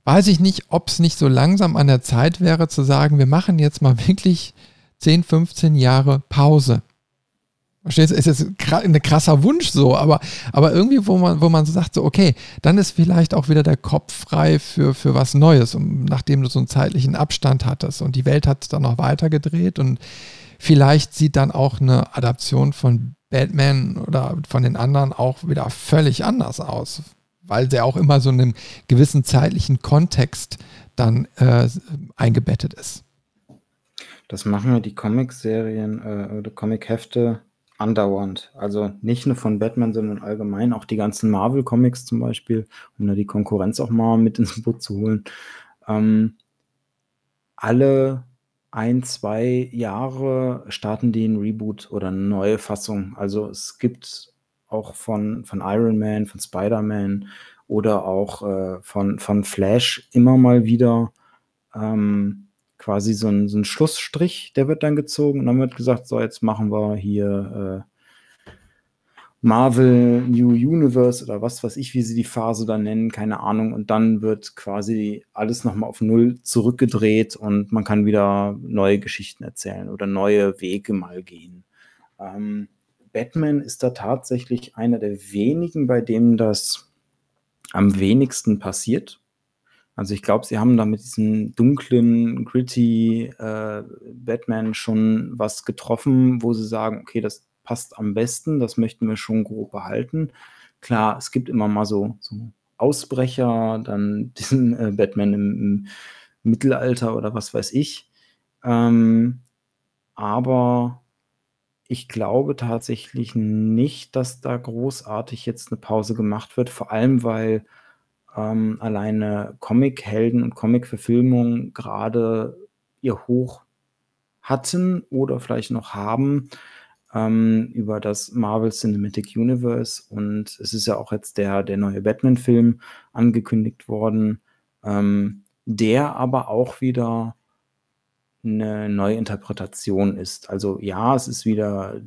weiß ich nicht, ob es nicht so langsam an der Zeit wäre zu sagen, wir machen jetzt mal wirklich 10, 15 Jahre Pause Verstehst du? Ist jetzt ein krasser Wunsch so, aber, aber irgendwie, wo man, wo man so sagt, so, okay, dann ist vielleicht auch wieder der Kopf frei für, für was Neues, um, nachdem du so einen zeitlichen Abstand hattest. Und die Welt hat dann noch weiter gedreht und vielleicht sieht dann auch eine Adaption von Batman oder von den anderen auch wieder völlig anders aus, weil der auch immer so in einem gewissen zeitlichen Kontext dann äh, eingebettet ist. Das machen ja die Comic-Serien äh, oder Comic-Hefte andauernd. Also nicht nur von Batman, sondern allgemein auch die ganzen Marvel-Comics zum Beispiel, um da die Konkurrenz auch mal mit ins Boot zu holen. Ähm, alle ein, zwei Jahre starten die ein Reboot oder eine neue Fassung. Also es gibt auch von, von Iron Man, von Spider-Man oder auch äh, von, von Flash immer mal wieder ähm, quasi so ein, so ein Schlussstrich, der wird dann gezogen und dann wird gesagt, so jetzt machen wir hier äh, Marvel New Universe oder was weiß ich, wie sie die Phase dann nennen, keine Ahnung. Und dann wird quasi alles nochmal auf Null zurückgedreht und man kann wieder neue Geschichten erzählen oder neue Wege mal gehen. Ähm, Batman ist da tatsächlich einer der wenigen, bei dem das am wenigsten passiert. Also ich glaube, sie haben da mit diesem dunklen, gritty äh, Batman schon was getroffen, wo sie sagen, okay, das passt am besten, das möchten wir schon grob behalten. Klar, es gibt immer mal so, so Ausbrecher, dann diesen äh, Batman im, im, Mittelalter oder was weiß ich. Ähm, aber ich glaube tatsächlich nicht, dass da großartig jetzt eine Pause gemacht wird, vor allem weil ähm, alleine Comic-Helden und Comic-Verfilmungen gerade ihr Hoch hatten oder vielleicht noch haben ähm, über das Marvel Cinematic Universe. Und es ist ja auch jetzt der, der neue Batman-Film angekündigt worden, ähm, der aber auch wieder eine neue Interpretation ist. Also ja, es ist wieder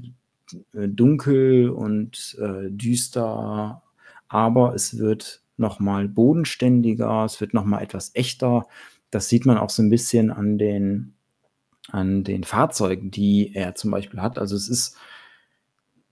äh, dunkel und äh, düster, aber es wird nochmal bodenständiger, es wird nochmal etwas echter. Das sieht man auch so ein bisschen an den, an den Fahrzeugen, die er zum Beispiel hat. Also es ist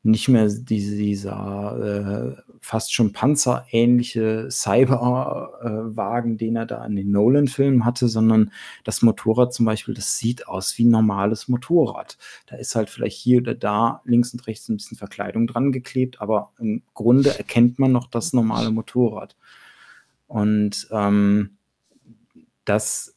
nicht mehr dieser äh, fast schon panzerähnliche Cyberwagen, äh, den er da in den Nolan-Filmen hatte, sondern das Motorrad zum Beispiel, das sieht aus wie ein normales Motorrad. Da ist halt vielleicht hier oder da links und rechts ein bisschen Verkleidung dran geklebt, aber im Grunde erkennt man noch das normale Motorrad. Und ähm, das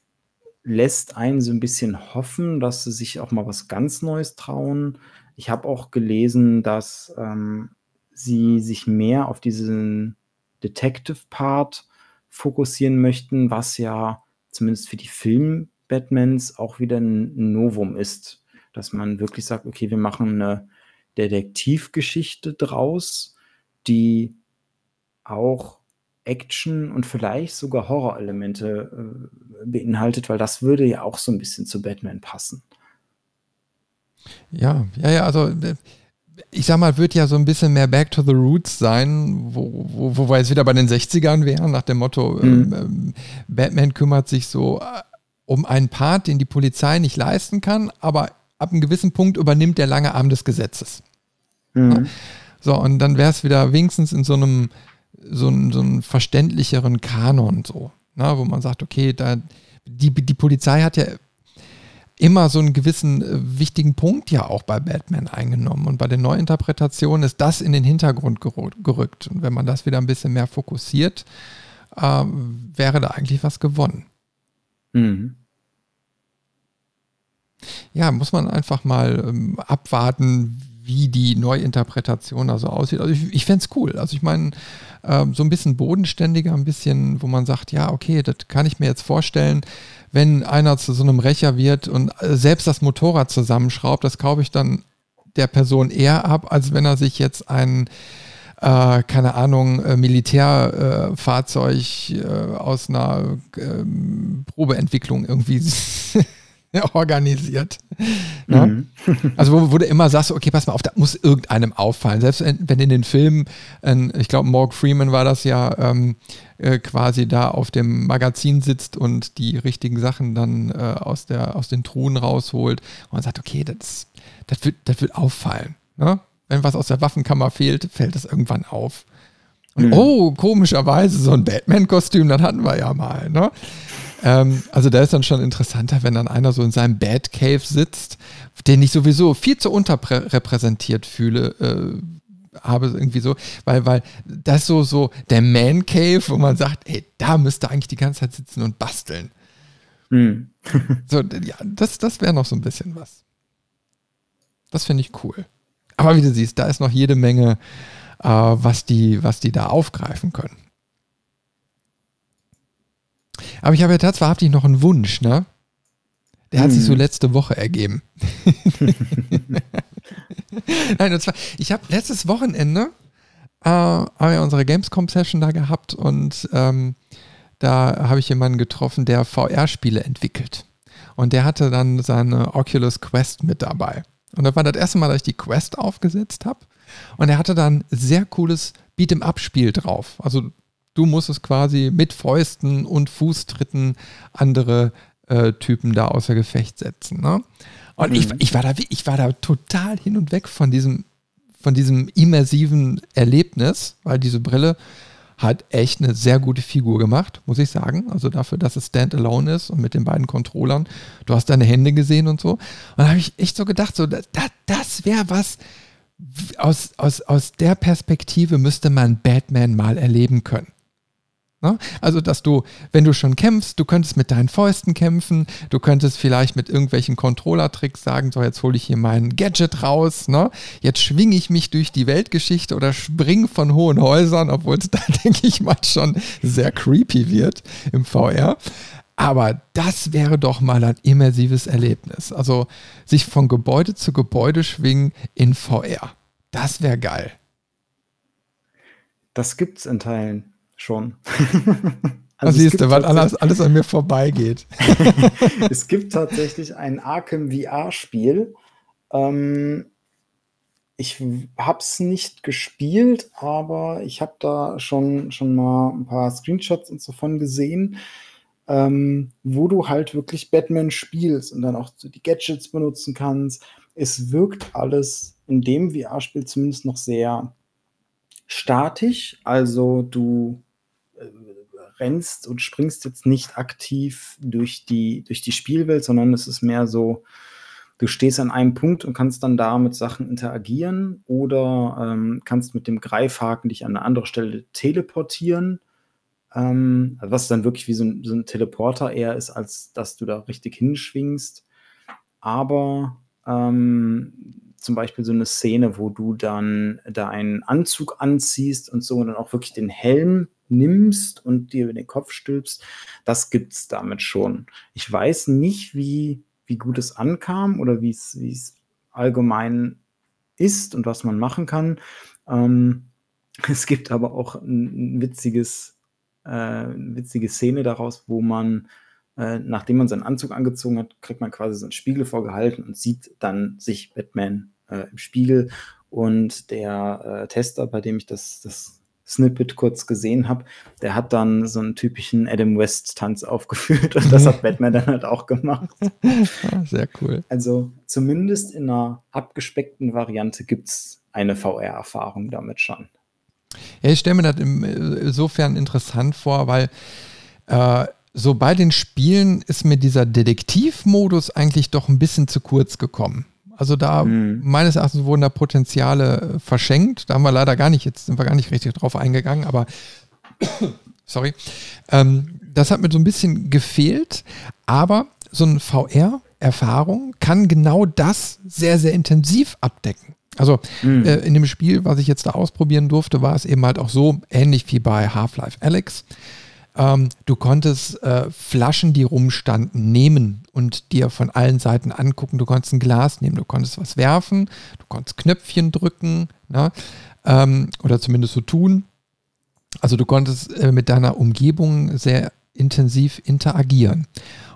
lässt einen so ein bisschen hoffen, dass sie sich auch mal was ganz Neues trauen ich habe auch gelesen, dass ähm, sie sich mehr auf diesen Detective-Part fokussieren möchten, was ja zumindest für die Film-Batmans auch wieder ein Novum ist. Dass man wirklich sagt, okay, wir machen eine Detektivgeschichte draus, die auch Action und vielleicht sogar Horrorelemente äh, beinhaltet, weil das würde ja auch so ein bisschen zu Batman passen. Ja, ja, ja, also äh, ich sag mal, wird ja so ein bisschen mehr Back to the Roots sein, wo, wo, wo wir jetzt wieder bei den 60ern wären, nach dem Motto, mhm. ähm, Batman kümmert sich so äh, um einen Part, den die Polizei nicht leisten kann, aber ab einem gewissen Punkt übernimmt der lange Arm des Gesetzes. Mhm. Ja? So, und dann wäre es wieder wenigstens in so einem, so, so einem verständlicheren Kanon so, ne? wo man sagt, okay, da, die, die Polizei hat ja immer so einen gewissen äh, wichtigen Punkt ja auch bei Batman eingenommen. Und bei den Neuinterpretationen ist das in den Hintergrund gerückt. Und wenn man das wieder ein bisschen mehr fokussiert, äh, wäre da eigentlich was gewonnen. Mhm. Ja, muss man einfach mal ähm, abwarten, wie die Neuinterpretation also aussieht. Also ich, ich fände es cool. Also ich meine, äh, so ein bisschen bodenständiger, ein bisschen, wo man sagt, ja, okay, das kann ich mir jetzt vorstellen wenn einer zu so einem Rächer wird und äh, selbst das Motorrad zusammenschraubt, das kaufe ich dann der Person eher ab, als wenn er sich jetzt ein, äh, keine Ahnung, äh, Militärfahrzeug äh, aus einer ähm, Probeentwicklung irgendwie organisiert. Ne? Mhm. also wo, wo, du immer sagst, okay, pass mal auf, da muss irgendeinem auffallen. Selbst wenn in den Filmen, ich glaube, Morgan Freeman war das ja, ähm, äh, quasi da auf dem Magazin sitzt und die richtigen Sachen dann äh, aus, der, aus den Truhen rausholt und man sagt, okay, das, das, wird, das wird auffallen. Ne? Wenn was aus der Waffenkammer fehlt, fällt das irgendwann auf. Und mhm. oh, komischerweise, so ein Batman-Kostüm, das hatten wir ja mal. Ne? Ähm, also da ist dann schon interessanter, wenn dann einer so in seinem Batcave sitzt, den ich sowieso viel zu unterrepräsentiert fühle, äh, habe irgendwie so, weil, weil das so, so der Man Cave, wo man sagt, ey, da müsste eigentlich die ganze Zeit sitzen und basteln. Mhm. so, ja, das, das wäre noch so ein bisschen was. Das finde ich cool. Aber wie du siehst, da ist noch jede Menge, äh, was, die, was die da aufgreifen können. Aber ich habe ja tatsächlich noch einen Wunsch, ne? Der hat hm. sich so hm. letzte Woche ergeben. Nein, und zwar, ich habe letztes Wochenende äh, haben wir unsere Gamescom-Session da gehabt und ähm, da habe ich jemanden getroffen, der VR-Spiele entwickelt. Und der hatte dann seine Oculus Quest mit dabei. Und das war das erste Mal, dass ich die Quest aufgesetzt habe. Und er hatte dann sehr cooles Beat'em-up-Spiel drauf. Also Du musstest quasi mit Fäusten und Fußtritten andere äh, Typen da außer Gefecht setzen. Ne? Und mhm. ich, ich, war da, ich war da total hin und weg von diesem, von diesem immersiven Erlebnis, weil diese Brille hat echt eine sehr gute Figur gemacht, muss ich sagen. Also dafür, dass es standalone ist und mit den beiden Controllern. Du hast deine Hände gesehen und so. Und da habe ich echt so gedacht, so, das, das wäre was, aus, aus, aus der Perspektive müsste man Batman mal erleben können. Ne? Also, dass du, wenn du schon kämpfst, du könntest mit deinen Fäusten kämpfen, du könntest vielleicht mit irgendwelchen Controller-Tricks sagen, so jetzt hole ich hier mein Gadget raus, ne? jetzt schwinge ich mich durch die Weltgeschichte oder springe von hohen Häusern, obwohl es da, denke ich mal, schon sehr creepy wird im VR. Aber das wäre doch mal ein immersives Erlebnis. Also sich von Gebäude zu Gebäude schwingen in VR. Das wäre geil. Das gibt es in Teilen schon. also siehst du, weil alles, alles an mir vorbeigeht. es gibt tatsächlich ein Arkham VR-Spiel. Ähm, ich habe es nicht gespielt, aber ich habe da schon, schon mal ein paar Screenshots und so von gesehen, ähm, wo du halt wirklich Batman spielst und dann auch so die Gadgets benutzen kannst. Es wirkt alles in dem VR-Spiel zumindest noch sehr statisch. Also du rennst und springst jetzt nicht aktiv durch die, durch die Spielwelt, sondern es ist mehr so, du stehst an einem Punkt und kannst dann da mit Sachen interagieren oder ähm, kannst mit dem Greifhaken dich an eine andere Stelle teleportieren. Ähm, was dann wirklich wie so ein, so ein, Teleporter eher ist, als dass du da richtig hinschwingst. Aber ähm, zum Beispiel so eine Szene, wo du dann da einen Anzug anziehst und so und dann auch wirklich den Helm nimmst und dir in den Kopf stülpst, das gibt es damit schon. Ich weiß nicht, wie, wie gut es ankam oder wie es allgemein ist und was man machen kann. Ähm, es gibt aber auch ein, witziges, äh, eine witzige Szene daraus, wo man, äh, nachdem man seinen Anzug angezogen hat, kriegt man quasi so einen Spiegel vorgehalten und sieht dann sich Batman äh, im Spiegel. Und der äh, Tester, bei dem ich das, das Snippet kurz gesehen habe, der hat dann so einen typischen Adam West-Tanz aufgeführt und das hat Batman dann halt auch gemacht. Sehr cool. Also zumindest in einer abgespeckten Variante gibt es eine VR-Erfahrung damit schon. Ja, ich stelle mir das insofern interessant vor, weil äh, so bei den Spielen ist mir dieser Detektivmodus eigentlich doch ein bisschen zu kurz gekommen. Also da mhm. meines Erachtens wurden da Potenziale äh, verschenkt. Da haben wir leider gar nicht, jetzt sind wir gar nicht richtig drauf eingegangen, aber sorry. Ähm, das hat mir so ein bisschen gefehlt, aber so eine VR-Erfahrung kann genau das sehr, sehr intensiv abdecken. Also mhm. äh, in dem Spiel, was ich jetzt da ausprobieren durfte, war es eben halt auch so ähnlich wie bei Half-Life Alex. Ähm, du konntest äh, Flaschen, die rumstanden, nehmen und dir von allen Seiten angucken. Du konntest ein Glas nehmen, du konntest was werfen, du konntest Knöpfchen drücken ne? ähm, oder zumindest so tun. Also du konntest äh, mit deiner Umgebung sehr intensiv interagieren.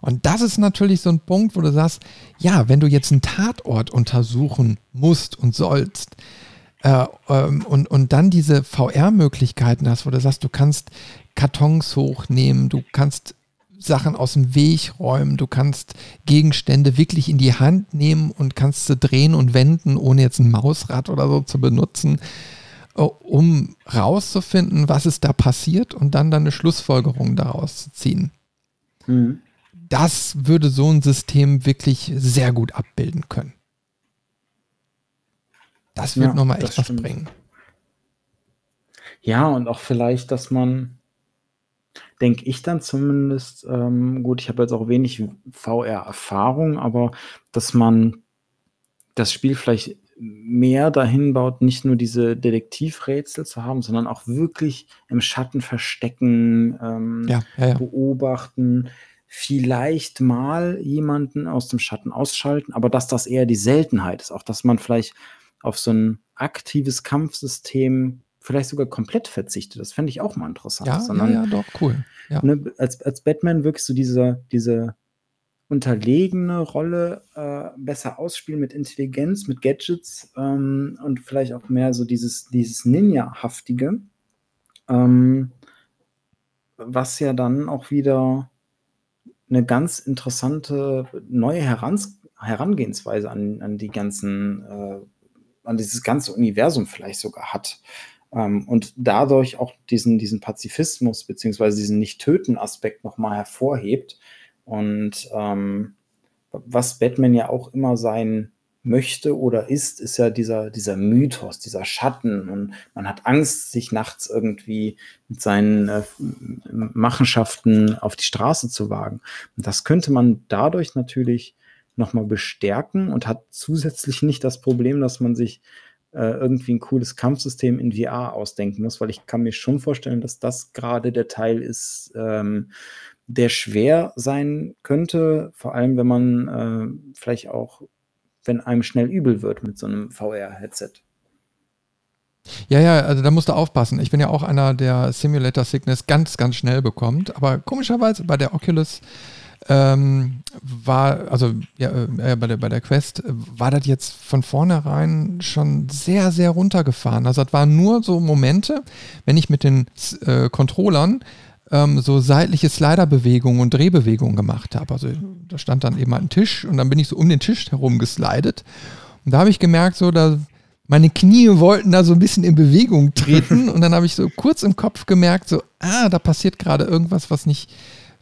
Und das ist natürlich so ein Punkt, wo du sagst, ja, wenn du jetzt einen Tatort untersuchen musst und sollst, äh, ähm, und, und dann diese VR-Möglichkeiten hast, wo du sagst, du kannst Kartons hochnehmen, du kannst Sachen aus dem Weg räumen, du kannst Gegenstände wirklich in die Hand nehmen und kannst sie drehen und wenden, ohne jetzt ein Mausrad oder so zu benutzen, äh, um rauszufinden, was ist da passiert und dann dann eine Schlussfolgerung daraus zu ziehen. Mhm. Das würde so ein System wirklich sehr gut abbilden können. Das wird ja, nochmal echt was bringen. Ja, und auch vielleicht, dass man denke ich dann zumindest, ähm, gut, ich habe jetzt auch wenig VR-Erfahrung, aber dass man das Spiel vielleicht mehr dahin baut, nicht nur diese Detektivrätsel zu haben, sondern auch wirklich im Schatten verstecken, ähm, ja, ja, ja. beobachten, vielleicht mal jemanden aus dem Schatten ausschalten, aber dass das eher die Seltenheit ist, auch dass man vielleicht auf so ein aktives Kampfsystem vielleicht sogar komplett verzichtet. Das fände ich auch mal interessant. Ja, Sondern, ja, ja, doch, cool. Ja. Ne, als, als Batman wirklich so diese, diese unterlegene Rolle äh, besser ausspielen mit Intelligenz, mit Gadgets ähm, und vielleicht auch mehr so dieses, dieses Ninja-haftige, ähm, was ja dann auch wieder eine ganz interessante neue Herans Herangehensweise an, an die ganzen, äh, an dieses ganze Universum vielleicht sogar hat. Ähm, und dadurch auch diesen, diesen Pazifismus beziehungsweise diesen Nicht-Töten-Aspekt nochmal hervorhebt. Und ähm, was Batman ja auch immer sein möchte oder ist, ist ja dieser, dieser Mythos, dieser Schatten. Und man hat Angst, sich nachts irgendwie mit seinen äh, Machenschaften auf die Straße zu wagen. Und das könnte man dadurch natürlich nochmal bestärken und hat zusätzlich nicht das Problem, dass man sich irgendwie ein cooles Kampfsystem in VR ausdenken muss, weil ich kann mir schon vorstellen, dass das gerade der Teil ist, ähm, der schwer sein könnte, vor allem wenn man äh, vielleicht auch, wenn einem schnell übel wird mit so einem VR-Headset. Ja, ja, also da musst du aufpassen. Ich bin ja auch einer, der Simulator Sickness ganz, ganz schnell bekommt. Aber komischerweise bei der Oculus ähm, war, also ja, äh, bei, der, bei der Quest, war das jetzt von vornherein schon sehr, sehr runtergefahren. Also das waren nur so Momente, wenn ich mit den äh, Controllern ähm, so seitliche Sliderbewegungen und Drehbewegungen gemacht habe. Also da stand dann eben ein Tisch und dann bin ich so um den Tisch herum geslidet. Und da habe ich gemerkt, so, da meine Knie wollten da so ein bisschen in Bewegung treten und dann habe ich so kurz im Kopf gemerkt, so, ah, da passiert gerade irgendwas, was nicht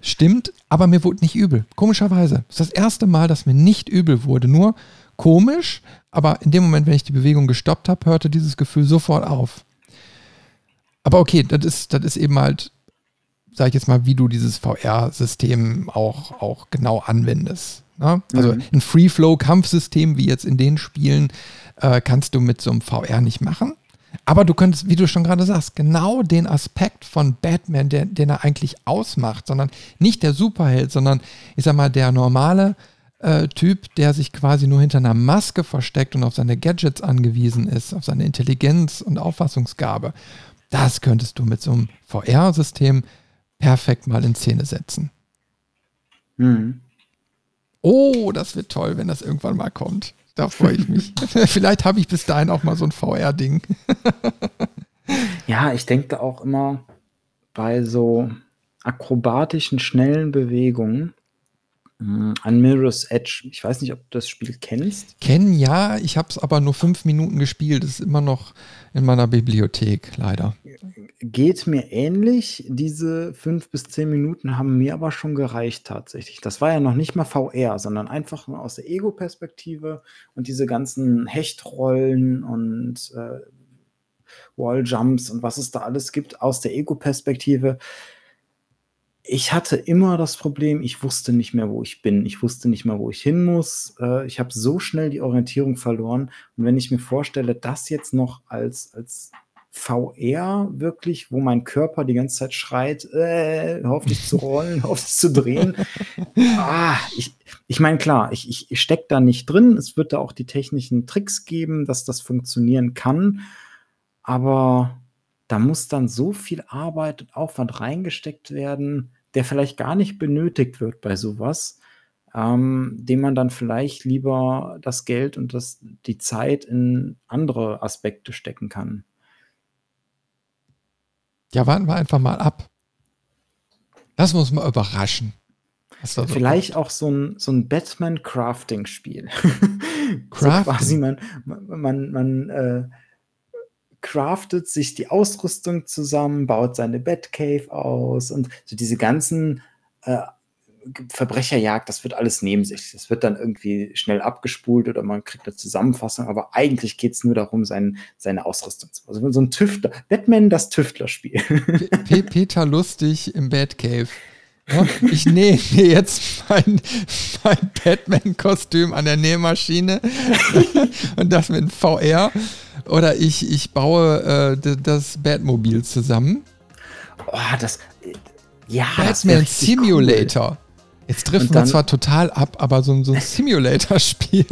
Stimmt, aber mir wurde nicht übel. Komischerweise. Das ist das erste Mal, dass mir nicht übel wurde. Nur komisch, aber in dem Moment, wenn ich die Bewegung gestoppt habe, hörte dieses Gefühl sofort auf. Aber okay, das ist, das ist eben halt, sag ich jetzt mal, wie du dieses VR-System auch, auch genau anwendest. Ne? Also mhm. ein Free-Flow-Kampfsystem, wie jetzt in den Spielen, äh, kannst du mit so einem VR nicht machen. Aber du könntest, wie du schon gerade sagst, genau den Aspekt von Batman, den, den er eigentlich ausmacht, sondern nicht der Superheld, sondern ich sag mal, der normale äh, Typ, der sich quasi nur hinter einer Maske versteckt und auf seine Gadgets angewiesen ist, auf seine Intelligenz und Auffassungsgabe, das könntest du mit so einem VR-System perfekt mal in Szene setzen. Mhm. Oh, das wird toll, wenn das irgendwann mal kommt. Da freue ich mich. Vielleicht habe ich bis dahin auch mal so ein VR-Ding. ja, ich denke auch immer bei so akrobatischen, schnellen Bewegungen hm, an Mirror's Edge. Ich weiß nicht, ob du das Spiel kennst. Kennen ja, ich habe es aber nur fünf Minuten gespielt. Das ist immer noch in meiner Bibliothek, leider. Geht mir ähnlich. Diese fünf bis zehn Minuten haben mir aber schon gereicht tatsächlich. Das war ja noch nicht mal VR, sondern einfach nur aus der Ego-Perspektive und diese ganzen Hechtrollen und äh, Walljumps und was es da alles gibt aus der Ego-Perspektive ich hatte immer das Problem, ich wusste nicht mehr, wo ich bin. Ich wusste nicht mehr, wo ich hin muss. Äh, ich habe so schnell die Orientierung verloren. Und wenn ich mir vorstelle, das jetzt noch als, als VR wirklich, wo mein Körper die ganze Zeit schreit, äh, auf dich zu rollen, auf dich zu drehen. ah, ich ich meine, klar, ich, ich, ich stecke da nicht drin. Es wird da auch die technischen Tricks geben, dass das funktionieren kann. Aber da muss dann so viel Arbeit und Aufwand reingesteckt werden, der vielleicht gar nicht benötigt wird bei sowas, ähm, dem man dann vielleicht lieber das Geld und das, die Zeit in andere Aspekte stecken kann. Ja, warten wir einfach mal ab. Lass uns mal überraschen. So Vielleicht kommt. auch so ein, so ein Batman-Crafting-Spiel. Crafting. so quasi man, man, man, man äh, craftet sich die Ausrüstung zusammen, baut seine Batcave aus und so diese ganzen äh, Verbrecherjagd, das wird alles neben sich. Das wird dann irgendwie schnell abgespult oder man kriegt eine Zusammenfassung, aber eigentlich geht es nur darum, sein, seine Ausrüstung zu Also so ein Tüftler, Batman das Tüftlerspiel. Peter Lustig im Batcave. Ja, ich nähe mir jetzt mein, mein Batman-Kostüm an der Nähmaschine und das mit VR. Oder ich, ich baue äh, das Batmobil zusammen. Oh, das. Ja, Batman Simulator. Cool. Jetzt trifft man zwar total ab, aber so, so ein Simulator-Spiel.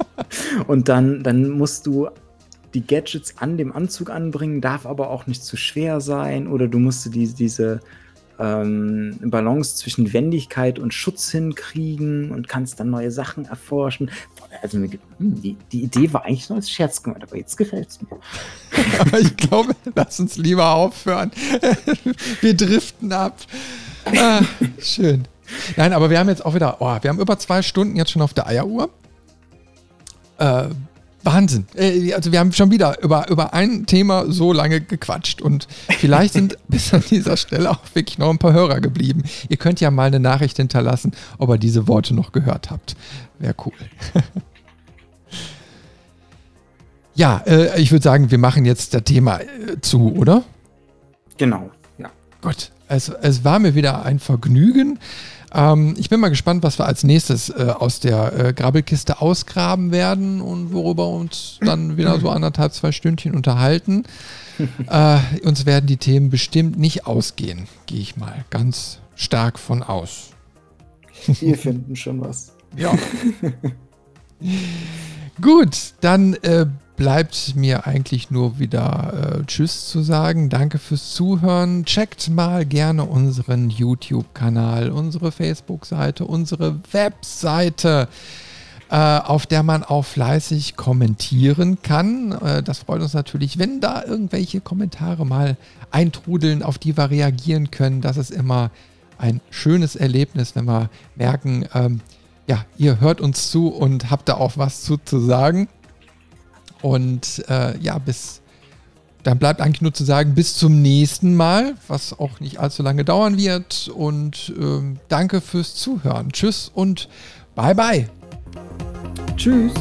und dann, dann musst du die Gadgets an dem Anzug anbringen, darf aber auch nicht zu schwer sein. Oder du musst die, diese ähm, Balance zwischen Wendigkeit und Schutz hinkriegen und kannst dann neue Sachen erforschen. Also hm, die, die Idee war eigentlich nur als Scherz gemeint, aber jetzt gefällt es mir. aber ich glaube, lass uns lieber aufhören. wir driften ab. Ah, schön. Nein, aber wir haben jetzt auch wieder, oh, wir haben über zwei Stunden jetzt schon auf der Eieruhr. Äh, Wahnsinn. Äh, also wir haben schon wieder über, über ein Thema so lange gequatscht und vielleicht sind bis an dieser Stelle auch wirklich noch ein paar Hörer geblieben. Ihr könnt ja mal eine Nachricht hinterlassen, ob ihr diese Worte noch gehört habt. Wäre cool. ja, äh, ich würde sagen, wir machen jetzt das Thema äh, zu, oder? Genau, ja. Gut, also es war mir wieder ein Vergnügen. Ähm, ich bin mal gespannt, was wir als nächstes äh, aus der äh, Grabbelkiste ausgraben werden und worüber uns dann wieder so anderthalb, zwei Stündchen unterhalten. äh, uns werden die Themen bestimmt nicht ausgehen, gehe ich mal ganz stark von aus. Wir finden schon was. Ja. Gut, dann äh, bleibt mir eigentlich nur wieder äh, Tschüss zu sagen. Danke fürs Zuhören. Checkt mal gerne unseren YouTube-Kanal, unsere Facebook-Seite, unsere Webseite, äh, auf der man auch fleißig kommentieren kann. Äh, das freut uns natürlich, wenn da irgendwelche Kommentare mal eintrudeln, auf die wir reagieren können. Das ist immer ein schönes Erlebnis, wenn wir merken, ähm, ja, ihr hört uns zu und habt da auch was zu, zu sagen. Und äh, ja, bis dann bleibt eigentlich nur zu sagen, bis zum nächsten Mal, was auch nicht allzu lange dauern wird. Und ähm, danke fürs Zuhören. Tschüss und bye bye. Tschüss.